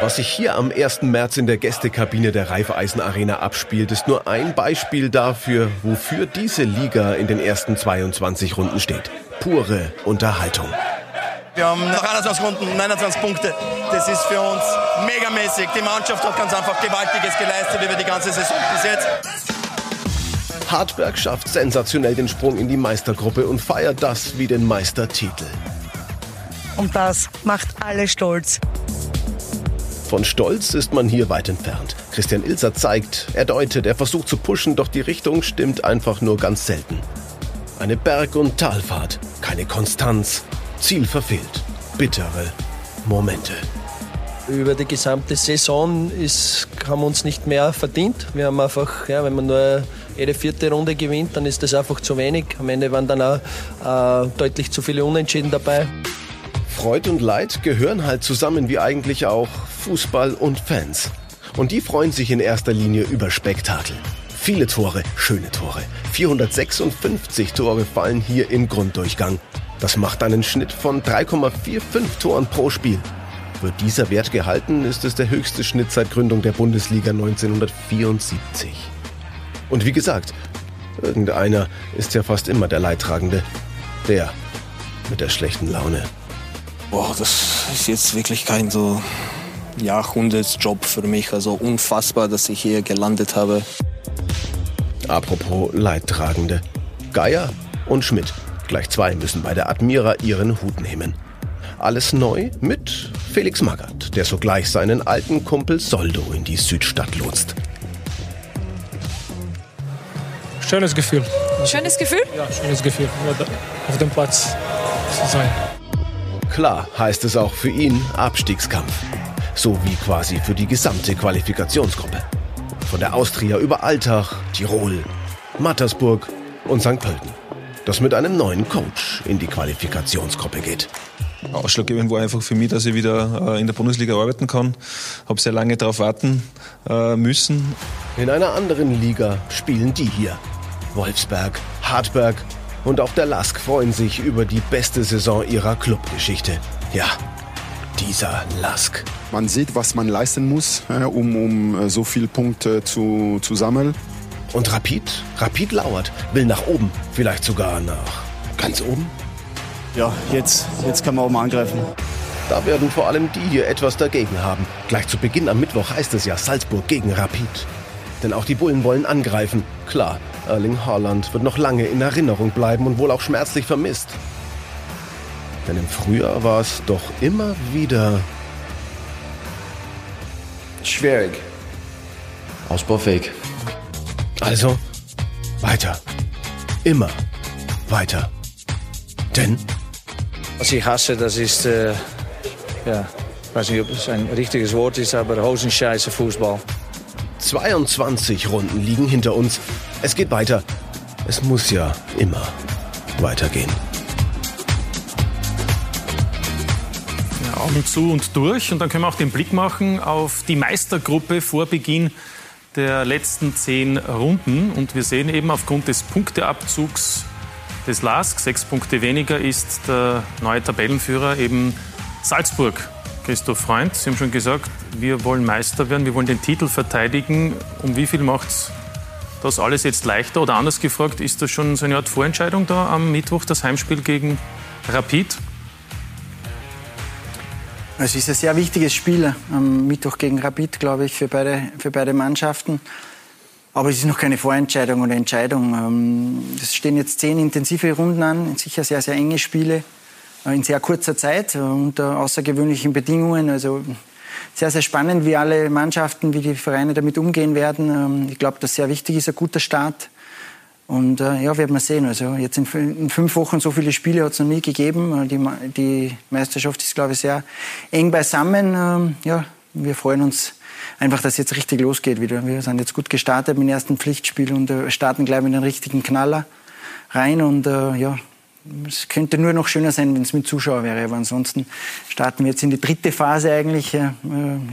Was sich hier am 1. März in der Gästekabine der Raiffeisen Arena abspielt, ist nur ein Beispiel dafür, wofür diese Liga in den ersten 22 Runden steht. Pure Unterhaltung. Wir haben nach 21 Runden 29 Punkte. Das ist für uns megamäßig. Die Mannschaft hat ganz einfach Gewaltiges geleistet über die ganze Saison bis jetzt. Hartberg schafft sensationell den Sprung in die Meistergruppe und feiert das wie den Meistertitel. Und das macht alle stolz. Von Stolz ist man hier weit entfernt. Christian Ilser zeigt, er deutet, er versucht zu pushen, doch die Richtung stimmt einfach nur ganz selten. Eine Berg- und Talfahrt, keine Konstanz, Ziel verfehlt, bittere Momente. Über die gesamte Saison ist, haben wir uns nicht mehr verdient. Wir haben einfach, ja, wenn man nur jede vierte Runde gewinnt, dann ist das einfach zu wenig. Am Ende waren dann auch äh, deutlich zu viele Unentschieden dabei. Freud und Leid gehören halt zusammen wie eigentlich auch Fußball und Fans. Und die freuen sich in erster Linie über Spektakel. Viele Tore, schöne Tore. 456 Tore fallen hier im Grunddurchgang. Das macht einen Schnitt von 3,45 Toren pro Spiel. Wird dieser Wert gehalten, ist es der höchste Schnitt seit Gründung der Bundesliga 1974. Und wie gesagt, irgendeiner ist ja fast immer der Leidtragende. Der mit der schlechten Laune. Boah, das ist jetzt wirklich kein so Jahrhundertsjob für mich. Also unfassbar, dass ich hier gelandet habe. Apropos Leidtragende. Geier und Schmidt. Gleich zwei müssen bei der Admira ihren Hut nehmen. Alles neu mit Felix Magath, der sogleich seinen alten Kumpel Soldo in die Südstadt lotst. Schönes Gefühl. Schönes Gefühl? Ja, schönes Gefühl, auf dem Platz zu sein. Klar heißt es auch für ihn Abstiegskampf. So wie quasi für die gesamte Qualifikationsgruppe. Von der Austria über Altach, Tirol, Mattersburg und St. Pölten. Das mit einem neuen Coach in die Qualifikationsgruppe geht. Ausschlaggebend war einfach für mich, dass ich wieder äh, in der Bundesliga arbeiten kann. Habe sehr lange darauf warten äh, müssen. In einer anderen Liga spielen die hier. Wolfsberg, Hartberg Und auch der Lask freuen sich über die beste Saison ihrer Clubgeschichte. Ja, dieser Lask. Man sieht, was man leisten muss, um, um so viele Punkte zu, zu sammeln. Und Rapid? Rapid lauert, will nach oben, vielleicht sogar nach ganz oben? Ja, jetzt, jetzt kann man oben angreifen. Da werden vor allem die hier etwas dagegen haben. Gleich zu Beginn am Mittwoch heißt es ja Salzburg gegen Rapid. Denn auch die Bullen wollen angreifen. Klar, Erling Haaland wird noch lange in Erinnerung bleiben und wohl auch schmerzlich vermisst. Denn im Frühjahr war es doch immer wieder schwierig. Ausbaufähig. Also weiter. Immer weiter. Denn was ich hasse, das ist, äh, ja, ich weiß nicht, ob es ein richtiges Wort ist, aber Hosenscheiße Fußball. 22 Runden liegen hinter uns. Es geht weiter. Es muss ja immer weitergehen. Ja, Augen zu und durch. Und dann können wir auch den Blick machen auf die Meistergruppe vor Beginn der letzten zehn Runden. Und wir sehen eben aufgrund des Punkteabzugs des LASK, sechs Punkte weniger, ist der neue Tabellenführer eben Salzburg. Christoph Freund, Sie haben schon gesagt, wir wollen Meister werden, wir wollen den Titel verteidigen. Um wie viel macht es das alles jetzt leichter? Oder anders gefragt, ist das schon so eine Art Vorentscheidung da am Mittwoch, das Heimspiel gegen Rapid? Es ist ein sehr wichtiges Spiel am Mittwoch gegen Rapid, glaube ich, für beide, für beide Mannschaften. Aber es ist noch keine Vorentscheidung oder Entscheidung. Ähm, es stehen jetzt zehn intensive Runden an, sicher sehr, sehr enge Spiele äh, in sehr kurzer Zeit äh, unter außergewöhnlichen Bedingungen. Also sehr, sehr spannend, wie alle Mannschaften, wie die Vereine damit umgehen werden. Ähm, ich glaube, das sehr wichtig ist, ein guter Start. Und äh, ja, werden wir sehen. Also jetzt in, fünf Wochen so viele Spiele hat es noch nie gegeben. Die, die Meisterschaft ist, glaube ich, sehr eng beisammen. Ähm, ja, wir freuen uns einfach, dass jetzt richtig losgeht wieder. Wir sind jetzt gut gestartet mit dem ersten Pflichtspiel und äh, starten gleich mit einem richtigen Knaller rein. Und äh, ja, es könnte nur noch schöner sein, wenn es mit Zuschauern wäre. Aber ansonsten starten wir jetzt in die dritte Phase eigentlich. Äh,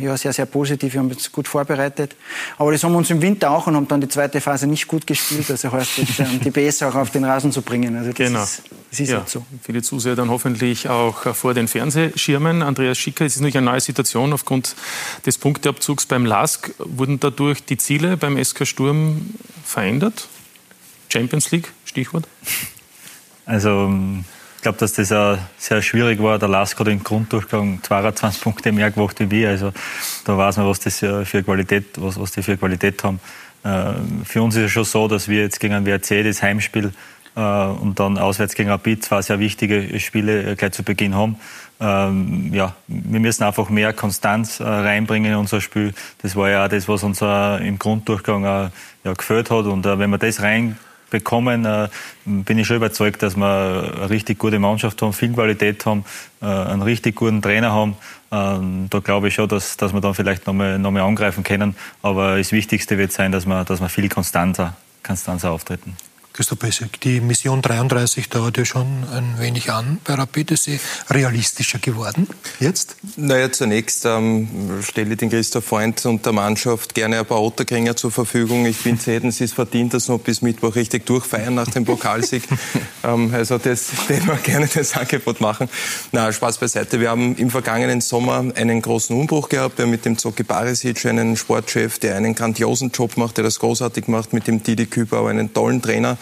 ja, sehr, sehr positiv. Wir haben uns gut vorbereitet. Aber das haben wir uns im Winter auch und haben dann die zweite Phase nicht gut gespielt. Also heißt jetzt, ähm, die BS auch auf den Rasen zu bringen. Also das genau. ist, das ist ja, so. Viele Zuseher dann hoffentlich auch vor den Fernsehschirmen. Andreas Schicker, es ist natürlich eine neue Situation aufgrund des Punkteabzugs beim LASK. Wurden dadurch die Ziele beim SK Sturm verändert? Champions League, Stichwort? Also ich glaube, dass das auch sehr schwierig war. Der Lask hat im Grunddurchgang 22 Punkte mehr gemacht wie wir. Also da weiß man, was das für Qualität, was, was die für Qualität haben. Äh, für uns ist es schon so, dass wir jetzt gegen ein WRC das Heimspiel äh, und dann auswärts gegen Rapid zwei sehr wichtige Spiele äh, gleich zu Beginn haben. Ähm, ja, wir müssen einfach mehr Konstanz reinbringen in unser Spiel. Das war ja auch das, was uns im Grunddurchgang gefällt hat. Und wenn wir das rein bekommen, äh, bin ich schon überzeugt, dass wir eine richtig gute Mannschaft haben, viel Qualität haben, äh, einen richtig guten Trainer haben. Ähm, da glaube ich schon, dass, dass wir dann vielleicht nochmal noch mal angreifen können. Aber das Wichtigste wird sein, dass wir, dass wir viel konstanter, konstanter auftreten. Die Mission 33 dauert ja schon ein wenig an bei Rapid. Ist sie realistischer geworden jetzt? Naja, zunächst ähm, stelle ich den Christoph Freund und der Mannschaft gerne ein paar Ottergänger zur Verfügung. Ich bin sie es verdient, dass noch bis Mittwoch richtig durchfeiern nach dem Pokalsieg. ähm, also das den wir gerne das Angebot machen. Na, Spaß beiseite. Wir haben im vergangenen Sommer einen großen Umbruch gehabt. Wir haben mit dem Zoki Barisic einen Sportchef, der einen grandiosen Job macht, der das großartig macht, mit dem Didi Küper, aber einen tollen Trainer.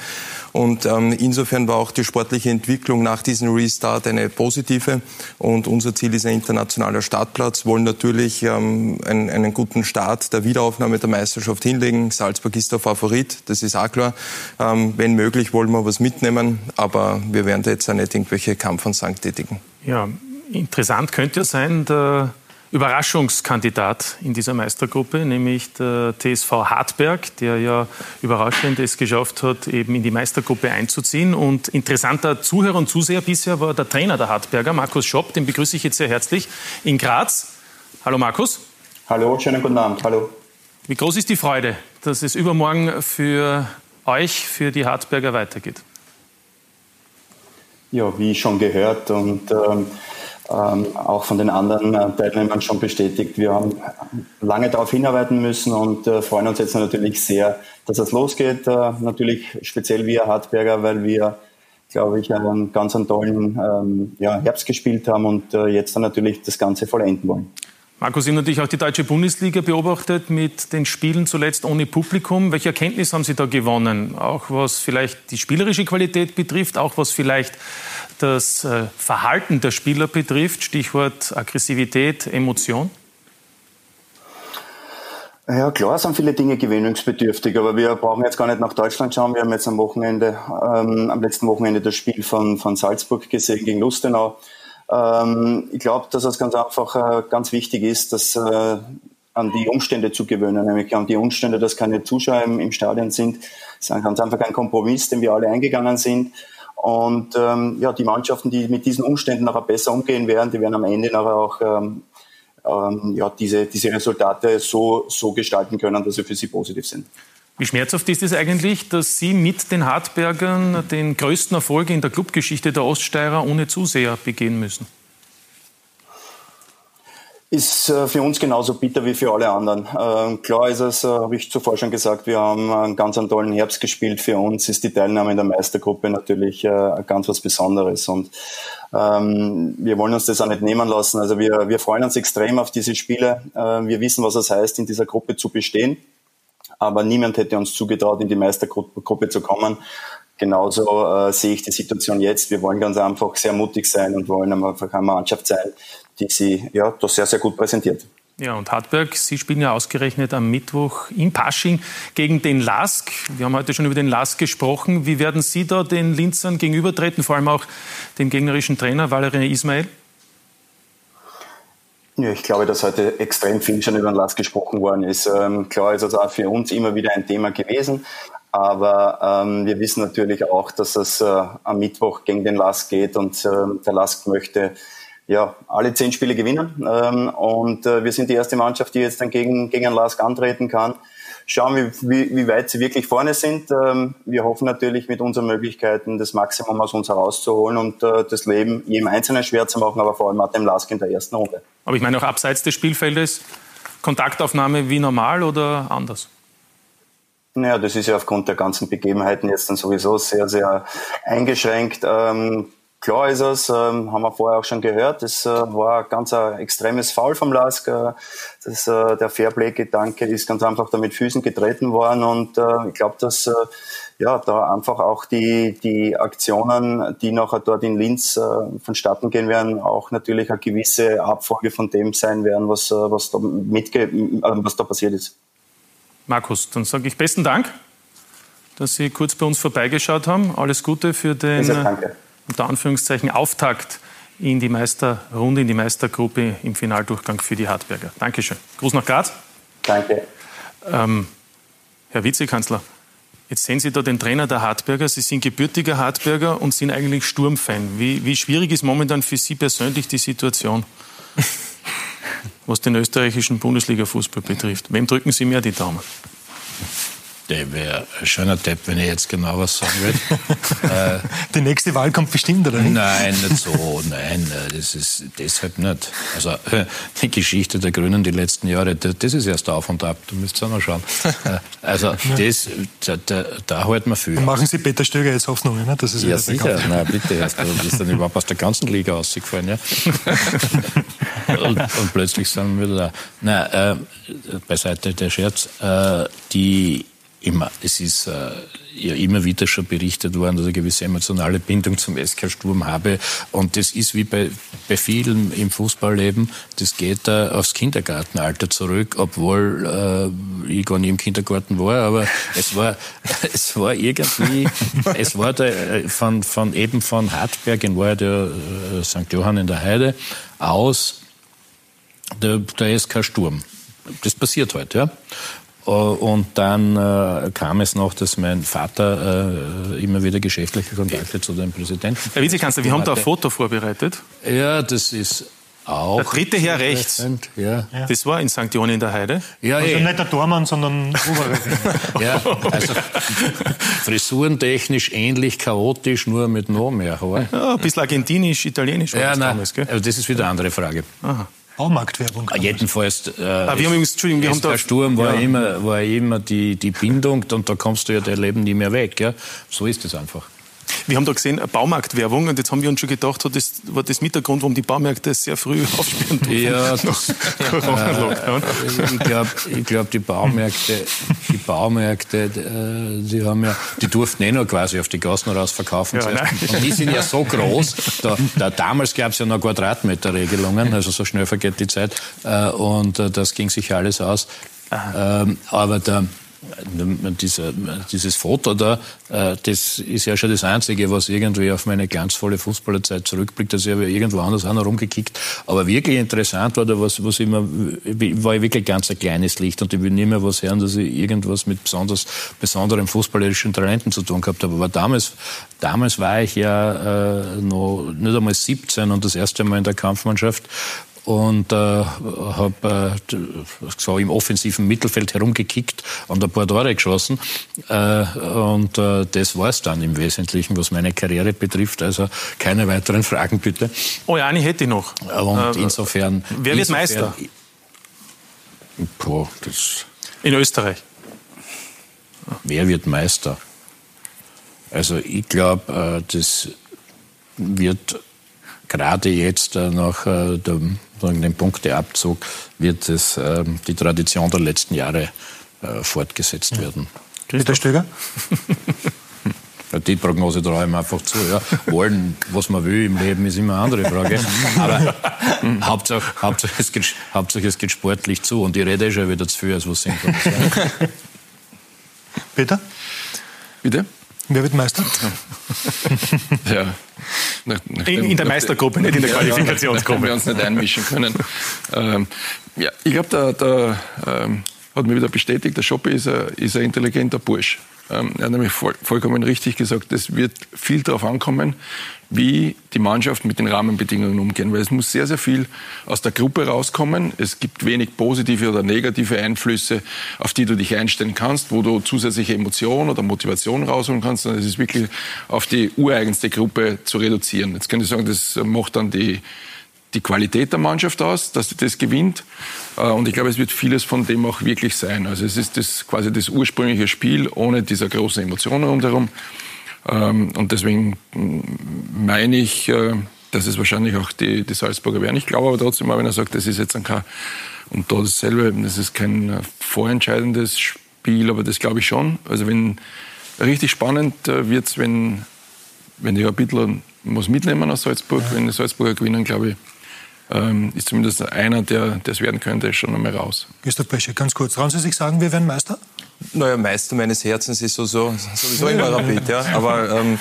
Und ähm, insofern war auch die sportliche Entwicklung nach diesem Restart eine positive. Und unser Ziel ist ein internationaler Startplatz. Wollen natürlich ähm, einen, einen guten Start der Wiederaufnahme der Meisterschaft hinlegen. Salzburg ist der Favorit, das ist auch klar. Ähm, wenn möglich, wollen wir was mitnehmen. Aber wir werden da jetzt auch nicht irgendwelche Kampfansagen tätigen. Ja, interessant könnte ja sein, der Überraschungskandidat in dieser Meistergruppe, nämlich der TSV Hartberg, der ja überraschend es geschafft hat, eben in die Meistergruppe einzuziehen. Und interessanter Zuhörer und Zuseher bisher war der Trainer der Hartberger, Markus Schopp, den begrüße ich jetzt sehr herzlich in Graz. Hallo Markus. Hallo, schönen guten Abend. Hallo. Wie groß ist die Freude, dass es übermorgen für euch, für die Hartberger weitergeht? Ja, wie schon gehört und ähm, ähm, auch von den anderen äh, Teilnehmern schon bestätigt. Wir haben lange darauf hinarbeiten müssen und äh, freuen uns jetzt natürlich sehr, dass es losgeht. Äh, natürlich speziell wir Hartberger, weil wir glaube ich, einen ganz einen tollen ähm, ja, Herbst gespielt haben und äh, jetzt dann natürlich das Ganze vollenden wollen. Markus, Sie haben natürlich auch die deutsche Bundesliga beobachtet mit den Spielen zuletzt ohne Publikum. Welche Erkenntnis haben Sie da gewonnen? Auch was vielleicht die spielerische Qualität betrifft, auch was vielleicht das äh, Verhalten der Spieler betrifft, Stichwort Aggressivität, Emotion? Ja, klar sind viele Dinge gewöhnungsbedürftig, aber wir brauchen jetzt gar nicht nach Deutschland schauen. Wir haben jetzt am Wochenende, ähm, am letzten Wochenende das Spiel von, von Salzburg gesehen gegen Lustenau. Ähm, ich glaube, dass es ganz einfach äh, ganz wichtig ist, dass äh, an die Umstände zu gewöhnen, nämlich an die Umstände, dass keine Zuschauer im, im Stadion sind. Das ist ganz einfach ein Kompromiss, den wir alle eingegangen sind. Und ähm, ja, die Mannschaften, die mit diesen Umständen nachher besser umgehen werden, die werden am Ende nachher auch ähm, ähm, ja, diese, diese Resultate so, so gestalten können, dass sie für sie positiv sind. Wie schmerzhaft ist es eigentlich, dass Sie mit den Hartbergern den größten Erfolg in der Clubgeschichte der Oststeirer ohne Zuseher begehen müssen? Ist äh, für uns genauso bitter wie für alle anderen. Ähm, klar ist es, äh, habe ich zuvor schon gesagt, wir haben einen ganz einen tollen Herbst gespielt. Für uns ist die Teilnahme in der Meistergruppe natürlich äh, ganz was Besonderes. Und ähm, wir wollen uns das auch nicht nehmen lassen. Also wir, wir freuen uns extrem auf diese Spiele. Wir wissen, was es heißt, in dieser Gruppe zu bestehen. Aber niemand hätte uns zugetraut, in die Meistergruppe zu kommen. Genauso äh, sehe ich die Situation jetzt. Wir wollen ganz einfach sehr mutig sein und wollen einfach eine Mannschaft sein, die sie ja doch sehr, sehr gut präsentiert. Ja, und Hartberg, Sie spielen ja ausgerechnet am Mittwoch in Pasching gegen den LASK. Wir haben heute schon über den LASK gesprochen. Wie werden Sie da den Linzern gegenübertreten, vor allem auch dem gegnerischen Trainer Valerie Ismail? Ja, ich glaube, dass heute extrem viel schon über den LASK gesprochen worden ist. Ähm, klar ist es auch für uns immer wieder ein Thema gewesen. Aber ähm, wir wissen natürlich auch, dass es äh, am Mittwoch gegen den LASK geht und äh, der LASK möchte ja, alle zehn Spiele gewinnen. Ähm, und äh, wir sind die erste Mannschaft, die jetzt dann gegen, gegen einen Lask antreten kann. Schauen, wie, wie, wie weit sie wirklich vorne sind. Ähm, wir hoffen natürlich mit unseren Möglichkeiten das Maximum aus uns herauszuholen und äh, das Leben jedem Einzelnen schwer zu machen, aber vor allem auch dem Lask in der ersten Runde. Aber ich meine auch abseits des Spielfeldes, Kontaktaufnahme wie normal oder anders? Naja, das ist ja aufgrund der ganzen Begebenheiten jetzt dann sowieso sehr, sehr eingeschränkt. Ähm, Klar ist es, ähm, haben wir vorher auch schon gehört, das äh, war ein ganz ein extremes Foul vom Lask. Äh, das, äh, der Fairplay-Gedanke ist ganz einfach da mit Füßen getreten worden und äh, ich glaube, dass äh, ja, da einfach auch die, die Aktionen, die nachher dort in Linz äh, vonstatten gehen werden, auch natürlich eine gewisse Abfolge von dem sein werden, was, äh, was, da, mitge äh, was da passiert ist. Markus, dann sage ich besten Dank, dass Sie kurz bei uns vorbeigeschaut haben. Alles Gute für den. Sehr danke unter Anführungszeichen Auftakt in die Meisterrunde, in die Meistergruppe im Finaldurchgang für die Hartberger. Dankeschön. Gruß nach Graz. Danke. Ähm, Herr Vizekanzler, jetzt sehen Sie da den Trainer der Hartberger. Sie sind gebürtiger Hartberger und sind eigentlich Sturmfan. Wie, wie schwierig ist momentan für Sie persönlich die Situation, was den österreichischen Bundesliga-Fußball betrifft? Wem drücken Sie mehr die Daumen? Der wäre ein schöner Depp, wenn ich jetzt genau was sagen würde. äh, Die nächste Wahl kommt bestimmt, oder nicht? Nein, nicht so. Nein, das ist deshalb nicht. Also die Geschichte der Grünen die letzten Jahre, das ist erst auf und ab. Du müsst auch noch schauen. Äh, also das, da, da, da halten wir viel. Machen Sie Peter Stöger jetzt Hoffnung, ne? Das ist ja, sicher. Na bitte. Erst, du bist dann überhaupt aus der ganzen Liga ausgefallen. Ja? und, und, plötzlich sind wir wieder da. Nein, äh, beiseite der Scherz. Äh, die immer, es ist äh, ja immer wieder schon berichtet worden, dass ich eine gewisse emotionale Bindung zum SK Sturm habe. Und das ist wie bei, bei vielen im Fußballleben, das geht äh, aufs Kindergartenalter zurück, obwohl äh, ich gar nicht im Kindergarten war, aber es war, es war irgendwie, es war da äh, von, von eben von Hartberg in Wahrheit der äh, St. Johann in der Heide aus der, der SK Sturm. Das passiert heute, ja. Äh, und dann äh, kam es noch, dass mein Vater äh, immer wieder geschäftliche Kontakte zu dem Präsidenten. Herr Vizekanzler, wir haben da ein Foto vorbereitet. Ja, das ist auch. Der dritte Herr rechts. Ja. Das war in St. Johann in der Heide. Ja, also eh. nicht der Tormann, sondern Ja, also frisurentechnisch ähnlich chaotisch, nur mit noch mehr Haar. Ja, ein bisschen argentinisch, italienisch war ja, das nein, damals, gell? Also das ist wieder eine andere Frage. Aha. Baumarktwerbung. Jedenfalls, äh, ah, wir haben übrigens, Entschuldigung, wir haben der Sturm war ja. immer, war immer die, die Bindung und da kommst du ja dein Leben nie mehr weg. Ja? So ist es einfach. Wir haben da gesehen, Baumarktwerbung, und jetzt haben wir uns schon gedacht, hat das, war das mit der Grund, warum die Baumärkte sehr früh aufsperren durften? Ja, das, äh, ich glaube, ich glaub, die Baumärkte, die Baumärkte, äh, die haben ja, die durften eh noch quasi auf die Gassen raus verkaufen. Ja, und die sind ja so groß, da, da damals gab es ja noch Quadratmeterregelungen, also so schnell vergeht die Zeit, äh, und das ging sich alles aus. Ähm, aber der, dieser, dieses Foto da, äh, das ist ja schon das Einzige, was irgendwie auf meine glanzvolle Fußballerzeit zurückblickt. Also ich habe irgendwo anders auch noch rumgekickt. Aber wirklich interessant war da was, was immer, war ich wirklich ganz ein kleines Licht und ich will nicht mehr was hören, dass ich irgendwas mit besonders, besonderen fußballerischen Talenten zu tun gehabt habe. Aber damals, damals war ich ja äh, noch nicht einmal 17 und das erste Mal in der Kampfmannschaft und äh, habe äh, so im offensiven Mittelfeld herumgekickt und ein paar Tore geschossen. Äh, und äh, das war es dann im Wesentlichen, was meine Karriere betrifft. Also keine weiteren Fragen bitte. Oh ja, eine hätte ich noch. Und äh, insofern. Wer wird Meister? Boah, das In Österreich. Wer wird Meister? Also ich glaube, äh, das wird gerade jetzt äh, nach äh, dem, dem Punkteabzug wird es, äh, die Tradition der letzten Jahre fortgesetzt ja. werden. Peter Stöger? Die Prognose traue ich mir einfach zu. Ja. Wollen, was man will im Leben, ist immer eine andere Frage. Aber Hauptsache, Hauptsache, es geht, Hauptsache es geht sportlich zu. Und ich rede eh schon wieder zu viel, als was sinnvoll Peter? Bitte? Wer wird Meister? ja. Nach, in, in, der Meistergruppe, nicht in der Qualifikationsgruppe. Ja, wir uns nicht einmischen können. Ähm, ja, ich glaube, da, da ähm, hat mir wieder bestätigt, der Schoppi ist ein, ist ein intelligenter Bursch. Ähm, er hat nämlich voll, vollkommen richtig gesagt, es wird viel darauf ankommen, wie die Mannschaft mit den Rahmenbedingungen umgehen. Weil es muss sehr, sehr viel aus der Gruppe rauskommen. Es gibt wenig positive oder negative Einflüsse, auf die du dich einstellen kannst, wo du zusätzliche Emotionen oder Motivation rausholen kannst. Sondern es ist wirklich auf die ureigenste Gruppe zu reduzieren. Jetzt kann ich sagen, das macht dann die, die Qualität der Mannschaft aus, dass sie das gewinnt. Äh, und ich glaube, es wird vieles von dem auch wirklich sein. Also es ist das, quasi das ursprüngliche Spiel ohne dieser großen Emotionen rundherum. Ähm, und deswegen meine ich, äh, dass es wahrscheinlich auch die, die Salzburger werden. Ich glaube aber trotzdem, wenn er sagt, das ist jetzt ein kein, und da dasselbe, das ist kein vorentscheidendes Spiel, aber das glaube ich schon. Also wenn richtig spannend äh, wird es, wenn, wenn die Rapidler was mitnehmen aus Salzburg, ja. wenn die Salzburger gewinnen, glaube ich, ähm, ist zumindest einer, der es werden könnte, schon einmal raus. Christoph Pesche, ganz kurz, trauen Sie sich sagen, wir werden Meister? Naja, Meister meines Herzens ist so, so, sowieso immer Rapid, ja. Aber ähm,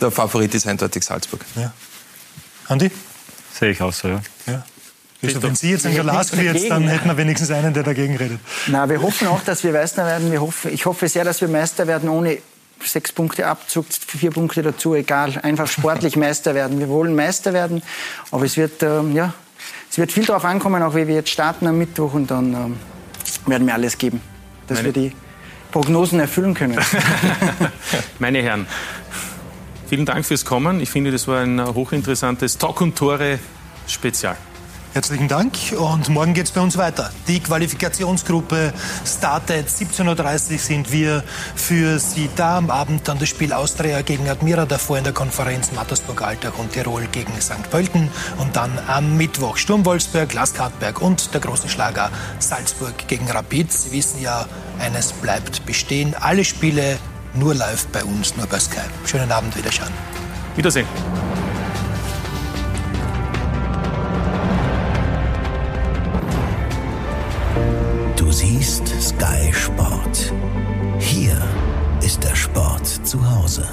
der Favorit ist eindeutig Salzburg. Ja. Andi? Sehe ich auch so, ja. ja. wenn Sie jetzt ein Lask wird, dann hätten wir wenigstens einen, der dagegen redet. Na, wir hoffen auch, dass wir Meister werden. Wir hoffen, ich hoffe sehr, dass wir Meister werden ohne sechs Punkte Abzug, vier Punkte dazu, egal. Einfach sportlich Meister werden. Wir wollen Meister werden, aber es wird, ähm, ja, es wird viel darauf ankommen, auch wie wir jetzt starten am Mittwoch und dann ähm, werden wir alles geben, dass Meine wir die Prognosen erfüllen können. Meine Herren, vielen Dank fürs Kommen. Ich finde, das war ein hochinteressantes Talk und Tore Spezial. Herzlichen Dank und morgen geht es bei uns weiter. Die Qualifikationsgruppe startet. 17.30 Uhr sind wir für Sie da. Am Abend dann das Spiel Austria gegen Admira, davor in der Konferenz Mattersburg-Altach und Tirol gegen St. Pölten. Und dann am Mittwoch Sturm Wolfsberg, Lask Hartberg und der große Schlager Salzburg gegen Rapid. Sie wissen ja, eines bleibt bestehen. Alle Spiele nur live bei uns, nur bei Skype. Schönen Abend, Wiederschauen. Wiedersehen. Sky Sport. Hier ist der Sport zu Hause.